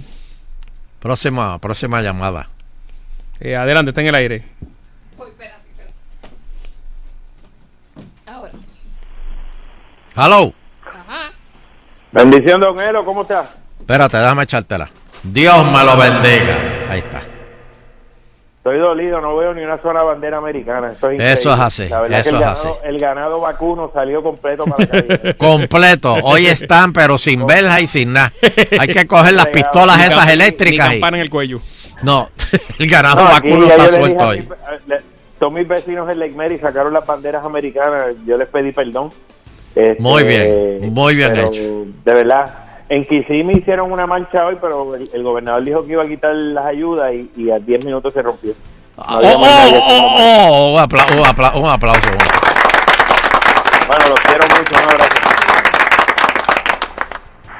Próxima, próxima llamada. Eh, adelante, está en el aire. Ahora. Hello. Bendición, don Elo, ¿cómo está? Espérate, déjame echártela. Dios me lo bendiga. Ahí está. Estoy dolido, no veo ni una sola bandera americana. Eso es, Eso increíble. es así, La verdad eso que el es ganado, el ganado vacuno salió completo para la calle. Completo. Hoy están, pero sin verja y sin nada. Hay que coger las pistolas esas eléctricas. Ni campana en el cuello. No, el ganado No, vacuno está suelto hoy. todos mis vecinos en Lake Mary sacaron las banderas americanas. Yo les pedí perdón. Este, Muy bien, muy bien pero, hecho. De verdad. En Kissimmee hicieron una marcha hoy, pero el, el gobernador dijo que iba a quitar las ayudas y, y a 10 minutos se rompió. No Oh, oh, oh, un, apla- un apla- un aplauso. Bueno, los quiero mucho, un abrazo.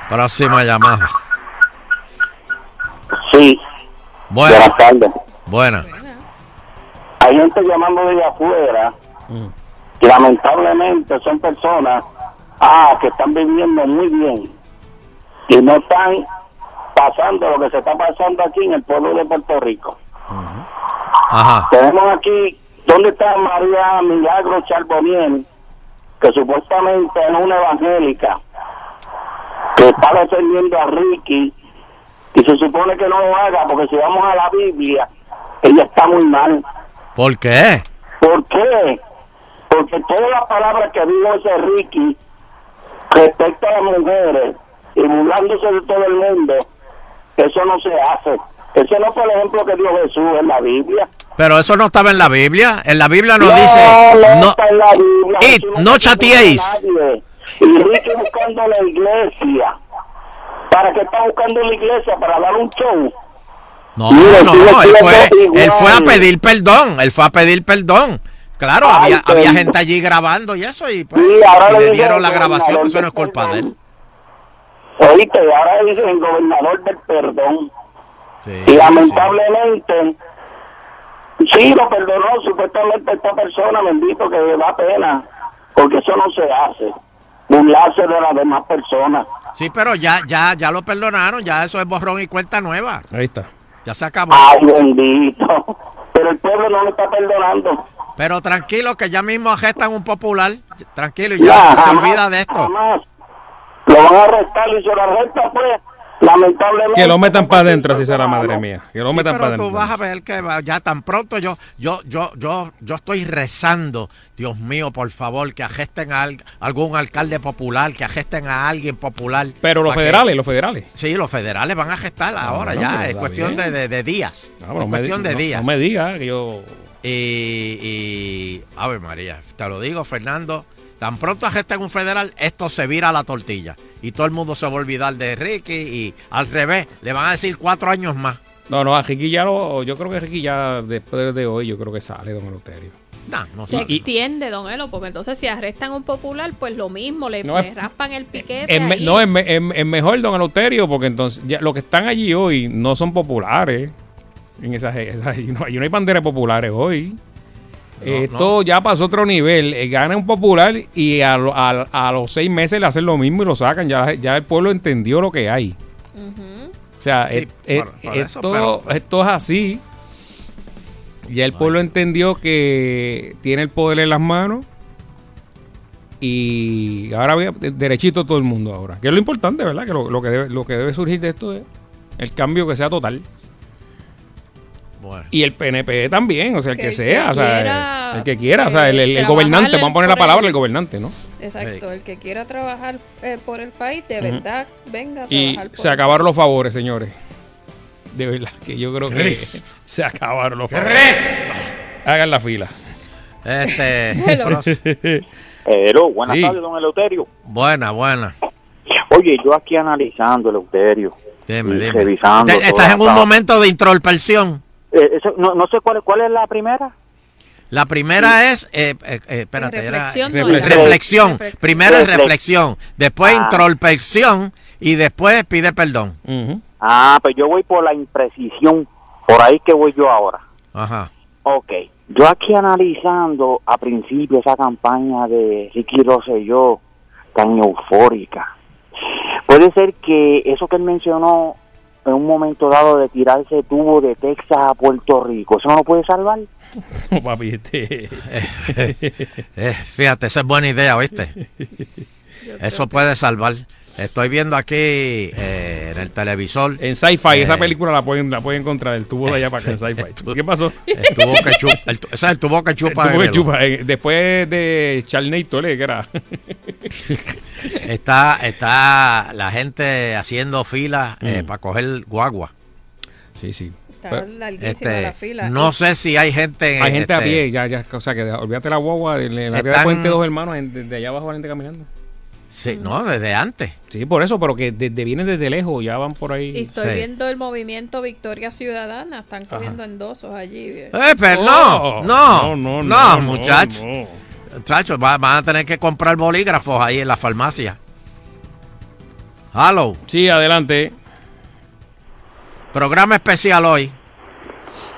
Próxima llamada. Sí. Buena. Buenas tardes. Buena. Hay gente llamando de afuera Mm. Lamentablemente son personas ah, que están viviendo muy bien y no están pasando lo que se está pasando aquí en el pueblo de Puerto Rico. Ajá. Tenemos aquí, ¿dónde está María Milagro Charboniel? Que supuestamente es una evangélica que está defendiendo a Ricky y se supone que no lo haga porque si vamos a la Biblia, ella está muy mal. ¿Por qué? ¿Por qué? Porque todas las palabras que dijo ese Ricky respecto a las mujeres y burlándose de todo el mundo, eso no se hace. Ese no fue el ejemplo que dio Jesús en la Biblia. Pero eso no estaba en la Biblia. En la Biblia nos no, dice. no No, está en la Biblia. Jesús no se chateéis. Y Ricky buscando la iglesia. ¿Para qué está buscando la iglesia? ¿Para dar un show? no, Mira, no, sigue él fue, él fue a pedir perdón. Él fue a pedir perdón. Claro, Ay, había, había gente allí grabando y eso, y, pues, Sí, ahora y le le dicen dieron la grabación, eso no es culpa de él. Oíste, ahora dice el gobernador del perdón. Sí, y lamentablemente, sí. lo perdonó supuestamente esta persona, bendito, que da pena, porque eso no se hace. Burlarse de las demás personas. Sí, pero ya, ya, ya lo perdonaron, ya eso es borrón y cuenta nueva. Ahí está. Ya se acabó. Ay, bendito. Pero el pueblo no lo está perdonando. Pero tranquilo, que ya mismo arrestan un popular. Tranquilo, y Ya, ya, se olvida de esto. jamás. Lo van a arrestar y se lo arresta, pues, lamentablemente. Que lo metan para adentro, si será madre mía. Que lo Sí, metan para pero tú adentro. vas a ver que va- ya tan pronto yo, yo, yo, yo, yo estoy rezando, Dios mío, por favor, que agesten a al- algún alcalde popular, que agesten a alguien popular. Pero los que- federales, los federales. Sí, los federales van a gestar ahora no, ya, es cuestión de, de- de días. Ah, es me cuestión de no- días. No me digas que yo. Y, y, a ver, María, te lo digo, Fernando, tan pronto agesten un federal, esto se vira a la tortilla. Y todo el mundo se va a olvidar de Ricky y al revés, le van a decir cuatro años más. No, no, a Ricky ya lo. Yo creo que Ricky ya después de hoy, yo creo que sale, don Eleuterio. No, no Se extiende, don Elo, porque entonces si arrestan a un popular, pues lo mismo, le, No, le es- raspan el piquete. Es ahí. no, es, me- es- es mejor, don Eleuterio, porque entonces ya, los que están allí hoy no son populares. En esas, esas- allí no, hay banderas populares hoy. Esto ya pasó a otro nivel. Eh, gana un popular y a, lo- a- a los seis meses le hacen lo mismo y lo sacan. Ya, ya el pueblo entendió lo que hay. O sea, Sí, por- por eso, esto, pero- esto es así. Ya el pueblo entendió que tiene el poder en las manos. Y ahora ve derechito todo el mundo ahora. Que es lo importante, ¿verdad? Que lo, lo que debe, lo que debe surgir de esto es el cambio que sea total. Bueno. Y el PNP también, o sea, el Que que, el sea, que o sea, quiera, el que quiera, o sea, el, el- el eh, gobernante, vamos a poner la palabra el- el gobernante, ¿no? Exacto, el que quiera trabajar eh, por el país, de verdad, venga a Y trabajar por se acabaron los favores, señores. De verdad, que yo creo que se acabaron los favores. Hagan la fila. Este. Hello. buenas Sí. tardes, don Eleuterio. Buena, buena. Oye, yo aquí analizando, Eleuterio. Dime, dime. revisando. Estás en un momento de introspección. Eh, eso- no, no sé cuál, cuál es la primera. La primera es, eh, eh, eh, espérate, era- Reflexión, no era. reflexión. Reflexión. Primero es Reflex- reflexión, después Ah. introspección y después pide perdón. Ah, pues yo voy por la imprecisión. Por ahí que voy yo ahora. Ajá. Ok. Yo aquí analizando a principio esa campaña de Ricky Rosselló tan eufórica. Puede ser que eso que él mencionó en un momento dado de tirarse tubo de Texas a Puerto Rico, ¿eso no lo puede salvar? No, papi, este. Eh, fíjate, esa es buena idea, ¿viste? Eso puede salvar. Estoy viendo aquí eh, en el televisor. En Sci-Fi, eh, esa película la pueden, la pueden encontrar, el tubo de allá para acá en Sci-Fi. ¿Qué pasó? El tubo que chupa. el el tubo que chupa. El tubo que chupa, eh, después de Charnator, ¿eh? que era. Está, está la gente haciendo fila eh, para coger guagua. Sí, sí. Está larguísima Este, la fila. no sé si hay gente. Hay gente a este, pie, ya, ya, o sea, que olvídate la guagua, en la área puente dos hermanos, en- desde allá abajo la gente caminando. Sí, no, desde antes. Sí, por eso, pero que desde, vienen desde lejos, ya van por ahí. Y estoy viendo el movimiento Victoria Ciudadana. Están cogiendo endosos allí. Eh, pero Oh, no, no, no, no, no, no, muchachos. no. Muchachos, va- van a tener que comprar bolígrafos ahí en la farmacia. Hello. Sí, adelante. Programa especial hoy.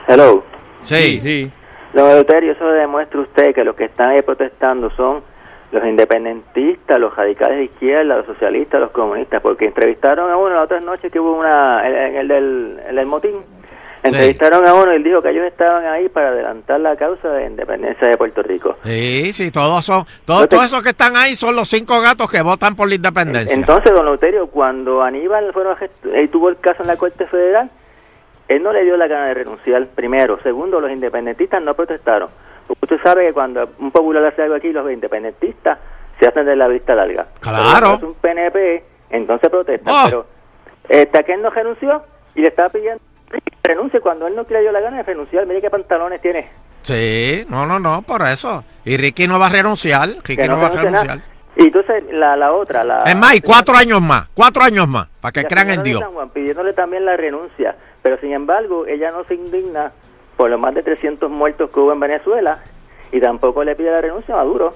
Hello. Sí. sí. Don Eleuterio, eso demuestra usted que los que están ahí protestando son los independentistas, los radicales de izquierda, los socialistas, los comunistas, porque entrevistaron a uno la otra noche que hubo una, en, el, del, el motín, entrevistaron a uno y él dijo que ellos estaban ahí para adelantar la causa de independencia de Puerto Rico. Sí, sí, todos son, todos, todos esos que están ahí son los cinco gatos que votan por la independencia. Entonces, don Eleuterio, cuando Aníbal fueron a tuvo el caso en la Corte Federal, él no le dio la gana de renunciar, primero. Segundo, los independentistas no protestaron. Usted sabe que cuando un popular hace algo aquí, los independentistas se hacen de la vista larga. Claro. Es un PNP, entonces protestan. Oh. Pero este, aquel no renunció y le estaba pidiendo que renuncie cuando él no le dio la gana de renunciar. Mire qué pantalones tiene. Sí, no, no, no, por eso. Y Ricky no va a renunciar. Ricky Que no, no va a renuncia renunciar. nada. Y entonces la, la otra, la... Es más, y cuatro años más, cuatro años más, para que crean en Dios. San Juan pidiéndole también la renuncia, pero sin embargo ella no se indigna por los más de 300 muertos que hubo en Venezuela y tampoco le pide la renuncia a Maduro,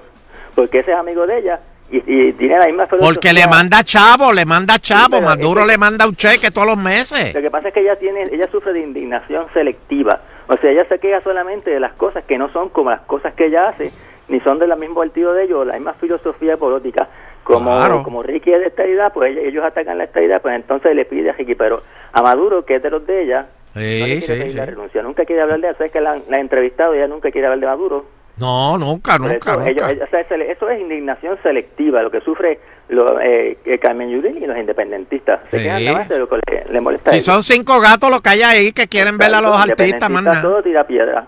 porque ese es amigo de ella y, y tiene la misma filosofía. Porque le manda chavo, le manda chavo. Maduro es que- le manda un cheque todos los meses. Lo que pasa es que ella tiene, ella sufre de indignación selectiva, o sea, ella se queja solamente de las cosas que no son como las cosas que ella hace, ni son del mismo partido de ellos, la misma filosofía política. Como, Claro. como Ricky es de estadidad, pues ella- ellos atacan la estadidad, pues entonces le pide a Ricky, pero a Maduro, que es de los de ella, no le Sí, quiere sí, pedir sí. la renuncia, nunca quiere hablar de eso, es que la, la ha entrevistado y ella nunca quiere hablar de Maduro. No, nunca, nunca, eso, nunca. ellos- ellos- o sea, eso, es indignación selectiva, lo que sufre lo, eh, Carmen Yulín y los independentistas. Se Sí. de lo que le, le molesta Si son cinco gatos los que hay ahí que quieren ver a los artistas, nada. Todo tira piedra.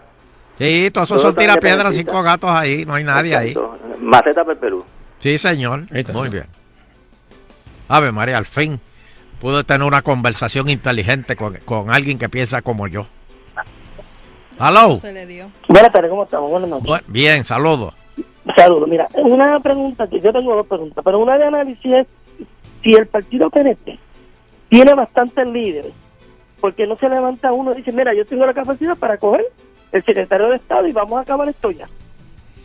Sí, todos esos son tirapiedras, cinco gatos ahí, no hay nadie ahí. Maceta para el Perú. Sí, señor. Muy bien. Ave María, al fin pude tener una conversación inteligente con, con alguien que piensa como yo. Hello. Se le dio. Buenas tardes, ¿cómo estamos? Buenas noches. Bu- Bien, saludos. Saludos. Mira, una pregunta que yo tengo dos preguntas, pero una de análisis es si el partido PNP tiene bastantes líderes, porque no se levanta uno y dice, mira, yo tengo la capacidad para coger el secretario de Estado y vamos a acabar esto ya.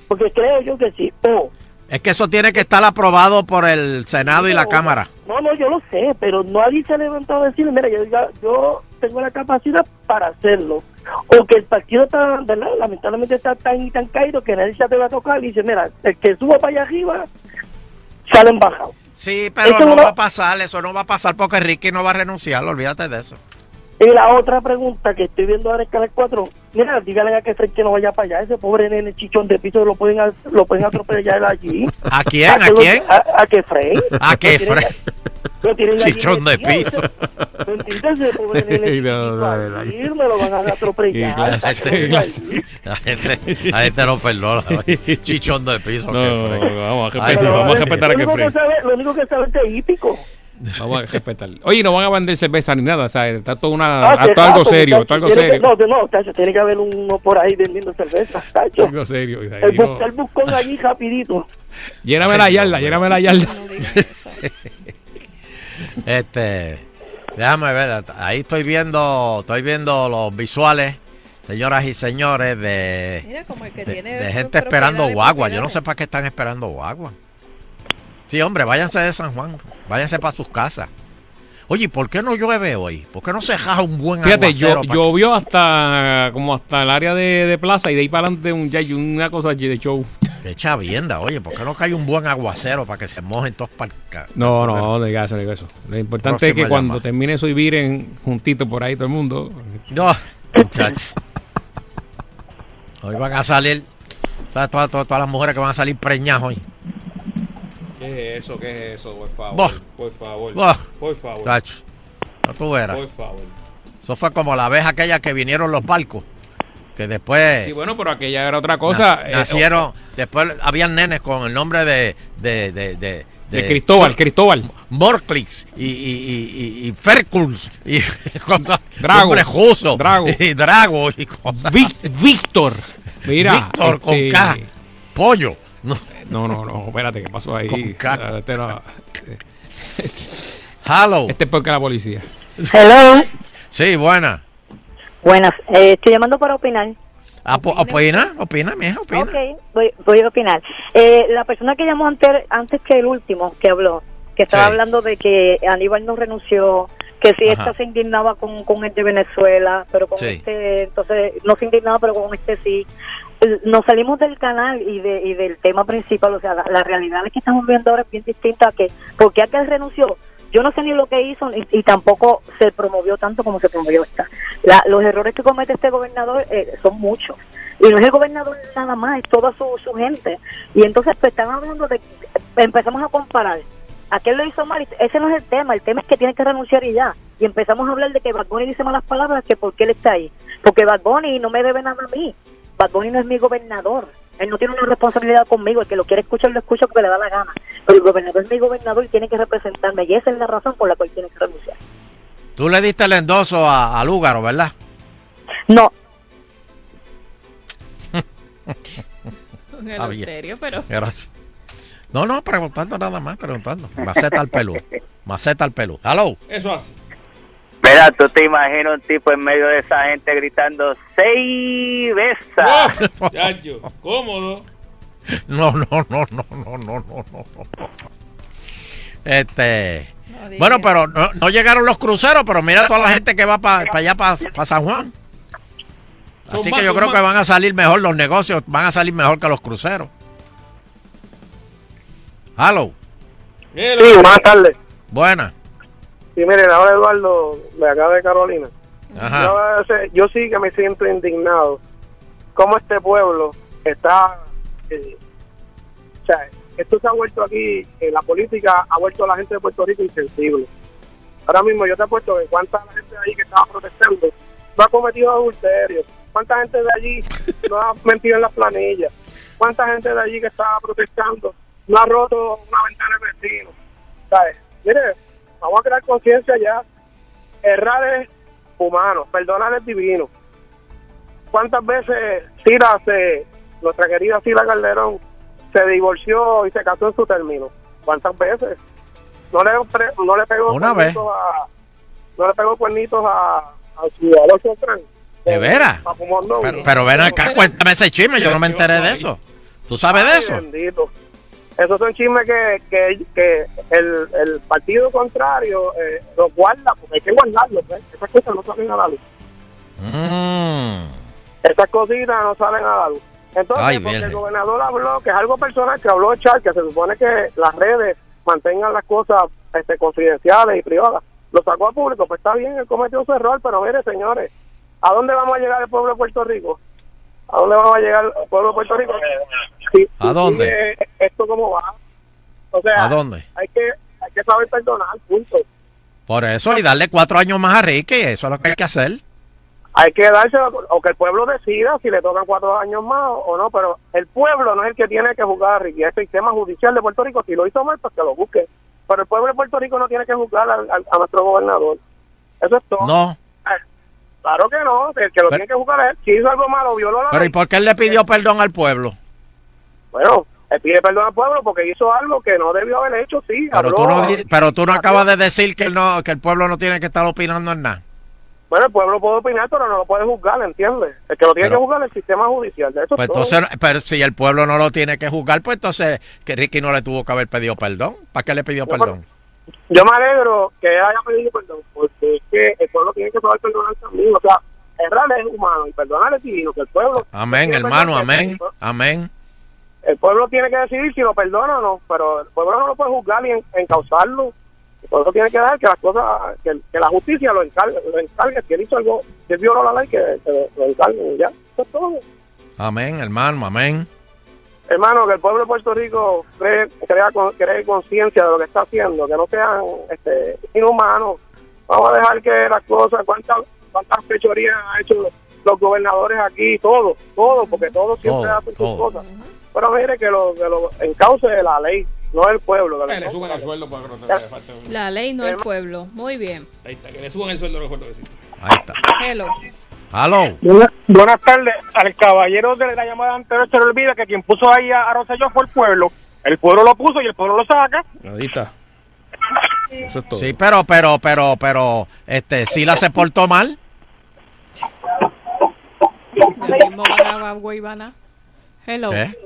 Porque creo yo que sí. O, Es que eso tiene que estar aprobado por el Senado y la Cámara. no, no, yo lo sé, pero nadie se ha levantado a decir, mira, yo, yo, tengo la capacidad para hacerlo. O que el partido está, ¿verdad? Lamentablemente está tan y tan caído que nadie se atreve a tocar y dice, mira, el que suba para allá arriba, salen bajados. Sí, pero Eso no- va a pasar, eso no va a pasar porque Ricky no va a renunciar, olvídate de eso. Y la otra pregunta que estoy viendo ahora en Canal 4, mira, díganle a que Fred que no vaya para allá, ese pobre nene chichón de piso lo pueden a- lo pueden atropellar allí. ¿A quién? ¿A que lo- quién? A, a que Fred. ¿A tienen allí Chichón de piso. ¿Me entiendes? Pobre nene No, no, chiquito no. allí, me lo van a atropellar. La gente, la gente- la gente no perdona. Chichón de piso. No, que vamos a respetar, vamos a respetar a que que sabe, lo único que sabe es de hípico. Vamos a respetar. Oye, no van a vender cerveza ni nada, o sea, está todo una, Ah, está algo serio, todo algo tiene que- serio. No, no, tacho, tiene que haber uno por ahí vendiendo cerveza, tacho. Algo serio. y ahí El, el buscón allí rapidito. Lléname la yarda, lléname la yarda. Este, déjame ver, ahí estoy viendo, estoy viendo los visuales, señoras y señores, de, Mira, como el que de, tiene de gente esperando guagua. Yo no sé para qué están esperando guagua. Sí, hombre, váyanse de San Juan, váyanse para sus casas. Oye, ¿por qué no llueve hoy? ¿Por qué no se jaja un buen Fíjate, yo, llovió hasta como hasta el área de, de plaza y de ahí para adelante un, una cosa allí de show. Qué chavienda, oye, ¿por qué no cae un buen aguacero para que se mojen todos para acá? No, no, no diga eso, no diga eso. Lo importante es que cuando termine eso y viren juntito por ahí todo el mundo. No, muchachos. Hoy van a salir, ¿sabes? Todas, todas, todas las mujeres que van a salir preñadas hoy. ¿Qué es eso? ¿Qué es eso? Por favor. Por favor. Por favor. Chacho, no tú verás. Por favor. Eso fue como la vez aquella que vinieron los barcos. Que después Sí, bueno, pero aquella era otra cosa. Eh, nacieron, después habían nenes con el nombre de, de, de, de, De Cristóbal, Cristóbal. Morclix y, y, y, y, y Ferculs y cosas-. Drago. Y Drago y cosas. Víctor. Mira. Víctor con este- K. Pollo. No. No, no, espérate, ¿qué pasó ahí? Ah, Este, no- Hello. este es porque la policía. Hello. Sí, buena. Buenas, eh, estoy llamando para opinar. Apo- opina, opina, mija, opina. Ok, voy, voy a opinar. Eh, la persona que llamó antes, antes que el último que habló, que estaba Sí. hablando de que Aníbal no renunció, que si esta se indignaba con, con el de Venezuela, pero con Sí. este, entonces no se indignaba, pero con este sí. Nos salimos del canal y, de, y del tema principal, o sea, la, la realidad que estamos viendo ahora es bien distinta a que, porque aquel renunció, yo no sé ni lo que hizo y, y tampoco se promovió tanto como se promovió esta. La- los errores que comete este gobernador eh, son muchos. Y no es el gobernador nada más, es toda su, su gente. Y entonces pues, están hablando de, empezamos a comparar. Aquel lo hizo mal, ese no es el tema, el tema es que tiene que renunciar y ya. Y empezamos a hablar de que Bad Bunny dice malas palabras, que por qué él está ahí. Porque Bad Bunny no me debe nada a mí. Bad Bunny no es mi gobernador. Él no tiene una responsabilidad conmigo. El que lo quiere escuchar, lo escucha porque le da la gana. Pero el gobernador es mi gobernador y tiene que representarme. Y esa es la razón por la cual tiene que renunciar. Tú le diste el endoso a, a Lúgaro, ¿verdad? No, Con el Está bien. Eleuterio, pero. Gracias. No, no, preguntando nada más, preguntando. Maceta al pelo. Maceta al pelo. Hello. Eso hace. Mira, tú te imaginas un tipo en medio de esa gente gritando seis veces. No, cómodo. No, no, no, no, no, no, no, no. Este. Bueno, pero no, no, llegaron los cruceros, pero mira toda la gente que va para pa allá, para San Juan. Así que yo creo que van a salir mejor los negocios, van a salir mejor que los cruceros. Hello. Hello. Sí, buenas tardes. Buenas. Sí, mire, ahora Eduardo, de acá de Carolina. Ajá. Yo, sí que me siento indignado. Cómo este pueblo está. eh, o sea, esto se ha vuelto aquí, en la política ha vuelto a la gente de Puerto Rico insensible. Ahora mismo yo te apuesto que cuánta gente de allí que estaba protestando no ha cometido adulterio. ¿Cuánta gente de allí no ha mentido en las planillas? ¿Cuánta gente de allí que estaba protestando no ha roto una ventana del vecino? ¿Sabes? Mire, vamos a crear conciencia ya. Errar es humano, perdonar es divino. ¿Cuántas veces Sila se, nuestra querida Sila Calderón, se divorció y se casó en su término? ¿Cuántas veces? No le, no le pegó Una vez. a, no le pegó cuernitos a, a su Alonso. ¿De veras? Pero, pero ven acá, cuéntame ese chisme, yo no me enteré de eso. ¿Tú sabes de Ay, eso? bendito. Esos son chismes que, que, que el, el partido contrario eh, los guarda, porque hay que guardarlos. ¿ves? Esas cosas no salen a la luz. Mm. Esas cositas no salen a la luz. Entonces, Ay, porque el gobernador habló, que es algo personal que habló Char, que se supone que las redes mantengan las cosas este, confidenciales y privadas. Lo sacó a público, pues está bien, él cometió su error, pero mire, señores, ¿a dónde vamos a llegar el pueblo de Puerto Rico? ¿A dónde vamos a llegar el pueblo de Puerto Rico? Sí, ¿A dónde? sigue ¿Esto cómo va? O sea, ¿A dónde? hay que, hay que saber perdonar, punto. Por eso, y darle cuatro años más a Ricky, eso es lo que hay que hacer. hay que darse o que el pueblo decida si le tocan cuatro años más o no, pero el pueblo no es el que tiene que juzgar a Ricky, es el sistema judicial de Puerto Rico, si lo hizo mal, pues que lo busque, pero el pueblo de Puerto Rico no tiene que juzgar al- a, nuestro gobernador, eso es todo. No. Eh, Claro que no, el que lo tiene que juzgar es él, si hizo algo malo, violó la Pero ¿y por qué él le pidió perdón al pueblo? bueno, él pide perdón al pueblo porque hizo algo que no debió haber hecho, sí, Pero habló- tú no, pero tú no acabas de decir que, él no, que el pueblo no tiene que estar opinando en nada. bueno, el pueblo puede opinar, pero no lo puede juzgar, ¿entiendes? El que lo tiene Pero- que juzgar es el sistema judicial, de eso Pues entonces, pero si el pueblo no lo tiene que juzgar, pues entonces que Ricky no le tuvo que haber pedido perdón. ¿Para qué le pidió No, perdón? Yo me alegro que haya pedido perdón, porque es que el pueblo tiene que saber perdonar también. O sea, errar es humano y perdonar es divino. Que el pueblo, Amén, hermano, amén, que amén. El pueblo tiene que decidir si lo perdona o no, pero el pueblo no lo puede juzgar ni en- encauzarlo. El pueblo tiene que dar que las cosas, que, que la justicia lo encargue, lo encargue. Si él hizo algo, él violó la ley, que, que lo encarguen. y Ya, eso es todo. Amén, hermano, amén. Hermano, que el pueblo de Puerto Rico cree, crea, con- cree conciencia de lo que está haciendo, que no sean este, inhumanos. Vamos a dejar que las cosas, cuántas cuántas fechorías han hecho los, gobernadores aquí, todo, todo, porque todos siempre Todo, hacen sus todo. cosas. Pero mire que lo, que lo encauce de la ley, no el pueblo. que le ponga- el sueldo para que. La ley no el pueblo. Muy bien. Ahí está, que le suban el sueldo a los puertorriqueños. Ahí está. Hello. Hello. Buena- Buenas tardes. Al caballero de la llamada anterior se le olvida que quien puso ahí a, a Rosselló fue el pueblo. El pueblo lo puso y el pueblo lo saca. Ahí está. Eso es todo. Sí, pero, pero, pero, pero, este, Sila se portó mal. Ya mismo van a Bagua y van a- Hello. ¿Qué?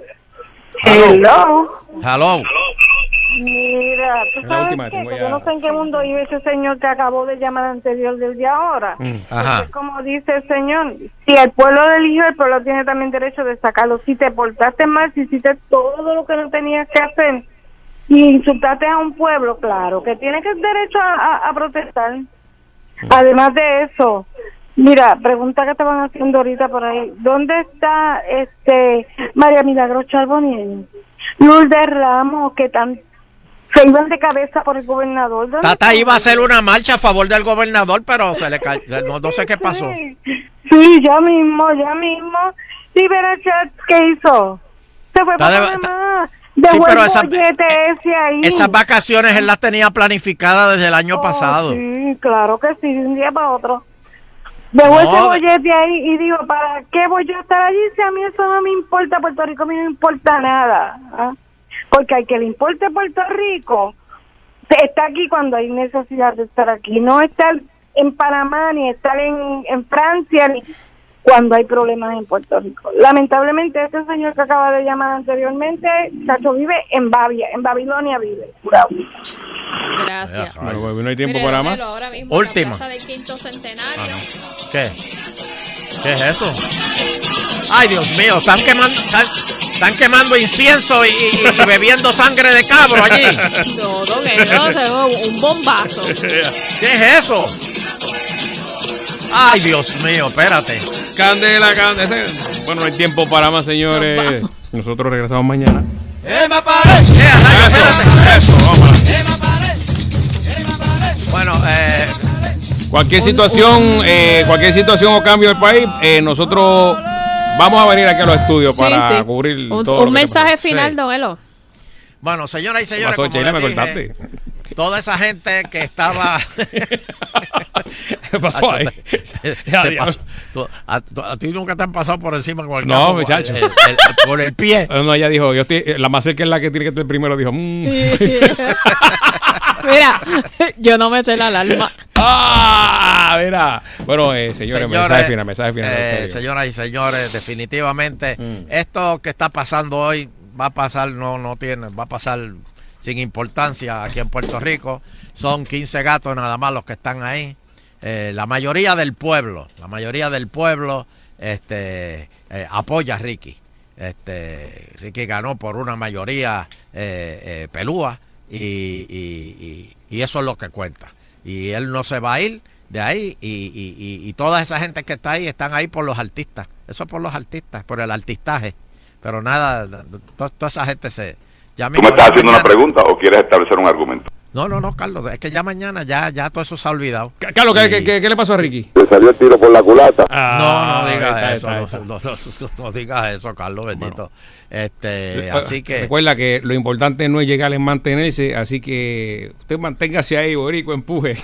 Hello. Hello. Mira, tú la sabes última, qué? tengo que ya- yo no sé en qué mundo vive ese señor que acabó de llamar anterior del día ahora. Mm, Ajá. Porque como dice el señor, si el pueblo eligió, el pueblo tiene también derecho de sacarlo. Si te portaste mal, si hiciste todo lo que no tenías que hacer y insultaste a un pueblo, claro, que tiene que derecho a, a- a protestar. Además de eso, mira, pregunta que estaban haciendo ahorita por ahí, ¿dónde está este María Milagro Charboniel? Lourdes Ramos, que tan se iban de cabeza por el gobernador. ¿Dónde Tata iba a hacer una marcha a favor del gobernador, pero se le cayó. No, no sé qué pasó. Sí, sí, ya mismo, ya mismo. Sí, verá, Chat, ¿qué hizo? Se fue para de- Panamá. Dejó pero esa- bollete ese ahí. Esas vacaciones él las tenía planificadas desde el año Oh, pasado. Sí, claro que sí, de un día para otro. Dejó No, ese bollete ahí y dijo, ¿para qué voy yo a estar allí si a mí eso no me importa? Puerto Rico a mí no me importa nada. ¿ah? Porque al que le importe Puerto Rico, está aquí cuando hay necesidad de estar aquí. No estar en Panamá, ni estar en, en Francia, ni cuando hay problemas en Puerto Rico. Lamentablemente, este señor que acaba de llamar anteriormente, Chacho, vive en Babia, en Babilonia vive. Gracias. Bueno, no hay tiempo Mire, para más. Última. la plaza del quinto centenario. ¿Qué? ¿Qué es eso? Ay, Dios mío, están quemando, están, están quemando incienso y, y- y bebiendo sangre de cabro allí. No, don Elo, se ve un bombazo. ¿Qué es eso? Ay, Dios mío, espérate. Candela, candela. Bueno, no hay tiempo para más, señores. Nosotros regresamos mañana. Bueno, eh, Cualquier situación, eh, cualquier situación o cambio del país, eh, nosotros vamos a venir aquí a los estudios Sí, para sí. cubrir Un, todo un mensaje final, Sí. don Elo. bueno, señoras y ¿Qué señores, como les dije, toda esa gente que estaba... ¿Qué pasó ahí? Te- Ya, te ya. pasó- tú- a, ti nunca te han pasado por encima con el No, muchacho. el- el- el- por el pie. No, ella dijo, yo estoy, la más cerca es la que tiene que estar primero, dijo, mm. Mira, yo no me eché la alarma. ah, mira. Bueno, eh, señores, mensaje final, mensaje final. eh, señoras y señores, definitivamente Mm. esto que está pasando hoy va a pasar, no, no tiene, va a pasar sin importancia aquí en Puerto Rico. Son 15 gatos nada más los que están ahí. Eh, la mayoría del pueblo, la mayoría del pueblo este, eh, apoya a Ricky. Este, Ricky ganó por una mayoría eh, eh, pelúa y, y- y- y eso es lo que cuenta. Y él no se va a ir de ahí y, y- y- toda esa gente que está ahí están ahí por los artistas. Eso es por los artistas, por el artistaje. Pero nada, to- toda esa gente se... Ya ¿Tú me estás haciendo una pregunta o quieres establecer un argumento? No, no, no, Carlos, es que ya mañana ya, ya todo eso se ha olvidado. Carlos, ¿qué, Y- qué- qué- qué le pasó a Ricky? Te salió el tiro por la culata. Ah, no, no digas está, eso, no, está, ahí no, no, no digas eso, Carlos, bendito. Este, Eh, así que... Recuerda que lo importante no es llegar a mantenerse, así que usted manténgase ahí, Borico, empuje.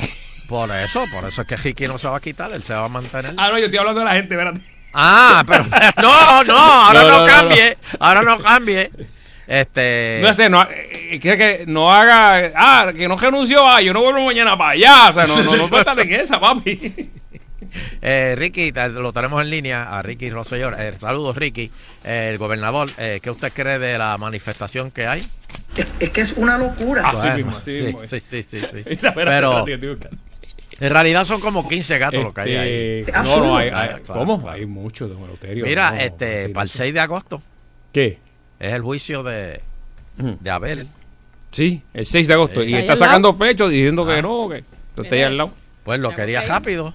Por eso, por eso es que Ricky no se va a quitar, él se va a mantener. Ah, no, yo estoy hablando de la gente, espérate. Ah, pero no, no, ahora No, no, no, no, cambie, ahora no cambie. Este, No sé, no, eh, que, que no haga, ah, que no renunció, ah, yo no vuelvo mañana para allá, o sea, no, no, no estar en esa, papi. eh, Ricky, lo tenemos en línea a Ricky Rosselló. Eh, saludos, Ricky, Eh, el gobernador. Eh, ¿Qué usted cree de la manifestación que hay? Es que es una locura. Así mismo, así sí, mismo. sí, sí, sí, sí. Mira, espérate, Pero en realidad son como 15 gatos lo que hay ahí. Este, no, no, hay, hay- Claro, ¿cómo? claro. Hay muchos, don Eleuterio. Mira, no, este, para el sí. 6 de agosto ¿Qué? Es el juicio de, de Abel. Sí, el 6 de agosto. Eh, y ¿Está está sacando lado? pecho diciendo que Ah. no, que tú estás ahí al lado. Pues lo quería rápido.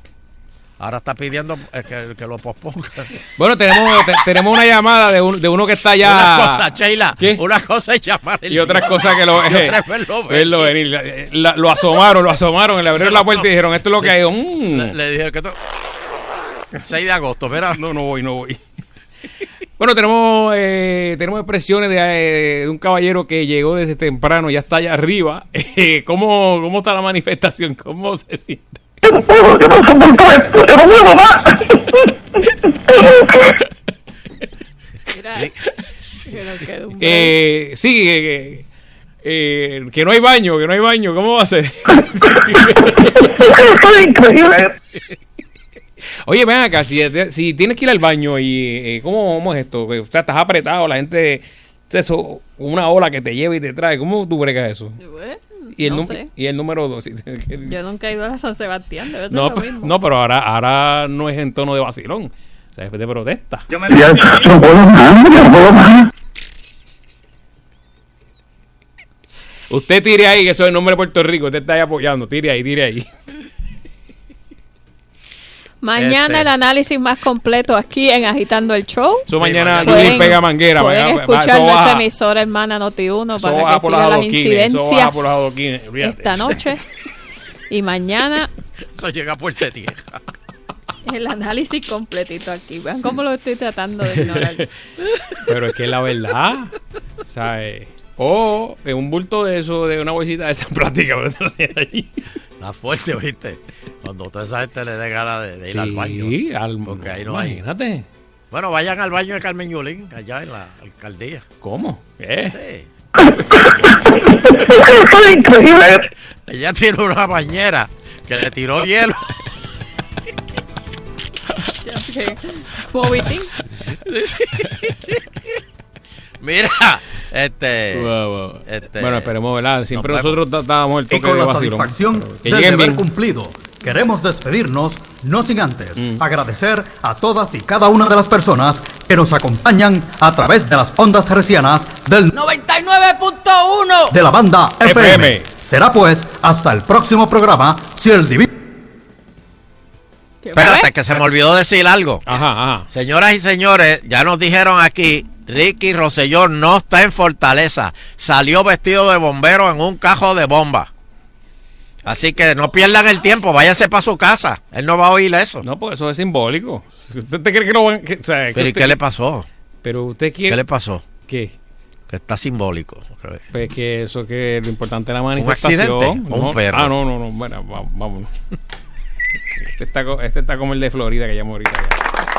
Ahora está pidiendo eh, que, que lo posponga. Bueno, tenemos, te- tenemos una llamada de, un- de uno que está allá. Una cosa, Sheila. Una cosa es llamar el Y otras día. cosas que lo, otra es verlo venir. verlo venir. La- la- lo asomaron, lo asomaron, le abrieron la puerta y dijeron, esto es lo que hay. Mm. Le, le dije que tú... 6 de agosto, mira. No, no voy, no voy. Bueno, tenemos eh, tenemos expresiones de, eh, de un caballero que llegó desde temprano, ya está allá arriba. Eh, ¿cómo, ¿Cómo está la manifestación? ¿Cómo se siente? Eh, sí, eh, eh, que no hay baño, que no hay baño. ¿Cómo va a ser? Oye, ven acá, si, si tienes que ir al baño y eh, ¿cómo, cómo es esto? O sea, estás apretado, la gente, eso, una ola que te lleva y te trae, ¿cómo tú bregas eso? Bueno, Y el, no num- sé. y el número dos. Yo nunca he ido a San Sebastián, debe ser no, lo pero- mismo. no, pero ahora, ahora no es en tono de vacilón, o sea, es de protesta. Usted tire ahí, que eso es el nombre de Puerto Rico, usted está ahí apoyando, tire ahí, tire ahí. Mañana Este. el análisis más completo aquí en Agitando el Show. Eso mañana Judith pega manguera. Pueden vaya, va- escuchar nuestra emisora hermana Noti1 eso para que por los siga las incidencias esta noche. Y mañana Eso llega a Puerto Tierra. el análisis completito aquí. Vean cómo lo estoy tratando de ignorar. Pero es que la verdad. Eh, o en un bulto de eso, de una bolsita de esa plástica. allí. Está fuerte, ¿viste? Cuando toda esa gente le dé ganas de, de ir al baño. Sí, al- Porque ahí no hay. imagínate. Bueno, vayan al baño de Carmen Yulín, allá en la alcaldía. ¿Cómo? ¿Qué? Ella tiene una bañera que le tiró hielo. Como Vitín. Mira, este. Wow, wow. este- Bueno, esperemos, ¿verdad? Siempre Nos nosotros tratábamos el Y toque con de la vacilón. satisfacción Que del lleguen deber bien. cumplido, queremos despedirnos, no sin antes Mm. agradecer a todas y cada una de las personas que nos acompañan a través de las ondas hercianas del 99.1 de la banda FM. FM. Será pues hasta el próximo programa, si el divino... Espérate, que se me olvidó decir algo. Ajá, ajá. Señoras y señores, ya nos dijeron aquí, Ricky Rosselló no está en Fortaleza. Salió vestido de bombero en un cajo de bomba. Así que no pierdan el tiempo, váyanse para su casa. Él no va a oír eso. No, pues eso es simbólico. ¿Usted te cree que lo van que- o sea, que Pero ¿y usted- qué le pasó? Pero usted quiere. ¿Qué le pasó? ¿Qué? Que está simbólico. Pues que eso que lo importante es la accidente manifestación. un No, perro? Ah, no, no, no. Bueno, vámonos. Este está, este está como el de Florida que llamó ahorita. ya.